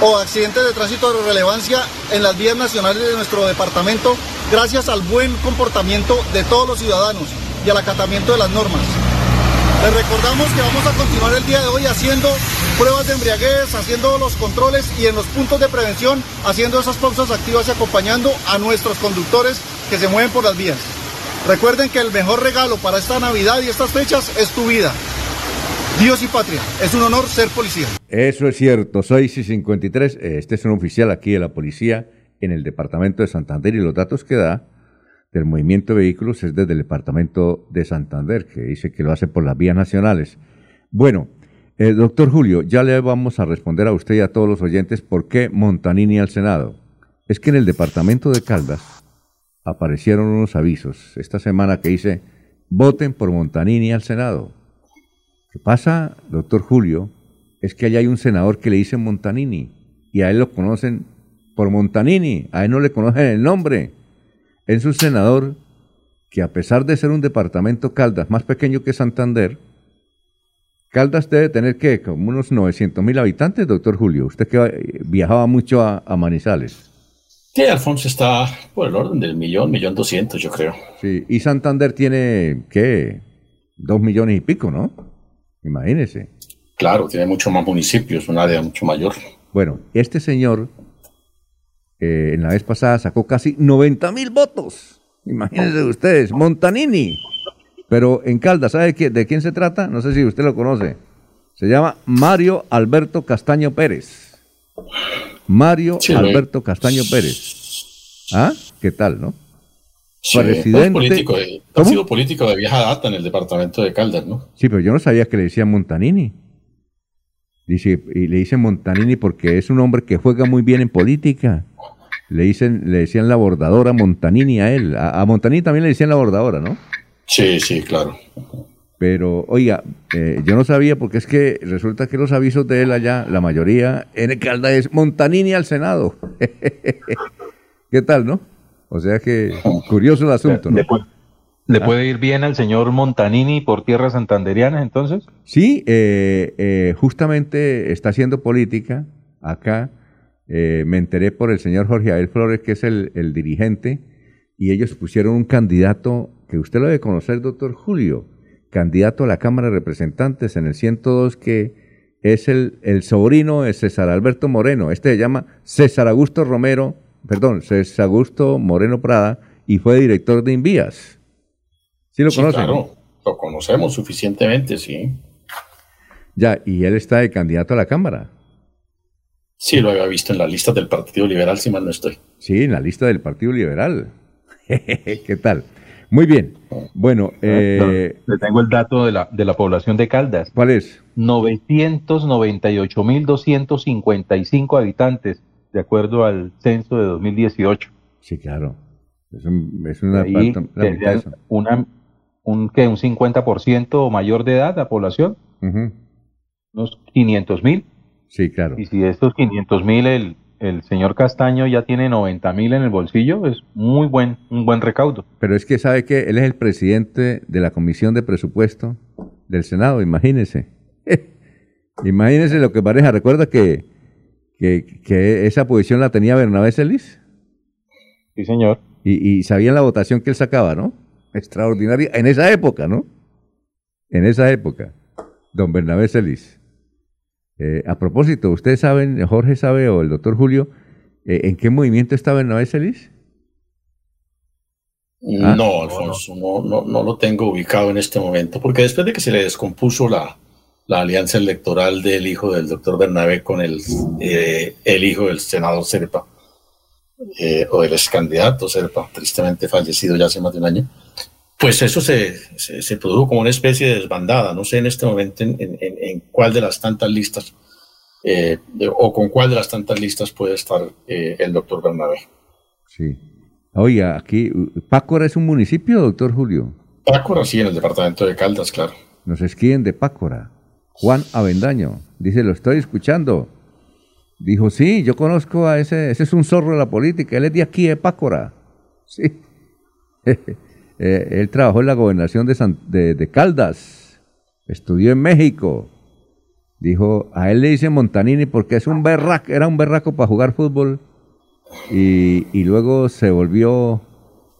o accidentes de tránsito de relevancia en las vías nacionales de nuestro departamento gracias al buen comportamiento de todos los ciudadanos y al acatamiento de las normas. Les recordamos que vamos a continuar el día de hoy haciendo pruebas de embriaguez, haciendo los controles y en los puntos de prevención haciendo esas pausas activas y acompañando a nuestros conductores que se mueven por las vías. Recuerden que el mejor regalo para esta Navidad y estas fechas es tu vida. Dios y patria. Es un honor ser policía. Eso es cierto, 6 y 53. Este es un oficial aquí de la policía en el departamento de Santander y los datos que da del movimiento de vehículos es desde el departamento de Santander, que dice que lo hace por las vías nacionales. Bueno, eh, doctor Julio, ya le vamos a responder a usted y a todos los oyentes por qué Montanini al Senado. Es que en el departamento de Caldas aparecieron unos avisos esta semana que dice, voten por Montanini al Senado. ¿Qué pasa, doctor Julio? Es que allá hay un senador que le dice Montanini y a él lo conocen por Montanini, a él no le conocen el nombre. Es un senador que a pesar de ser un departamento Caldas más pequeño que Santander, Caldas debe tener que como unos 900 mil habitantes, doctor Julio. Usted que viajaba mucho a, a Manizales. Sí, Alfonso está por el orden del millón, millón doscientos, yo creo. Sí, y Santander tiene, ¿qué? Dos millones y pico, ¿no? Imagínese. Claro, tiene mucho más municipios, un área mucho mayor. Bueno, este señor eh, en la vez pasada sacó casi 90 mil votos. Imagínense ustedes, Montanini. Pero en Caldas, ¿sabe de quién se trata? No sé si usted lo conoce. Se llama Mario Alberto Castaño Pérez. Mario Sí, Alberto Castaño Pérez. ¿Ah? ¿Qué tal, no? Sí, Presidente. es político de- ha sido político de vieja data en el departamento de Caldas, ¿no? Sí, pero yo no sabía que le decían Montanini. Dice, y le dicen Montanini porque es un hombre que juega muy bien en política. Le dicen, le decían la bordadora Montanini a él. A, a Montanini también le decían la bordadora, ¿no? Sí, sí, claro. Pero, oiga, eh, yo no sabía porque es que resulta que los avisos de él allá, la mayoría en el Calda es Montanini al Senado. [laughs] ¿Qué tal, no? O sea que curioso el asunto, ¿no? ¿Le, puede, le puede ir bien al señor Montanini por tierras santanderianas entonces? Sí, eh, eh, justamente está haciendo política acá. eh, me enteré por el señor Jorge Abel Flores, que es el, el dirigente, y ellos pusieron un candidato que usted lo debe conocer, doctor Julio, candidato a la Cámara de Representantes en el 102, que es el, el sobrino de César Alberto Moreno. Este se llama César Augusto Romero, perdón, César Augusto Moreno Prada, y fue director de Invías. ¿Sí lo Sí, conocen? claro, lo conocemos suficientemente, sí. Ya, y él está de candidato a la Cámara. Sí, lo había visto en la lista del Partido Liberal, si mal no estoy. Sí, en la lista del Partido Liberal. [laughs] ¿Qué tal? Muy bien. Bueno, eh, Le tengo el dato de la, de la población de Caldas. ¿cuál es? 998.255 habitantes, de acuerdo al censo de 2018. Sí, claro. Es, un- es una, Ahí falta- la mitad de tendrían eso. una, un, ¿qué? un 50% mayor de edad la población, unos 500 mil. Sí, claro. Y si de estos 500 mil el, el señor Castaño ya tiene 90 mil en el bolsillo, es muy buen, un buen recaudo. Pero es que sabe que él es el presidente de la Comisión de Presupuesto del Senado, imagínese. [laughs] Imagínese lo que pareja. ¿Recuerda que, que, que esa posición la tenía Bernabé Celis? Sí, señor. Y, y sabían la votación que él sacaba, ¿no? Extraordinaria. En esa época, ¿no? En esa época. Don Bernabé Celis. Eh, a propósito, ¿ustedes saben, Jorge sabe o el doctor Julio, eh, en qué movimiento está Bernabé Celis? ¿Ah? No, Alfonso, no, no, no, lo tengo ubicado en este momento, porque después de que se le descompuso la, la alianza electoral del hijo del doctor Bernabé con el, eh, el hijo del senador Serpa, eh, o del ex candidato Serpa, tristemente fallecido ya hace más de un año, pues eso se, se, se produjo como una especie de desbandada. No sé en este momento en, en, en cuál de las tantas listas eh, de, o con cuál de las tantas listas puede estar eh, el doctor Bernabé. Sí. Oiga, aquí, ¿Pácora es un municipio, doctor Julio? Pácora, sí, en el departamento de Caldas, claro. Nos escriben de Pácora. Juan Avendaño dice, lo estoy escuchando. Dijo, sí, yo conozco a ese, ese es un zorro de la política, él es de aquí, de Pácora. [laughs] Sí. Eh, él trabajó en la gobernación de, San, de, Caldas, estudió en México. Dijo, a él le dicen Montanini porque es un berraco, era un berraco para jugar fútbol. Y, luego se volvió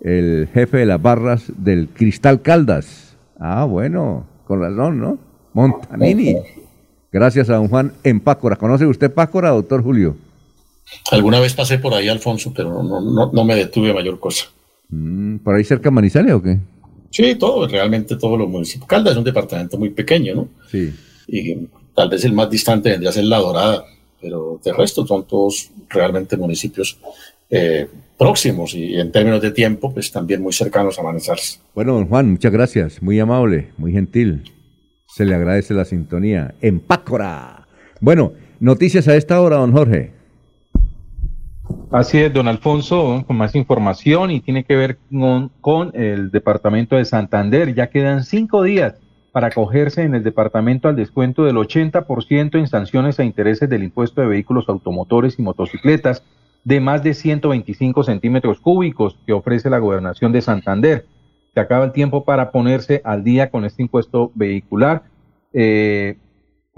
el jefe de las barras del Cristal Caldas. Ah, bueno, con razón, ¿no? Montanini. Gracias a don Juan en Pácora. ¿Conoce usted Pácora, doctor Julio? Alguna vez pasé por ahí, Alfonso, pero no, no me detuve a mayor cosa. Mm, ¿Por ahí cerca de Manizales o qué? Sí, todo, realmente todos los municipios. Caldas es un departamento muy pequeño, ¿no? Sí. Y tal vez el más distante vendría a ser La Dorada, pero de resto son todos realmente municipios eh, próximos y en términos de tiempo, pues también muy cercanos a Manizales. Bueno, don Juan, muchas gracias, muy amable, muy gentil. Se le agradece la sintonía. En Pácora. Bueno, noticias a esta hora, don Jorge. Así es, don Alfonso, con más información y tiene que ver con, el departamento de Santander. Ya quedan cinco días para acogerse en el departamento al descuento del 80% en sanciones e intereses del impuesto de vehículos automotores y motocicletas de más de 125 centímetros cúbicos que ofrece la gobernación de Santander. Se acaba el tiempo para ponerse al día con este impuesto vehicular. Eh,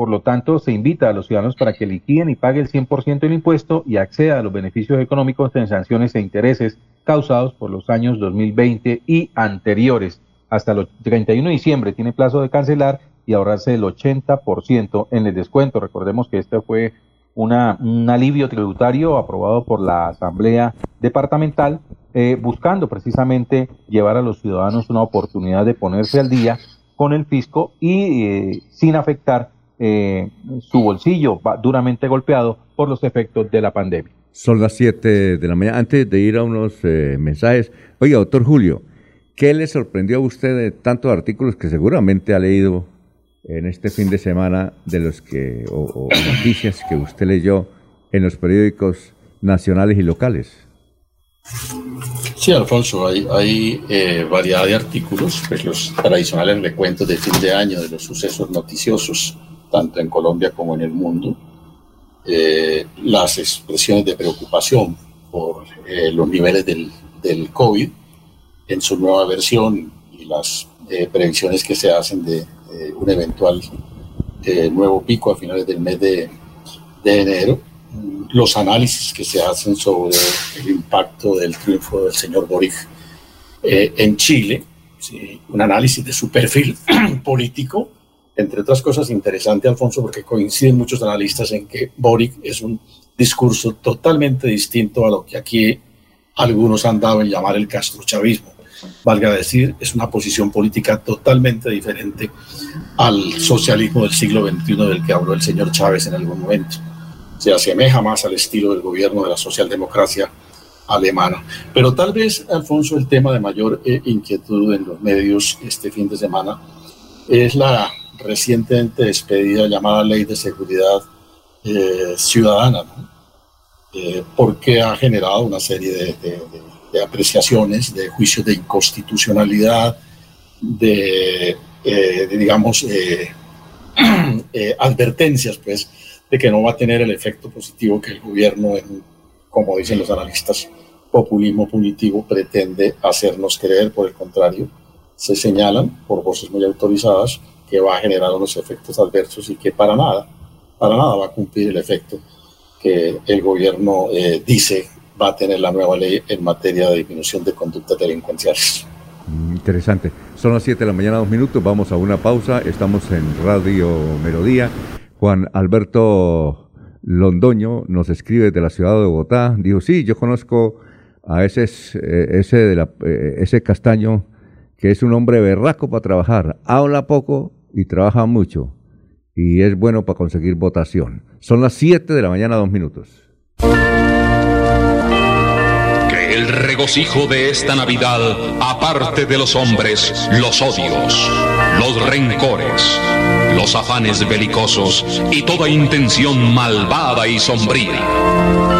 por lo tanto, se invita a los ciudadanos para que liquiden y pague el 100% del impuesto y acceda a los beneficios económicos en sanciones e intereses causados por los años 2020 y anteriores. Hasta el 31 de diciembre tiene plazo de cancelar y ahorrarse el 80% en el descuento. Recordemos que este fue un alivio tributario aprobado por la Asamblea Departamental, eh, buscando precisamente llevar a los ciudadanos una oportunidad de ponerse al día con el fisco y eh, sin afectar eh, su bolsillo duramente golpeado por los efectos de la pandemia. Son las 7 de la mañana. Antes de ir a unos eh, mensajes, oiga, doctor Julio, ¿qué le sorprendió a usted de tantos artículos que seguramente ha leído en este fin de semana de los que, o, o noticias que usted leyó en los periódicos nacionales y locales? Sí, Alfonso, hay, hay eh, variedad de artículos, pues los tradicionales recuentos de fin de año de los sucesos noticiosos tanto en Colombia como en el mundo, eh, las expresiones de preocupación por eh, los niveles del, COVID en su nueva versión y las eh, previsiones que se hacen de un eventual nuevo pico a finales del mes de, enero, los análisis que se hacen sobre el impacto del triunfo del señor Boric en Chile, un análisis de su perfil [clears throat] político entre otras cosas interesante, Alfonso, porque coinciden muchos analistas en que Boric es un discurso totalmente distinto a lo que aquí algunos han dado en llamar el castrochavismo. Valga decir, es una posición política totalmente diferente al socialismo del siglo XXI del que habló el señor Chávez en algún momento. Se asemeja más al estilo del gobierno de la socialdemocracia alemana. Pero tal vez, Alfonso, el tema de mayor eh, inquietud en los medios este fin de semana es la recientemente despedida llamada Ley de Seguridad eh, Ciudadana, ¿no? eh, porque ha generado una serie de, apreciaciones, de juicios de inconstitucionalidad, de, eh, digamos, [clears throat] eh, advertencias, pues, de que no va a tener el efecto positivo que el gobierno, en, como dicen los analistas, populismo punitivo pretende hacernos creer, por el contrario, se señalan por voces muy autorizadas que va a generar unos efectos adversos y que para nada para nada va a cumplir el efecto que el gobierno eh, dice va a tener la nueva ley en materia de disminución de conductas delincuenciales. Mm, interesante. Son las 7 de la mañana, dos minutos. Vamos a una pausa. Estamos en Radio Melodía. Juan Alberto Londoño nos escribe de la ciudad de Bogotá. Dijo, sí, yo conozco a ese, eh, ese, de la, eh, ese castaño que es un hombre berraco para trabajar. Habla poco y trabaja mucho. Y es bueno para conseguir votación. Son las 7 de la mañana, dos minutos. Que el regocijo de esta Navidad aparte de los hombres los odios, los rencores, los afanes belicosos y toda intención malvada y sombría.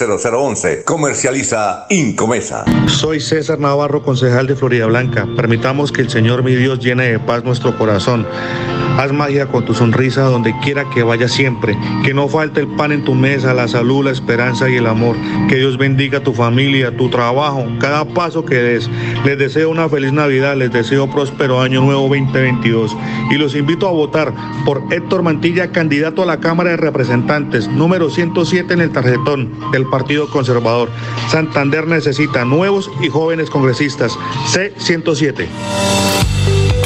Comercializa Incomesa. Soy César Navarro, concejal de Florida Blanca. Permitamos que el Señor mi Dios llene de paz nuestro corazón. Haz magia con tu sonrisa donde quiera que vaya siempre. Que no falte el pan en tu mesa, la salud, la esperanza y el amor. Que Dios bendiga tu familia, tu trabajo, cada paso que des. Les deseo una feliz Navidad, les deseo próspero año nuevo 2022. Y los invito a votar por Héctor Mantilla, candidato a la Cámara de Representantes, número 107 en el tarjetón del Partido Conservador. Santander necesita nuevos y jóvenes congresistas. C107.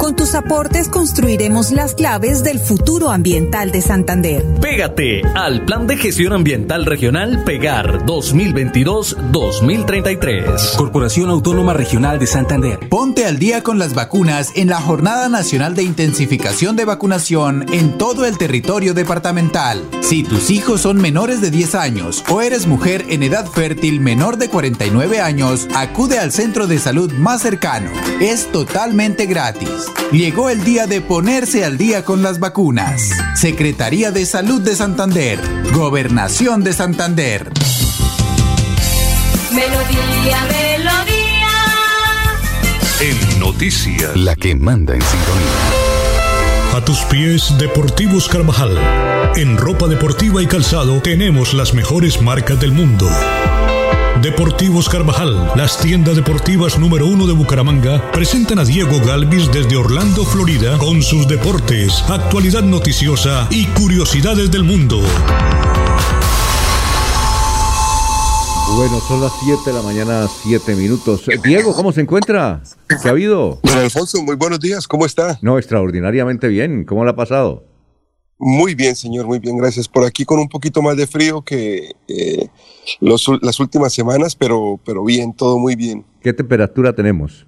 Con tus aportes construiremos las claves del futuro ambiental de Santander. Pégate al Plan de Gestión Ambiental Regional Pegar 2022-2033. Corporación Autónoma Regional de Santander. Ponte al día con las vacunas en la Jornada Nacional de Intensificación de Vacunación en todo el territorio departamental. Si tus hijos son menores de 10 años o eres mujer en edad fértil menor de 49 años, acude al centro de salud más cercano. Es totalmente gratis. Llegó el día de ponerse al día con las vacunas. Secretaría de Salud de Santander. Gobernación de Santander. Melodía, melodía. En noticias. La que manda en sintonía. A tu tus pies Deportivos Carvajal. En ropa deportiva y calzado tenemos las mejores marcas del mundo. Deportivos Carvajal, las tiendas deportivas número uno de Bucaramanga, presentan a Diego Galvis desde Orlando, Florida, con sus deportes, actualidad noticiosa y curiosidades del mundo. Bueno, son las 7 de la mañana, 7 minutos. Diego, ¿cómo se encuentra? ¿Qué ha habido? Don Alfonso, muy buenos días, ¿cómo está? No, extraordinariamente bien. ¿Cómo le ha pasado? Muy bien, señor, muy bien, gracias. Por aquí con un poquito más de frío que eh, los, las últimas semanas, pero, pero bien, todo muy bien. ¿Qué temperatura tenemos?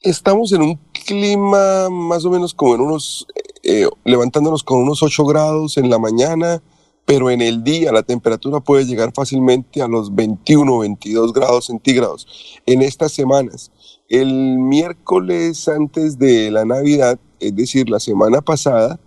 Estamos en un clima más o menos como en unos, eh, levantándonos con unos 8 grados en la mañana, pero en el día la temperatura puede llegar fácilmente a los 21, 22 grados centígrados. En estas semanas, el miércoles antes de la Navidad, es decir, la semana pasada,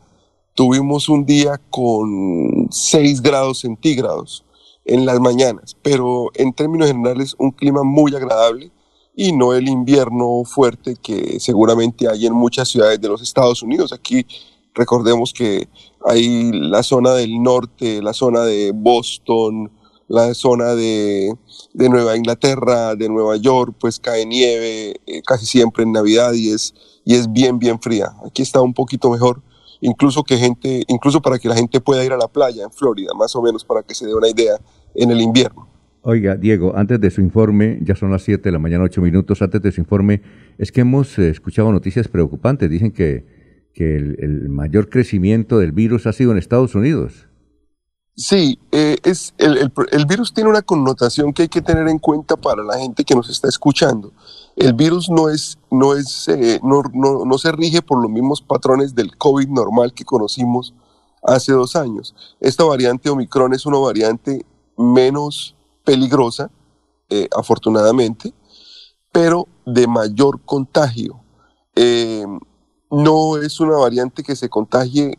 tuvimos un día con 6 grados centígrados en las mañanas, pero en términos generales un clima muy agradable y no el invierno fuerte que seguramente hay en muchas ciudades de los Estados Unidos. Aquí recordemos que hay la zona del norte, la zona de Boston, la zona de, de Nueva Inglaterra, de Nueva York, pues cae nieve eh, casi siempre en Navidad y es, y es bien, bien fría. Aquí está un poquito mejor, incluso que gente, incluso para que la gente pueda ir a la playa en Florida, más o menos para que se dé una idea en el invierno. Oiga, Diego, antes de su informe, ya son las 7 de la mañana, 8 minutos, antes de su informe, es que hemos eh, escuchado noticias preocupantes. Dicen que que el, mayor crecimiento del virus ha sido en Estados Unidos. Sí, eh, es, el, virus tiene una connotación que hay que tener en cuenta para la gente que nos está escuchando. El virus no, es, no, es, eh, no, no, se rige por los mismos patrones del COVID normal que conocimos hace dos años. Esta variante Omicron es una variante menos peligrosa, eh, afortunadamente, pero de mayor contagio. Eh, no es una variante que se contagie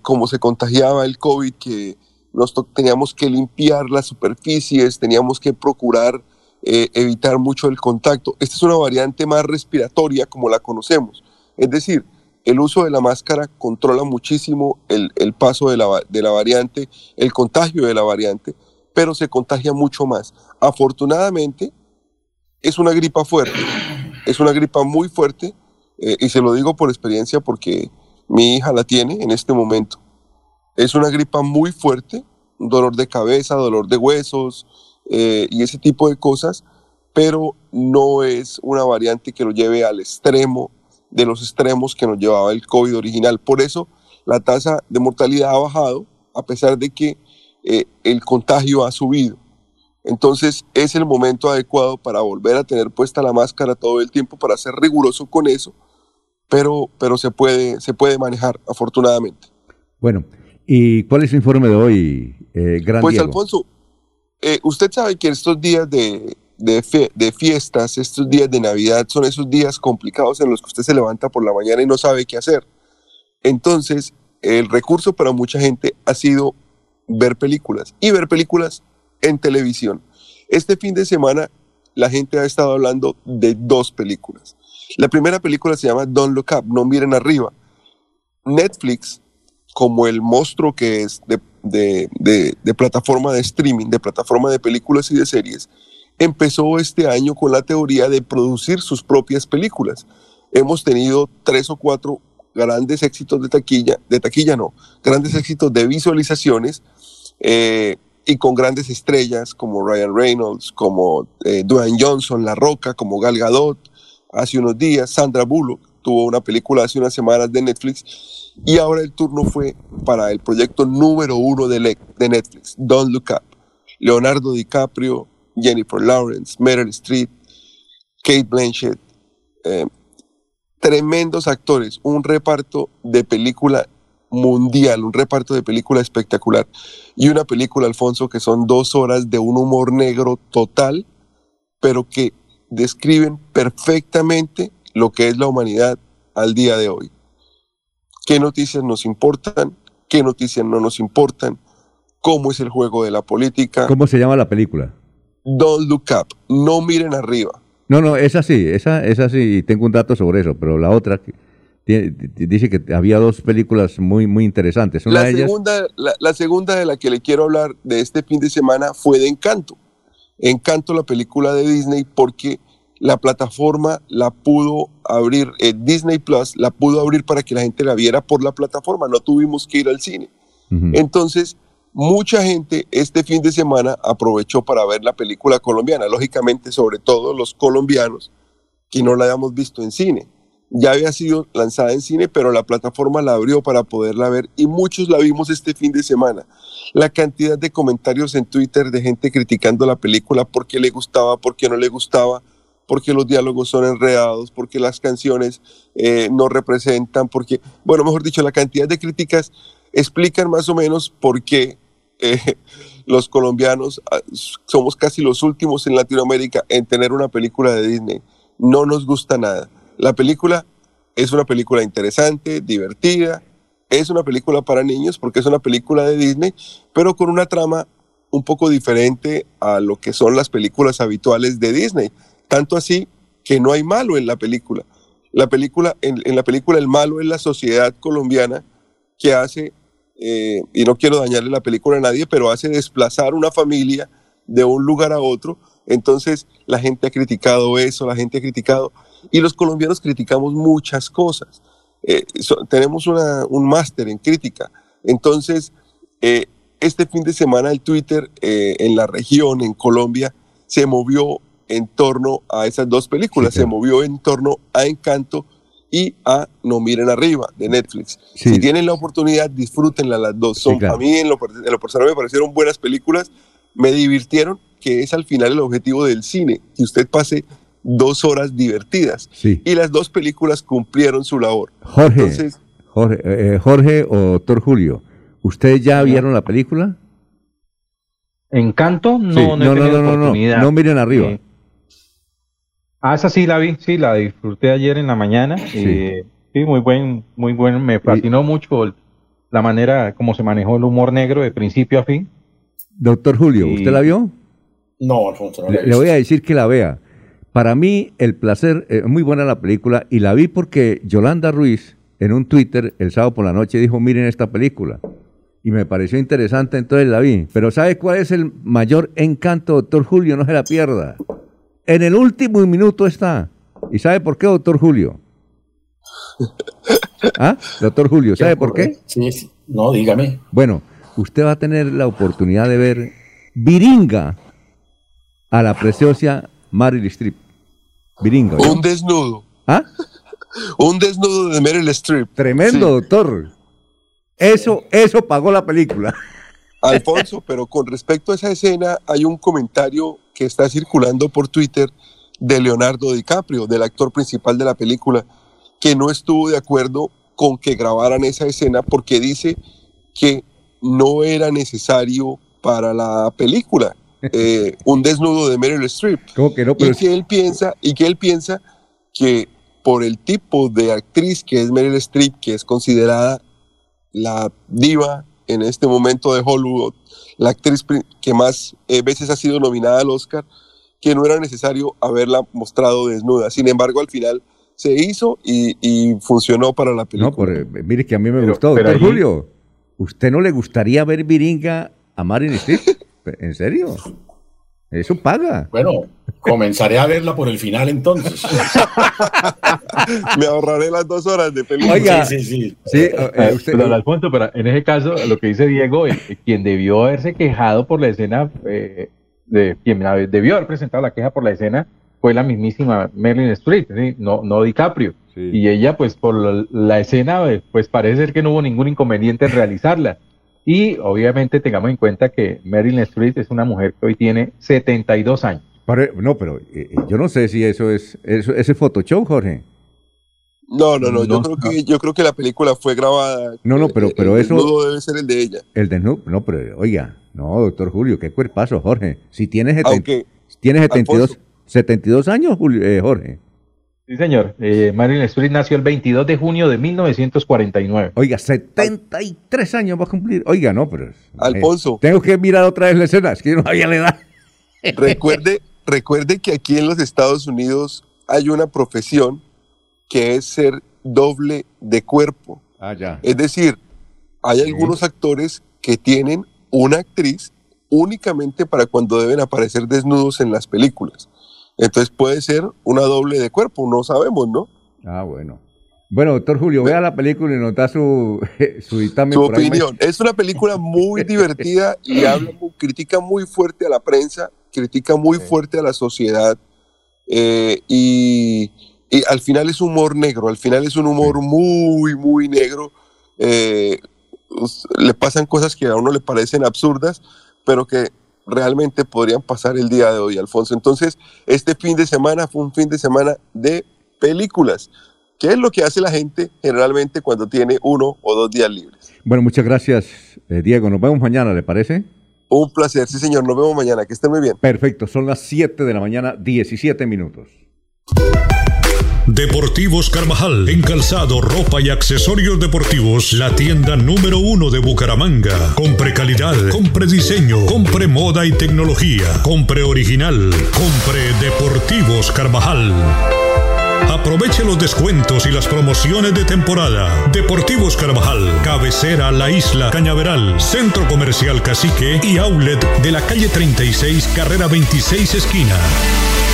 como se contagiaba el COVID, que nos teníamos que limpiar las superficies, teníamos que procurar eh, evitar mucho el contacto. Esta es una variante más respiratoria como la conocemos. Es decir, el uso de la máscara controla muchísimo el, paso de la, variante, el contagio de la variante, pero se contagia mucho más. Afortunadamente, es una gripa fuerte, es una gripa muy fuerte, eh, y se lo digo por experiencia porque mi hija la tiene en este momento. Es una gripa muy fuerte, dolor de cabeza, dolor de huesos eh, y ese tipo de cosas, pero no es una variante que lo lleve al extremo de los extremos que nos llevaba el COVID original. Por eso la tasa de mortalidad ha bajado, a pesar de que eh, el contagio ha subido. Entonces es el momento adecuado para volver a tener puesta la máscara todo el tiempo, para ser riguroso con eso pero, pero se, puede, se puede manejar, afortunadamente. Bueno, ¿y cuál es el informe de hoy, eh, Gran Pues, Alfonso, eh, usted sabe que estos días de, de, de, fiestas, estos días de Navidad, son esos días complicados en los que usted se levanta por la mañana y no sabe qué hacer. Entonces, el recurso para mucha gente ha sido ver películas y ver películas en televisión. Este fin de semana la gente ha estado hablando de dos películas. La primera película se llama Don't Look Up, No Miren Arriba. Netflix, como el monstruo que es de, de, plataforma de streaming, de plataforma de películas y de series, empezó este año con la teoría de producir sus propias películas. Hemos tenido tres o cuatro grandes éxitos de taquilla, de taquilla no, grandes éxitos de visualizaciones eh, y con grandes estrellas como Ryan Reynolds, como eh, Dwayne Johnson, La Roca, como Gal Gadot, hace unos días, Sandra Bullock tuvo una película hace unas semanas de Netflix y ahora el turno fue para el proyecto número uno de, Netflix, Don't Look Up. Leonardo DiCaprio, Jennifer Lawrence, Meryl Streep, Kate Blanchett, eh, tremendos actores, un reparto de película mundial, un reparto de película espectacular y una película, Alfonso, que son dos horas de un humor negro total, pero que describen perfectamente lo que es la humanidad al día de hoy. ¿Qué noticias nos importan? ¿Qué noticias no nos importan? ¿Cómo es el juego de la política? ¿Cómo se llama la película? Don't look up, no miren arriba. No, no, es así, esa es así, tengo un dato sobre eso, pero la otra, Dice que había dos películas muy, muy interesantes. Una La de ellas, segunda, la, la segunda de la que le quiero hablar de este fin de semana fue de Encanto. Encanto, la película de Disney, porque la plataforma la pudo abrir, eh, Disney Plus la pudo abrir para que la gente la viera por la plataforma, no tuvimos que ir al cine. Entonces, mucha gente este fin de semana aprovechó para ver la película colombiana, lógicamente, sobre todo los colombianos que no la habíamos visto en cine. Ya había sido lanzada en cine, pero la plataforma la abrió para poderla ver y muchos la vimos este fin de semana. La cantidad de comentarios en Twitter de gente criticando la película porque le gustaba, porque no le gustaba, porque los diálogos son enredados, porque las canciones eh, no representan, porque, bueno, mejor dicho, la cantidad de críticas explican más o menos por qué eh, los colombianos ah, somos casi los últimos en Latinoamérica en tener una película de Disney. No nos gusta nada. La película es una película interesante, divertida, es una película para niños porque es una película de Disney, pero con una trama un poco diferente a lo que son las películas habituales de Disney. Tanto así que no hay malo en la película. La película en, la película el malo es la sociedad colombiana que hace, eh, y no quiero dañarle la película a nadie, pero hace desplazar una familia de un lugar a otro. Entonces la gente ha criticado eso, la gente ha criticado, y los colombianos criticamos muchas cosas. Eh, tenemos un máster en crítica. Entonces, eh, este fin de semana el Twitter en la región, en Colombia, se movió en torno a esas dos películas, se movió en torno a Encanto y a No Miren Arriba de Netflix. Si tienen la oportunidad, disfrútenla las dos. Son, claro. A mí en lo, per- en lo personal me parecieron buenas películas, me divirtieron, que es al final el objetivo del cine, que usted pase dos horas divertidas. Sí. Y las dos películas cumplieron su labor. Jorge, Entonces, Jorge, eh, Jorge o doctor Julio, ¿ustedes ya vieron la película? Encanto, no, Sí, no, he no, no, no miren arriba. Eh, ah, esa sí la vi, sí, la disfruté ayer en la mañana. eh, sí, muy buen, muy buen, me fascinó mucho el- la manera como se manejó el humor negro de principio a fin. Doctor Julio, ¿usted la vio? No, Alfonso, no la Le, le voy a decir que la vea. Para mí, el placer, es muy buena la película, y la vi porque Yolanda Ruiz, en un Twitter, el sábado por la noche, dijo, miren esta película. Y me pareció interesante, entonces la vi. Pero ¿sabe cuál es el mayor encanto, doctor Julio? No se la pierda. En el último minuto está. ¿Y sabe por qué, doctor Julio? [laughs] ¿Ah? Doctor Julio, ¿sabe por qué? Sí, sí. No, dígame. Bueno, usted va a tener la oportunidad de ver Viringa a la preciosa Meryl Streep. Viringa. ¿oyó? un desnudo. ¿Ah? [laughs] Un desnudo de Meryl Streep. Tremendo, Sí. doctor. Eso, eso pagó la película. [laughs] Alfonso, pero con respecto a esa escena, hay un comentario que está circulando por Twitter de Leonardo DiCaprio, del actor principal de la película, que no estuvo de acuerdo con que grabaran esa escena porque dice que no era necesario para la película eh, un desnudo de Meryl Streep. ¿Cómo que no? y que él piensa y que él piensa que por el tipo de actriz que es Meryl Streep, que es considerada la diva en este momento de Hollywood, la actriz que más eh, veces ha sido nominada al Oscar, que no era necesario haberla mostrado desnuda. Sin embargo, al final se hizo y, y funcionó para la película. no, por, eh, mire que a mí me gustó. pero ahí- Julio, ¿usted no le gustaría ver Viringa a Streep? [laughs] ¿En serio? Eso paga. Bueno, comenzaré a verla por el final entonces. [laughs] Me ahorraré las dos horas de película. Oiga, sí, sí. sí, eh, Eh, usted- pero, Alfonso, pero en ese caso, lo que dice Diego, el- el- quien debió haberse quejado por la escena, eh, de quien debió haber presentado la queja por la escena, fue la mismísima Marilyn Streep, ¿sí? no, no DiCaprio. Y ella, pues, por la, la escena, eh, pues parece ser que no hubo ningún inconveniente en realizarla. Y obviamente tengamos en cuenta que Marilyn Streep es una mujer que hoy tiene 72 años. Pare- no, pero eh, eh, yo no sé si eso es, eso, ese Photoshop, Jorge. No, no, no, yo No, creo que yo creo que la película fue grabada. No, no, pero, el pero eso. desnudo debe ser el de ella. El desnudo, no, pero oiga, no, doctor Julio, qué cuerpazo, Jorge. Si tienes, seten- Aunque, tienes 72, Alfonso. 72 años, Julio- eh, Jorge. Sí, señor. Eh, Marilyn Streep nació el 22 de junio de 1949. Oiga, 73 años va a cumplir. Oiga, no, pero. eh, Alfonso. tengo que mirar otra vez la escena, es que yo no había la edad. Recuerde, recuerde que aquí en los Estados Unidos hay una profesión que es ser doble de cuerpo. Ah, ya. Es decir, hay algunos actores que tienen una actriz únicamente para cuando deben aparecer desnudos en las películas. Entonces puede ser una doble de cuerpo, no sabemos, ¿no? Ah, bueno. Bueno, doctor Julio, vea la película y nos da su, [laughs] su dictamen. Su opinión. Es una película muy [laughs] divertida y habla, critica muy fuerte a la prensa, critica muy fuerte a la sociedad eh, y, y al final es humor negro, al final es un humor muy, muy negro. Eh, le pasan cosas que a uno le parecen absurdas, pero que realmente podrían pasar el día de hoy, Alfonso. Entonces, este fin de semana fue un fin de semana de películas. ¿Qué es lo que hace la gente generalmente cuando tiene uno o dos días libres? Bueno, muchas gracias, eh, Diego. Nos vemos mañana, ¿le parece? Un placer, sí señor. Nos vemos mañana. Que esté muy bien. Perfecto, son las 7 de la mañana, 17 minutos. Deportivos Carvajal, en calzado, ropa y accesorios deportivos, la tienda número uno de Bucaramanga. Compre calidad, compre diseño, compre moda y tecnología, compre original, compre Deportivos Carvajal. Aproveche los descuentos y las promociones de temporada. Deportivos Carvajal, cabecera La Isla Cañaveral, Centro Comercial Cacique y Outlet de la calle 36, carrera 26 esquina.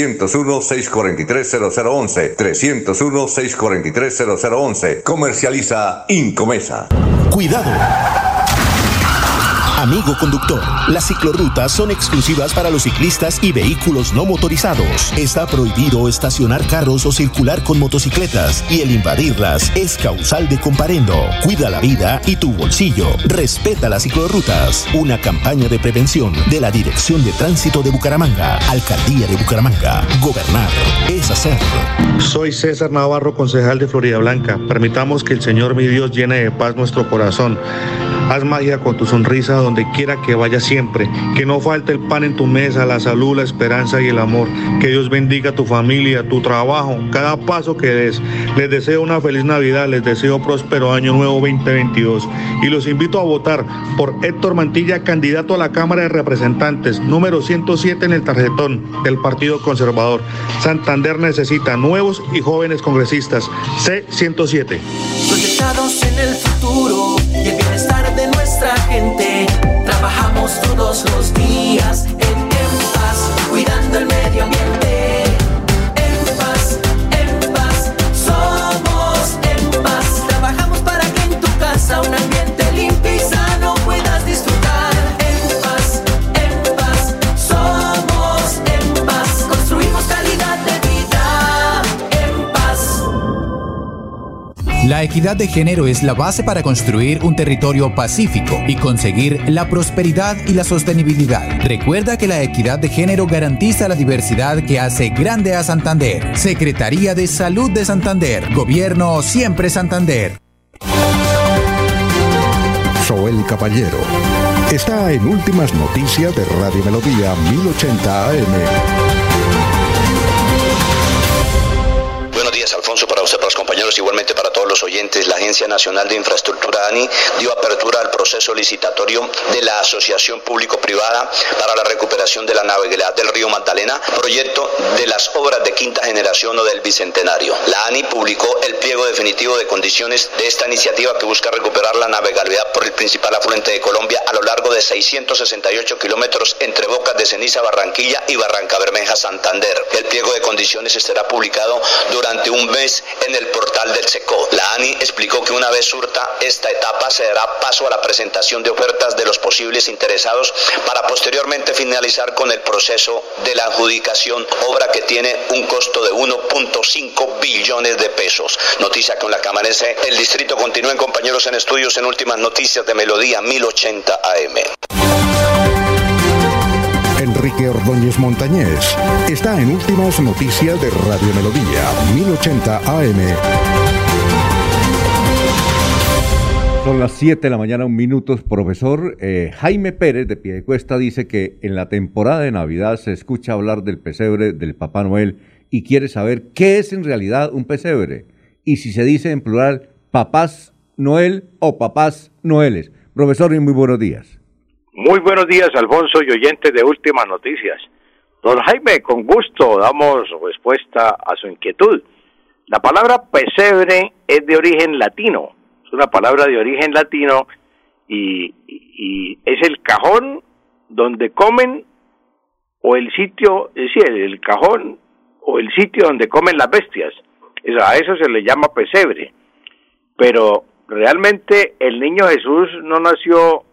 301-643-0011. 301-643-0011. Comercializa Incomesa. Cuidado. Amigo conductor, las ciclorrutas son exclusivas para los ciclistas y vehículos no motorizados. Está prohibido estacionar carros o circular con motocicletas y el invadirlas es causal de comparendo. Cuida la vida y tu bolsillo. Respeta las ciclorrutas. Una campaña de prevención de la Dirección de Tránsito de Bucaramanga, Alcaldía de Bucaramanga. Gobernar es hacer. Soy César Navarro, concejal de Florida Blanca. Permitamos que el Señor mi Dios llene de paz nuestro corazón. Haz magia con tu sonrisa donde quiera que vaya siempre. Que no falte el pan en tu mesa, la salud, la esperanza y el amor. Que Dios bendiga tu familia, tu trabajo, cada paso que des. Les deseo una feliz Navidad, les deseo próspero año nuevo 2022. Y los invito a votar por Héctor Mantilla, candidato a la Cámara de Representantes, número 107 en el tarjetón del Partido Conservador. Santander necesita nuevos y jóvenes congresistas. C107. Proyectados en el futuro y el bienestar de nuestra Trabajamos todos los días en paz, cuidando el medio ambiente. La equidad de género es la base para construir un territorio pacífico y conseguir la prosperidad y la sostenibilidad. Recuerda que la equidad de género garantiza la diversidad que hace grande a Santander. Secretaría de Salud de Santander. Gobierno siempre Santander. Joel Caballero está en Últimas Noticias de Radio Melodía 1080 AM. Buenos días, Alfonso, para usted, para los compañeros, igualmente para La Agencia Nacional de Infraestructura, ANI, dio apertura al proceso licitatorio de la Asociación Público-Privada para la recuperación de la navegabilidad del río Magdalena, proyecto de las obras de quinta generación o del Bicentenario. La ANI publicó el pliego definitivo de condiciones de esta iniciativa que busca recuperar la navegabilidad por el principal afluente de Colombia a lo largo de 668 kilómetros entre Bocas de Ceniza, Barranquilla y Barranca Bermeja, Santander. El pliego de condiciones estará publicado durante un mes en el portal del SECO. La ANI explicó que una vez surta esta etapa se dará paso a la presentación de ofertas de los posibles interesados para posteriormente finalizar con el proceso de la adjudicación, obra que tiene un costo de 1.5 billones de pesos. Noticia con la Cámara S. El distrito continúen compañeros en estudios en últimas noticias de Melodía 1080 AM. Enrique Ordóñez Montañés está en Últimas Noticias de Radio Melodía 1080 AM. Son las 7 de la mañana, un minuto. Profesor eh, Jaime Pérez de Piedecuesta dice que en la temporada de Navidad se escucha hablar del pesebre del Papá Noel y quiere saber qué es en realidad un pesebre y si se dice en plural papás Noel o papás Noeles. Profesor, muy buenos días. Muy buenos días, Alfonso y oyentes de Últimas Noticias. Don Jaime, con gusto damos respuesta a su inquietud. La palabra pesebre es de origen latino, es una palabra de origen latino y, es el cajón donde comen o el sitio, es decir, el cajón o el sitio donde comen las bestias. A eso se le llama pesebre. Pero realmente el niño Jesús no nació,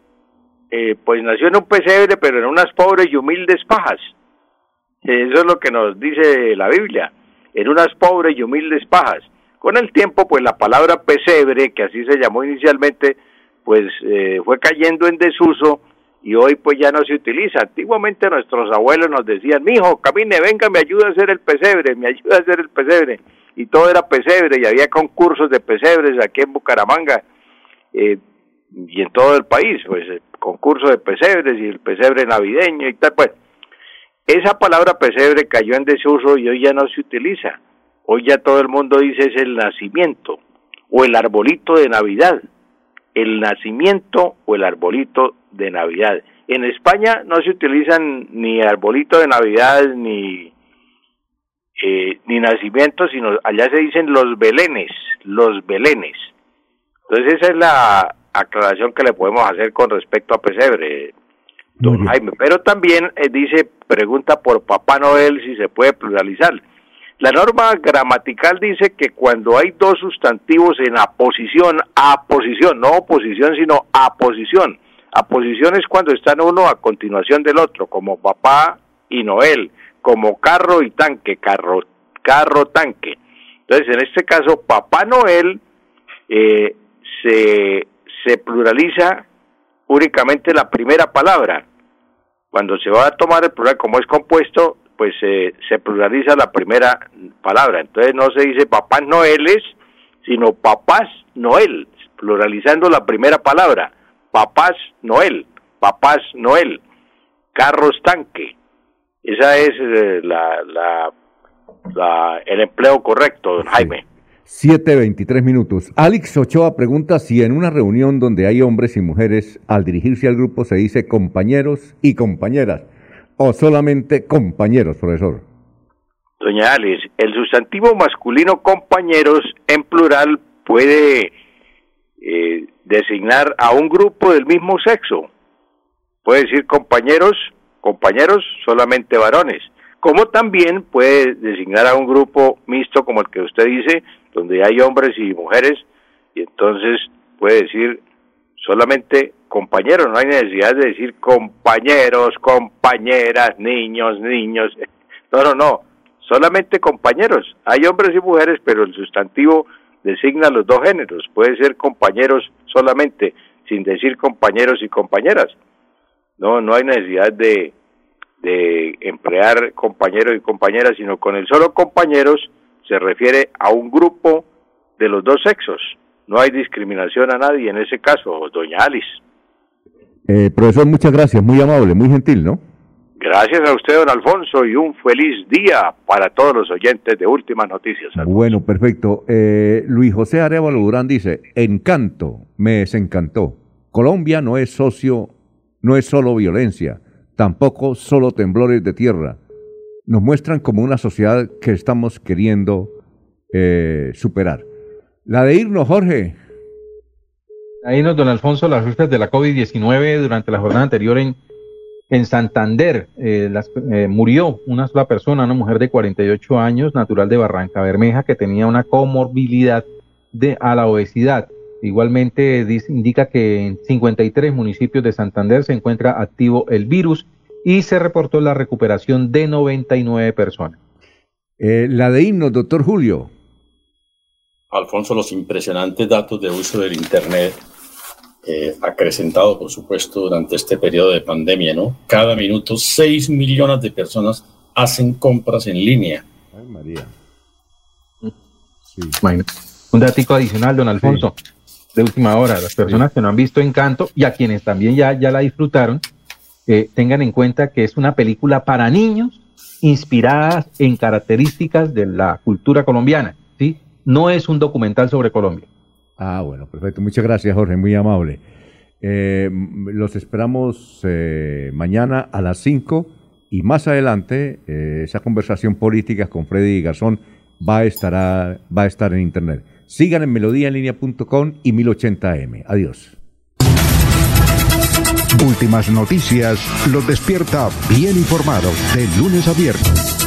eh, pues nació en un pesebre, pero en unas pobres y humildes pajas. Eso es lo que nos dice la Biblia, en unas pobres y humildes pajas. Con el tiempo, pues la palabra pesebre, que así se llamó inicialmente, pues eh, fue cayendo en desuso y hoy pues ya no se utiliza. Antiguamente nuestros abuelos nos decían, mijo, camine, venga, me ayuda a hacer el pesebre, me ayuda a hacer el pesebre. Y todo era pesebre y había concursos de pesebres aquí en Bucaramanga eh, y en todo el país, pues eh, concurso de pesebres y el pesebre navideño y tal, pues. Esa palabra pesebre cayó en desuso y hoy ya no se utiliza. Hoy ya todo el mundo dice es el nacimiento o el arbolito de Navidad. El nacimiento o el arbolito de Navidad. En España no se utilizan ni arbolito de Navidad ni eh, ni nacimiento, sino allá se dicen los belenes, los belenes. Entonces esa es la aclaración que le podemos hacer con respecto a pesebre, don Jaime. Pero también eh, dice, pregunta por Papá Noel si se puede pluralizar. La norma gramatical dice que cuando hay dos sustantivos en aposición, aposición, no oposición, sino aposición, Aposición es cuando están uno a continuación del otro, como papá y Noel, como carro y tanque, carro, carro tanque. Entonces, en este caso, Papá Noel eh, se, se pluraliza únicamente la primera palabra. Cuando se va a tomar el plural como es compuesto, pues eh, se pluraliza la primera palabra. Entonces no se dice papás Noeles, sino papás Noel, pluralizando la primera palabra. Papás Noel, Papás Noel, Carros Tanque. Esa es eh, la, la, el empleo correcto, don Jaime. 7.23 minutos. Alex Ochoa pregunta si en una reunión donde hay hombres y mujeres, al dirigirse al grupo se dice compañeros y compañeras, o solamente compañeros, profesor. Doña Alex, el sustantivo masculino compañeros en plural puede eh, designar a un grupo del mismo sexo. Puede decir compañeros, compañeros solamente varones, como también puede designar a un grupo mixto como el que usted dice, donde hay hombres y mujeres, y entonces puede decir solamente compañeros, no hay necesidad de decir compañeros, compañeras, niños, niños, [laughs] no, no, no, solamente compañeros, hay hombres y mujeres, pero el sustantivo designa los dos géneros, puede ser compañeros solamente, sin decir compañeros y compañeras. No, no hay necesidad de, emplear compañeros y compañeras, sino con el solo compañeros se refiere a un grupo de los dos sexos. No hay discriminación a nadie en ese caso, doña Alice. Eh, profesor, muchas gracias, muy amable, muy gentil, ¿no? Gracias a usted, don Alfonso, y un feliz día para todos los oyentes de Últimas Noticias. Bueno, perfecto. Eh, Luis José Arevalo Durán dice, encanto, me desencantó. Colombia no es socio, no es solo violencia, tampoco solo temblores de tierra. Nos muestran como una sociedad que estamos queriendo eh, superar. La de irnos, Jorge. Ahí nos, don Alfonso, las cifras de la COVID-19 durante la jornada anterior en en Santander eh, eh, murió una sola persona, una mujer de 48 años, natural de Barranca Bermeja, que tenía una comorbilidad de, a la obesidad. Igualmente indica que en 53 municipios de Santander se encuentra activo el virus y se reportó la recuperación de 99 personas. Eh, la de himnos, doctor Julio. Alfonso, los impresionantes datos de uso del Internet eh, acrecentado, por supuesto, durante este periodo de pandemia, ¿no? Cada minuto 6 millones de personas hacen compras en línea. Ay, María. Sí. Bueno, un dato adicional, don Alfonso. de última hora, las personas que no han visto Encanto y a quienes también ya, ya la disfrutaron, eh, tengan en cuenta que es una película para niños inspirada en características de la cultura colombiana, ¿sí? No es un documental sobre Colombia. Ah, bueno, perfecto. Muchas gracias, Jorge, muy amable. Eh, los esperamos eh, mañana a las 5 y más adelante eh, esa conversación política con Freddy Garzón va a, estar va a estar en internet. Sigan en melodíaenlínea.com y 1080m. Adiós. Últimas noticias los despierta bien informados de lunes a viernes.